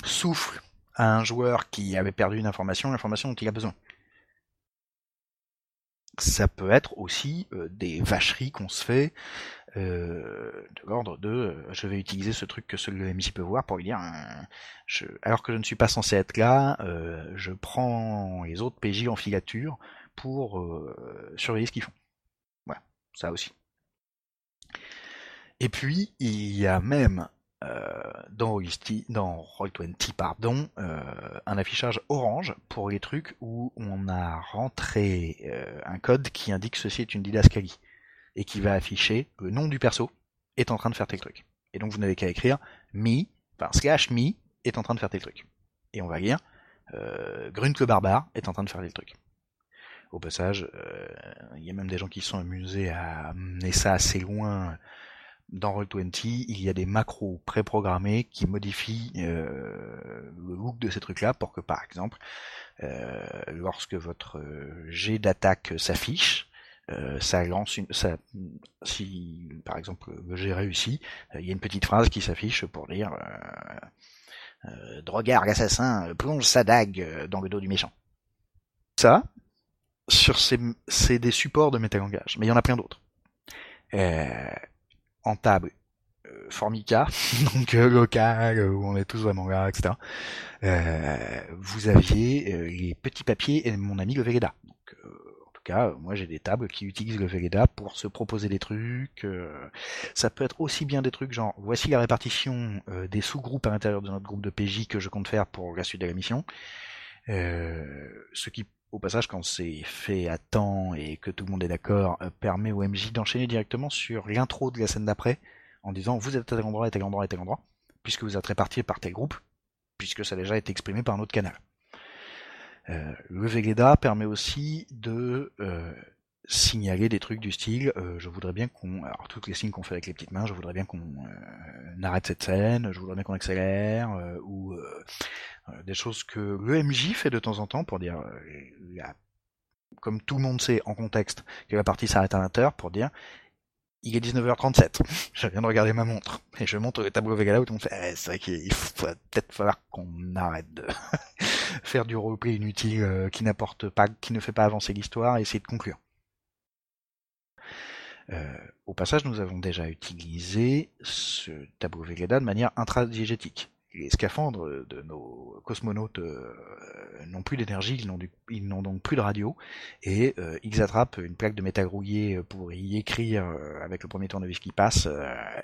souffle à un joueur qui avait perdu une information, l'information dont il a besoin. Ça peut être aussi euh, des vacheries qu'on se fait de l'ordre de je vais utiliser ce truc que seul le MJ peut voir pour lui dire je, alors que je ne suis pas censé être là, je prends les autres PJ en filature pour surveiller ce qu'ils font ça aussi. Et puis, il y a même euh, dans, dans Roll20 pardon, euh, un affichage orange pour les trucs où on a rentré euh, un code qui indique ceci est une didascalie et qui va afficher le nom du perso est en train de faire tel truc. Et donc vous n'avez qu'à écrire me enfin slash me est en train de faire tel truc. Et on va lire euh, barbare est en train de faire tel truc. Au passage, euh, il y a même des gens qui sont amusés à amener ça assez loin. Dans Roll20, il y a des macros préprogrammés qui modifient euh, le look de ces trucs-là pour que, par exemple, euh, lorsque votre jet d'attaque s'affiche, ça lance une, si par exemple j'ai réussi, euh, il y a une petite phrase qui s'affiche pour dire Drogard l'assassin plonge sa dague dans le dos du méchant. Ça, sur ces, c'est des supports de métalangage, mais il y en a plein d'autres. en table, Formica, donc local, où on est tous vraiment là, etc. vous aviez les petits papiers et mon ami le Vegeta cas, moi j'ai des tables qui utilisent le Vegeta pour se proposer des trucs. Euh, ça peut être aussi bien des trucs genre voici la répartition euh, des sous-groupes à l'intérieur de notre groupe de PJ que je compte faire pour la suite de la mission. Euh, ce qui, au passage, quand c'est fait à temps et que tout le monde est d'accord, permet au MJ d'enchaîner directement sur l'intro de la scène d'après en disant vous êtes à tel endroit, à tel endroit, à tel endroit, puisque vous êtes répartis par tel groupe, puisque ça a déjà été exprimé par un autre canal. Euh, le Vegeta permet aussi de euh, signaler des trucs du style euh, je voudrais bien qu'on alors toutes les signes qu'on fait avec les petites mains je voudrais bien qu'on arrête cette scène je voudrais bien qu'on accélère ou des choses que le MJ fait de temps en temps pour dire comme tout le monde sait en contexte que la partie s'arrête à 20h pour dire il est 19h37. Je viens de regarder ma montre. Et je montre le tableau Vegala où on fait, eh, c'est vrai qu'il faut peut-être falloir qu'on arrête de faire du roleplay inutile euh, qui n'apporte pas, qui ne fait pas avancer l'histoire et essayer de conclure. Euh, au passage, nous avons déjà utilisé ce tableau Vegada de manière intradiégétique les scaphandres de nos cosmonautes euh, n'ont plus d'énergie, ils n'ont donc plus de radio, et euh, ils attrapent une plaque de métal rouillé pour y écrire, euh, avec le premier tournevis qui passe,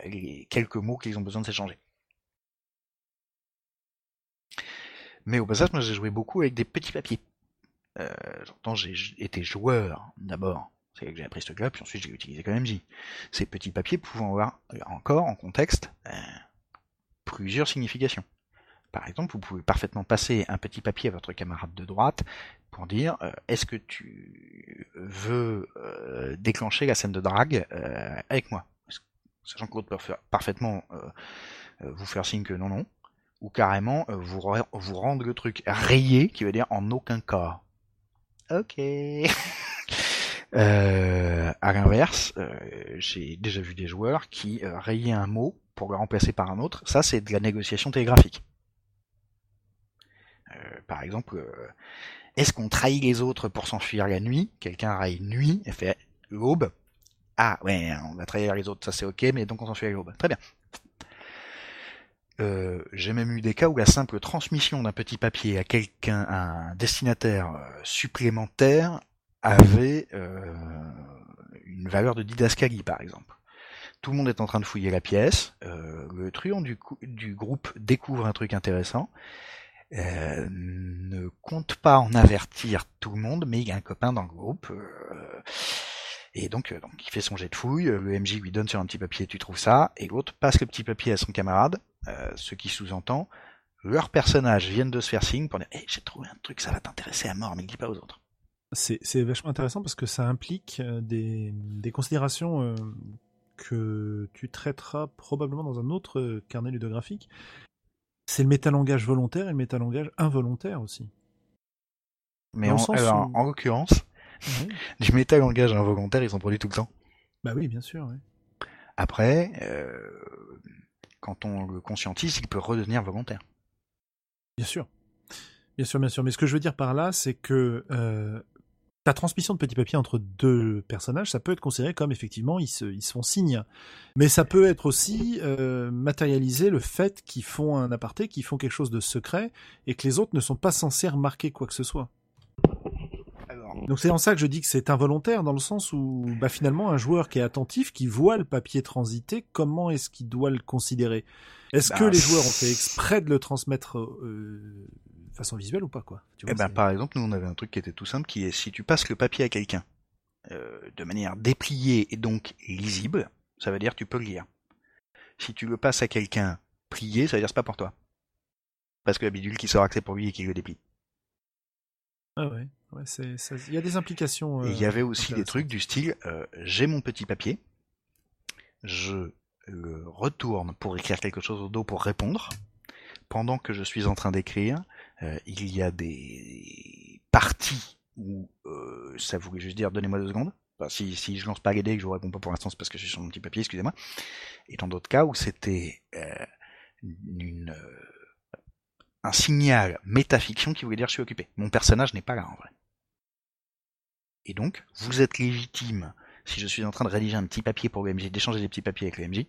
les quelques mots qu'ils ont besoin de s'échanger. Mais au passage, moi j'ai joué beaucoup avec des petits papiers. J'entends, j'ai été joueur d'abord, c'est que j'ai appris ce club, puis ensuite j'ai utilisé comme MJ. Ces petits papiers pouvant avoir encore en contexte plusieurs significations. Par exemple, vous pouvez parfaitement passer un petit papier à votre camarade de droite pour dire euh, est-ce que tu veux euh, déclencher la scène de drague euh, avec moi? Sachant que l'autre peut parfaitement vous faire signe que non, non. Ou carrément vous rendre le truc rayé qui veut dire en aucun cas. Ok. à l'inverse, j'ai déjà vu des joueurs qui rayaient un mot pour le remplacer par un autre, ça c'est de la négociation télégraphique. Euh, par exemple, euh, est-ce qu'on trahit les autres pour s'enfuir la nuit? Quelqu'un raille nuit et fait l'aube. Ah ouais, on va trahir les autres, ça c'est ok, mais donc on s'enfuit à l'aube. Très bien. Euh, j'ai même eu des cas où la simple transmission d'un petit papier à quelqu'un, à un destinataire supplémentaire, avait une valeur de didascalie, par exemple tout le monde est en train de fouiller la pièce, euh, le truand du, groupe découvre un truc intéressant, euh, ne compte pas en avertir tout le monde, mais il y a un copain dans le groupe, euh, et donc, il fait son jet de fouille, le MJ lui donne sur un petit papier tu trouves ça, et l'autre passe le petit papier à son camarade, ce qui sous-entend leurs personnages viennent de se faire signe pour dire hey, j'ai trouvé un truc, ça va t'intéresser à mort, mais ne dis pas aux autres. C'est vachement intéressant parce que ça implique des, des considérations que tu traiteras probablement dans un autre euh, carnet ludographique. C'est le métalangage volontaire et le métalangage involontaire aussi. Mais en, en l'occurrence, du métalangage involontaire, ils sont produits tout le temps. Bah oui, bien sûr. Après, euh, quand on le conscientise, il peut redevenir volontaire. Bien sûr. Bien sûr, bien sûr. Mais ce que je veux dire par là, c'est que euh, ta transmission de petit papier entre deux personnages, ça peut être considéré comme effectivement ils se, ils font signe. Mais ça peut être aussi euh, matérialiser le fait qu'ils font un aparté, qu'ils font quelque chose de secret et que les autres ne sont pas censés remarquer quoi que ce soit. Donc c'est en ça que je dis que c'est involontaire dans le sens où bah, finalement un joueur qui est attentif, qui voit le papier transiter, comment est-ce qu'il doit le considérer? Est-ce bah, que les joueurs ont fait exprès de le transmettre euh, façon visuelle ou pas quoi Eh ben par exemple nous on avait un truc qui était tout simple qui est si tu passes le papier à quelqu'un euh, de manière dépliée et donc lisible, ça veut dire tu peux le lire. Si tu le passes à quelqu'un plié, ça veut dire c'est pas pour toi. Parce que la bidule qui sort accès pour lui et qui le déplie. Ah ouais, ouais il y a des implications. il y avait aussi des trucs du style, j'ai mon petit papier, je le retourne pour écrire quelque chose au dos pour répondre. Pendant que je suis en train d'écrire, il y a des parties où euh, ça voulait juste dire donnez-moi deux secondes. si, si je lance pas les dés et que je vous réponds pas pour l'instant, c'est parce que je suis sur mon petit papier, excusez-moi. Et dans d'autres cas où c'était euh, une, euh, un signal métafiction qui voulait dire je suis occupé. Mon personnage n'est pas là en vrai. Et donc, vous êtes légitime, si je suis en train de rédiger un petit papier pour le MJ, d'échanger des petits papiers avec le MJ,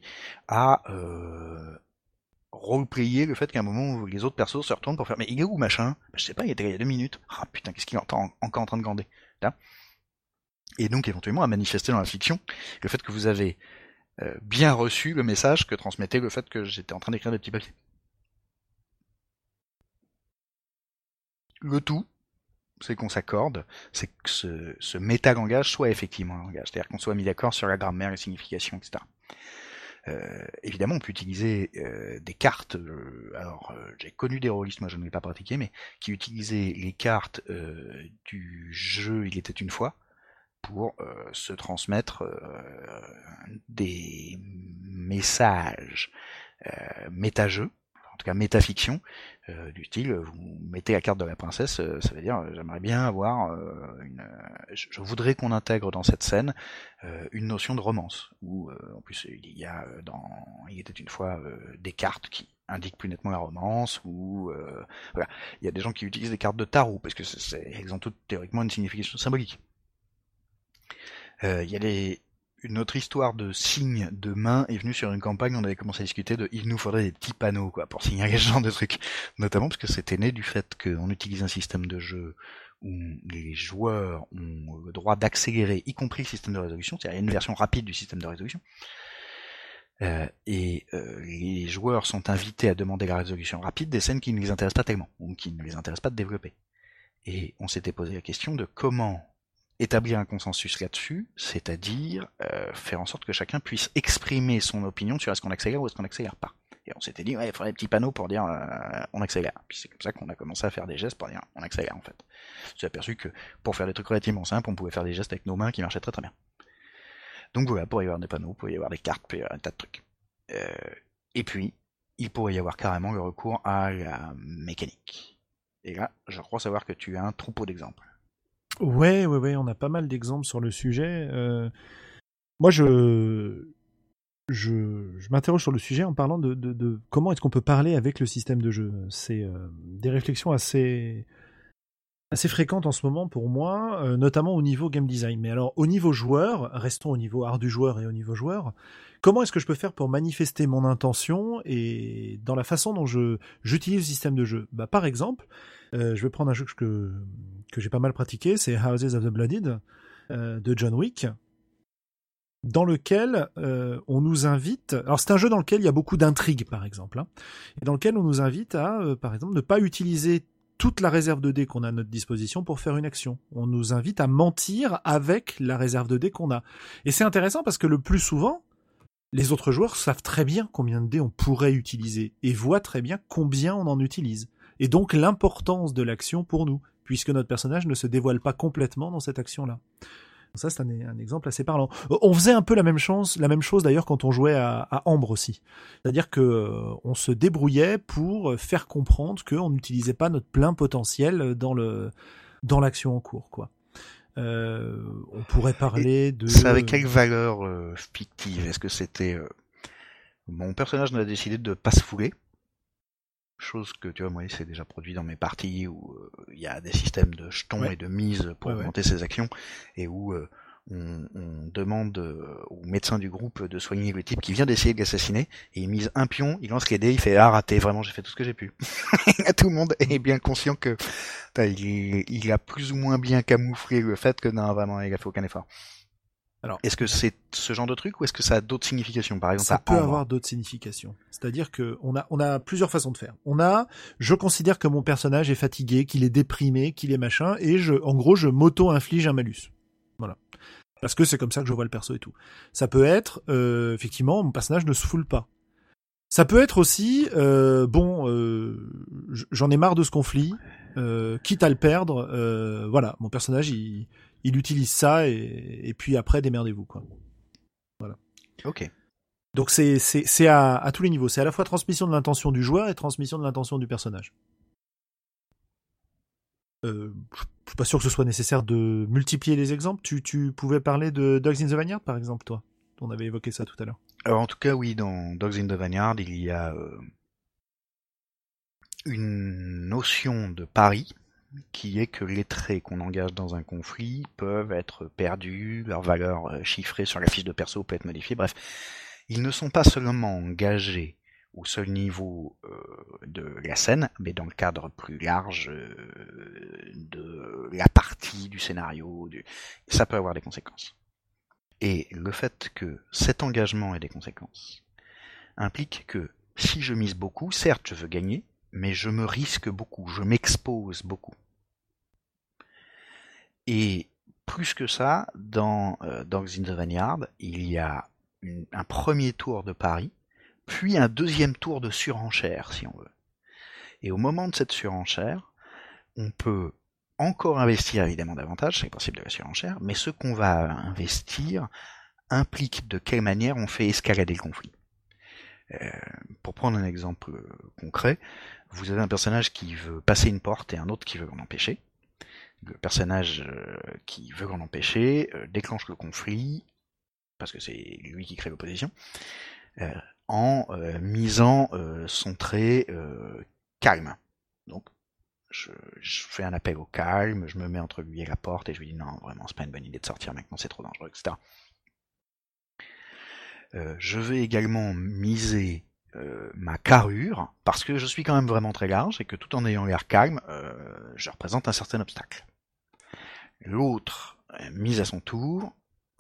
à euh, roleplayer le fait qu'à un moment où les autres persos se retournent pour faire mais il est où machin? Je sais pas, il était là il y a deux minutes. Ah putain, qu'est-ce qu'il est encore en train de glander Et donc éventuellement à manifester dans la fiction le fait que vous avez euh, bien reçu le message que transmettait le fait que j'étais en train d'écrire des petits papiers. Le tout, c'est qu'on s'accorde, c'est que ce, ce métalangage soit effectivement un langage, c'est-à-dire qu'on soit mis d'accord sur la grammaire, les significations, etc. Euh, évidemment, on peut utiliser euh, des cartes. Euh, alors, j'ai connu des rôlistes, moi je ne l'ai pas pratiqué, mais qui utilisaient les cartes du jeu Il était une fois pour se transmettre des messages méta-jeux tout cas métafiction, euh, du style, vous mettez la carte de la princesse, euh, ça veut dire euh, j'aimerais bien avoir une, je, voudrais qu'on intègre dans cette scène une notion de romance, où en plus il y a dans, il était une fois des cartes qui indiquent plus nettement la romance, ou voilà, il y a des gens qui utilisent des cartes de tarot parce que c'est, elles ont toutes théoriquement une signification symbolique. Il y a des une autre histoire de signe de main est venue sur une campagne, on avait commencé à discuter de il nous faudrait des petits panneaux quoi pour signaler ce genre de trucs. Notamment parce que c'était né du fait qu'on utilise un système de jeu où les joueurs ont le droit d'accélérer, y compris le système de résolution, c'est-à-dire une version rapide du système de résolution. Euh, et euh, les joueurs sont invités à demander la résolution rapide des scènes qui ne les intéressent pas tellement, ou qui ne les intéressent pas de développer. Et on s'était posé la question de comment établir un consensus là-dessus, c'est-à-dire euh, faire en sorte que chacun puisse exprimer son opinion sur est-ce qu'on accélère ou est-ce qu'on accélère pas. Et on s'était dit, ouais, il faudrait des petits panneaux pour dire euh, on accélère. Puis c'est comme ça qu'on a commencé à faire des gestes pour dire on accélère en fait. J'ai aperçu que pour faire des trucs relativement simples, on pouvait faire des gestes avec nos mains qui marchaient très très bien. Donc voilà, pour y avoir des panneaux, pour y avoir des cartes, pour y avoir un tas de trucs. Euh, et puis, il pourrait y avoir carrément le recours à la mécanique. Et là, je crois savoir que tu as un troupeau d'exemples. Ouais, ouais, ouais, on a pas mal d'exemples sur le sujet. Euh, moi, je, je, m'interroge sur le sujet en parlant de, comment est-ce qu'on peut parler avec le système de jeu. C'est euh, des réflexions assez, assez fréquentes en ce moment pour moi, euh, notamment au niveau game design. Mais alors, au niveau joueur, restons au niveau art du joueur et au niveau joueur. Comment est-ce que je peux faire pour manifester mon intention et dans la façon dont j'utilise le système de jeu? Bah, par exemple, je vais prendre un jeu que, que j'ai pas mal pratiqué, c'est Houses of the Blooded euh, de John Wick, dans lequel euh, on nous invite. Alors c'est un jeu dans lequel il y a beaucoup d'intrigues, par exemple, hein, et dans lequel on nous invite à, par exemple, ne pas utiliser toute la réserve de dés qu'on a à notre disposition pour faire une action. On nous invite à mentir avec la réserve de dés qu'on a. Et c'est intéressant parce que le plus souvent, les autres joueurs savent très bien combien de dés on pourrait utiliser et voient très bien combien on en utilise et donc l'importance de l'action pour nous, puisque notre personnage ne se dévoile pas complètement dans cette action-là. Ça, c'est un, exemple assez parlant. Euh, on faisait un peu la même chose, la même chose d'ailleurs quand on jouait à, Ambre aussi. C'est-à-dire que euh, on se débrouillait pour faire comprendre qu'on n'utilisait pas notre plein potentiel dans le dans l'action en cours, quoi. Euh, on pourrait parler de. Ça avait quelle valeur fictive? Est-ce que c'était mon personnage n'a décidé de pas se fouler? Chose que tu vois moi c'est déjà produit dans mes parties où euh, il y a des systèmes de jetons et de mise pour augmenter ses actions et où euh, on, demande euh, au médecin du groupe de soigner le type qui vient d'essayer de l'assassiner et il mise un pion, il lance les dés, il fait ah raté, vraiment j'ai fait tout ce que j'ai pu. tout le monde est bien conscient que il, il, a plus ou moins bien camouflé le fait que non vraiment il a fait aucun effort. Alors, est-ce que c'est ce genre de truc ou est-ce que ça a d'autres significations? Par exemple, ça peut avoir d'autres significations. C'est-à-dire que on a on a plusieurs façons de faire. On a, je considère que mon personnage est fatigué, qu'il est déprimé, qu'il est machin, et je, en gros, je m'auto-inflige un malus. Voilà. Parce que c'est comme ça que je vois le perso et tout. Ça peut être, euh, effectivement, mon personnage ne se foule pas. Ça peut être aussi, euh, bon, euh, j'en ai marre de ce conflit, euh, quitte à le perdre, euh, voilà, mon personnage, il, il utilise ça et, et puis après, démerdez-vous, quoi. Voilà. Ok. Donc c'est c'est c'est à, à tous les niveaux. C'est à la fois transmission de l'intention du joueur et transmission de l'intention du personnage. Euh, je suis pas sûr que ce soit nécessaire de multiplier les exemples. Tu, tu pouvais parler de Dogs in the Vineyard, par exemple, toi? On avait évoqué ça tout à l'heure. Alors en tout cas, oui, dans Dogs in the Vineyard, il y a euh, une notion de pari qui est que les traits qu'on engage dans un conflit peuvent être perdus, leur valeur euh, chiffrée sur la fiche de perso peut être modifiée, bref. Ils ne sont pas seulement engagés au seul niveau euh, de la scène, mais dans le cadre plus large euh, de la partie du scénario, ça peut avoir des conséquences. Et le fait que cet engagement ait des conséquences implique que si je mise beaucoup, certes je veux gagner, mais je me risque beaucoup, je m'expose beaucoup. Et plus que ça, dans euh, Dogs in the Vineyard, il y a une, un premier tour de pari, puis un deuxième tour de surenchère, si on veut. Et au moment de cette surenchère, on peut encore investir évidemment davantage, c'est le principe de la surenchère, mais ce qu'on va investir implique de quelle manière on fait escalader le conflit. Euh, pour prendre un exemple concret, vous avez un personnage qui veut passer une porte et un autre qui veut l'en empêcher. Le personnage euh, qui veut l'en empêcher euh, déclenche le conflit, parce que c'est lui qui crée l'opposition, euh, en misant son trait calme. Donc je, fais un appel au calme, je me mets entre lui et la porte et je lui dis non, vraiment, c'est pas une bonne idée de sortir maintenant, c'est trop dangereux, etc. Je vais également miser ma carrure parce que je suis quand même vraiment très large et que tout en ayant l'air calme, je représente un certain obstacle. L'autre mise à son tour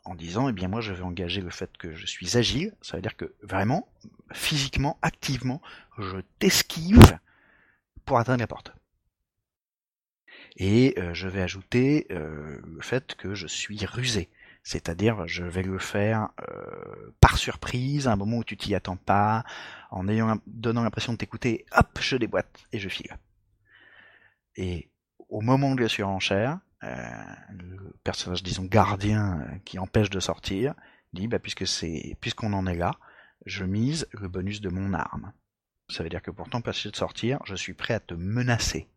en disant eh bien moi je vais engager le fait que je suis agile, ça veut dire que vraiment physiquement, activement, je t'esquive pour atteindre la porte. Et euh, je vais ajouter euh, le fait que je suis rusé. C'est-à-dire, je vais le faire euh, par surprise, à un moment où tu t'y attends pas, en ayant, donnant l'impression de t'écouter, hop, je déboîte et je file. Et au moment de la surenchère, euh, le personnage, disons, gardien euh, qui empêche de sortir, dit, bah, puisque c'est, puisqu'on en est là, je mise le bonus de mon arme. Ça veut dire que pour t'empêcher de sortir, je suis prêt à te menacer.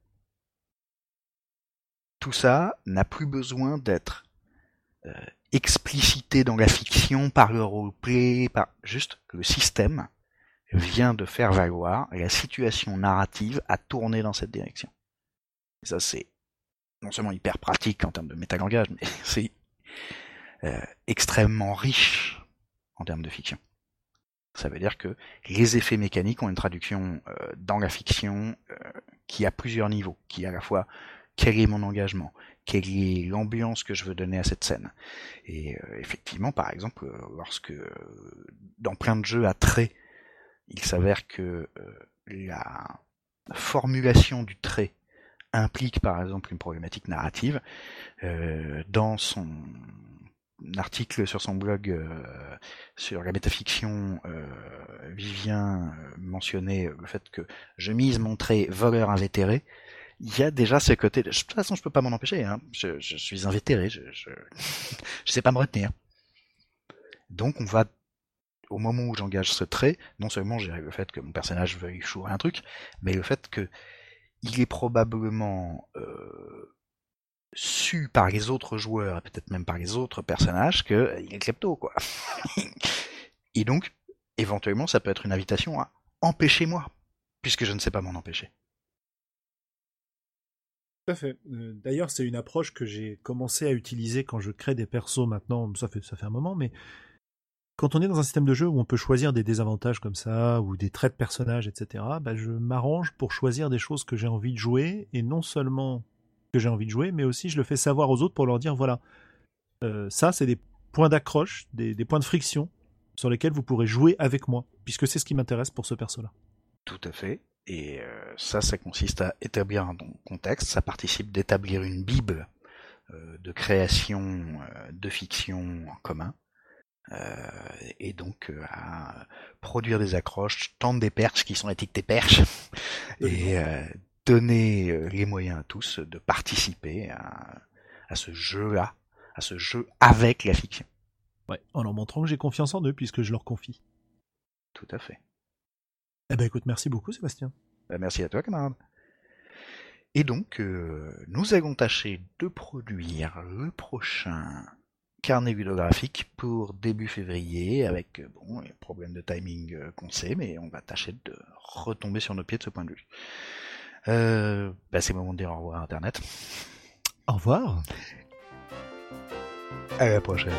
Tout ça n'a plus besoin d'être euh, explicité dans la fiction par le roleplay, par juste le système vient de faire valoir la situation narrative à tourner dans cette direction. Ça c'est non seulement hyper pratique en termes de métalangage, mais c'est euh, extrêmement riche en termes de fiction. Ça veut dire que les effets mécaniques ont une traduction euh, dans la fiction euh, qui a plusieurs niveaux, qui est à la fois quel est mon engagement, quelle est l'ambiance que je veux donner à cette scène. Et effectivement, par exemple, lorsque dans plein de jeux à trait, il s'avère que la formulation du trait implique par exemple une problématique narrative, dans son article sur son blog euh, sur la métafiction, euh, Vivien mentionnait le fait que je mise mon trait voleur invétéré. Il y a déjà ce côté. De, de toute façon, je peux pas m'en empêcher. Hein. Je, suis invétéré. Je, je, je sais pas me retenir. Donc, on va au moment où j'engage ce trait, non seulement j'ai le fait que mon personnage veuille chourer un truc, mais le fait que il est probablement euh, su par les autres joueurs, et peut-être même par les autres personnages, qu'il est klepto, quoi. et donc, éventuellement, ça peut être une invitation à empêcher-moi, puisque je ne sais pas m'en empêcher. Tout à fait. D'ailleurs, c'est une approche que j'ai commencé à utiliser quand je crée des persos maintenant, ça fait un moment, mais quand on est dans un système de jeu où on peut choisir des désavantages comme ça, ou des traits de personnages, etc., bah, je m'arrange pour choisir des choses que j'ai envie de jouer, et non seulement que j'ai envie de jouer, mais aussi je le fais savoir aux autres pour leur dire voilà, euh, ça c'est des points d'accroche, des, points de friction sur lesquels vous pourrez jouer avec moi, puisque c'est ce qui m'intéresse pour ce perso-là. Tout à fait. Et euh, ça, ça consiste à établir un contexte, ça participe d'établir une bible euh, de création de fiction en commun. Euh, et donc euh, à produire des accroches, tendre des perches qui sont étiquetées perches, et euh, donner les moyens à tous de participer à, à ce jeu-là, à ce jeu avec la fiction. Ouais, en leur montrant que j'ai confiance en eux puisque je leur confie. Tout à fait. Eh ben écoute, merci beaucoup Sébastien. Ben, merci à toi camarade. Et donc, euh, nous avons tâché de produire le prochain carnet vidéographique pour début février, avec euh, bon, les problèmes de timing euh, qu'on sait, mais on va tâcher de retomber sur nos pieds de ce point de vue. Euh, bah, c'est le moment de dire au revoir à Internet. Au revoir. À la prochaine.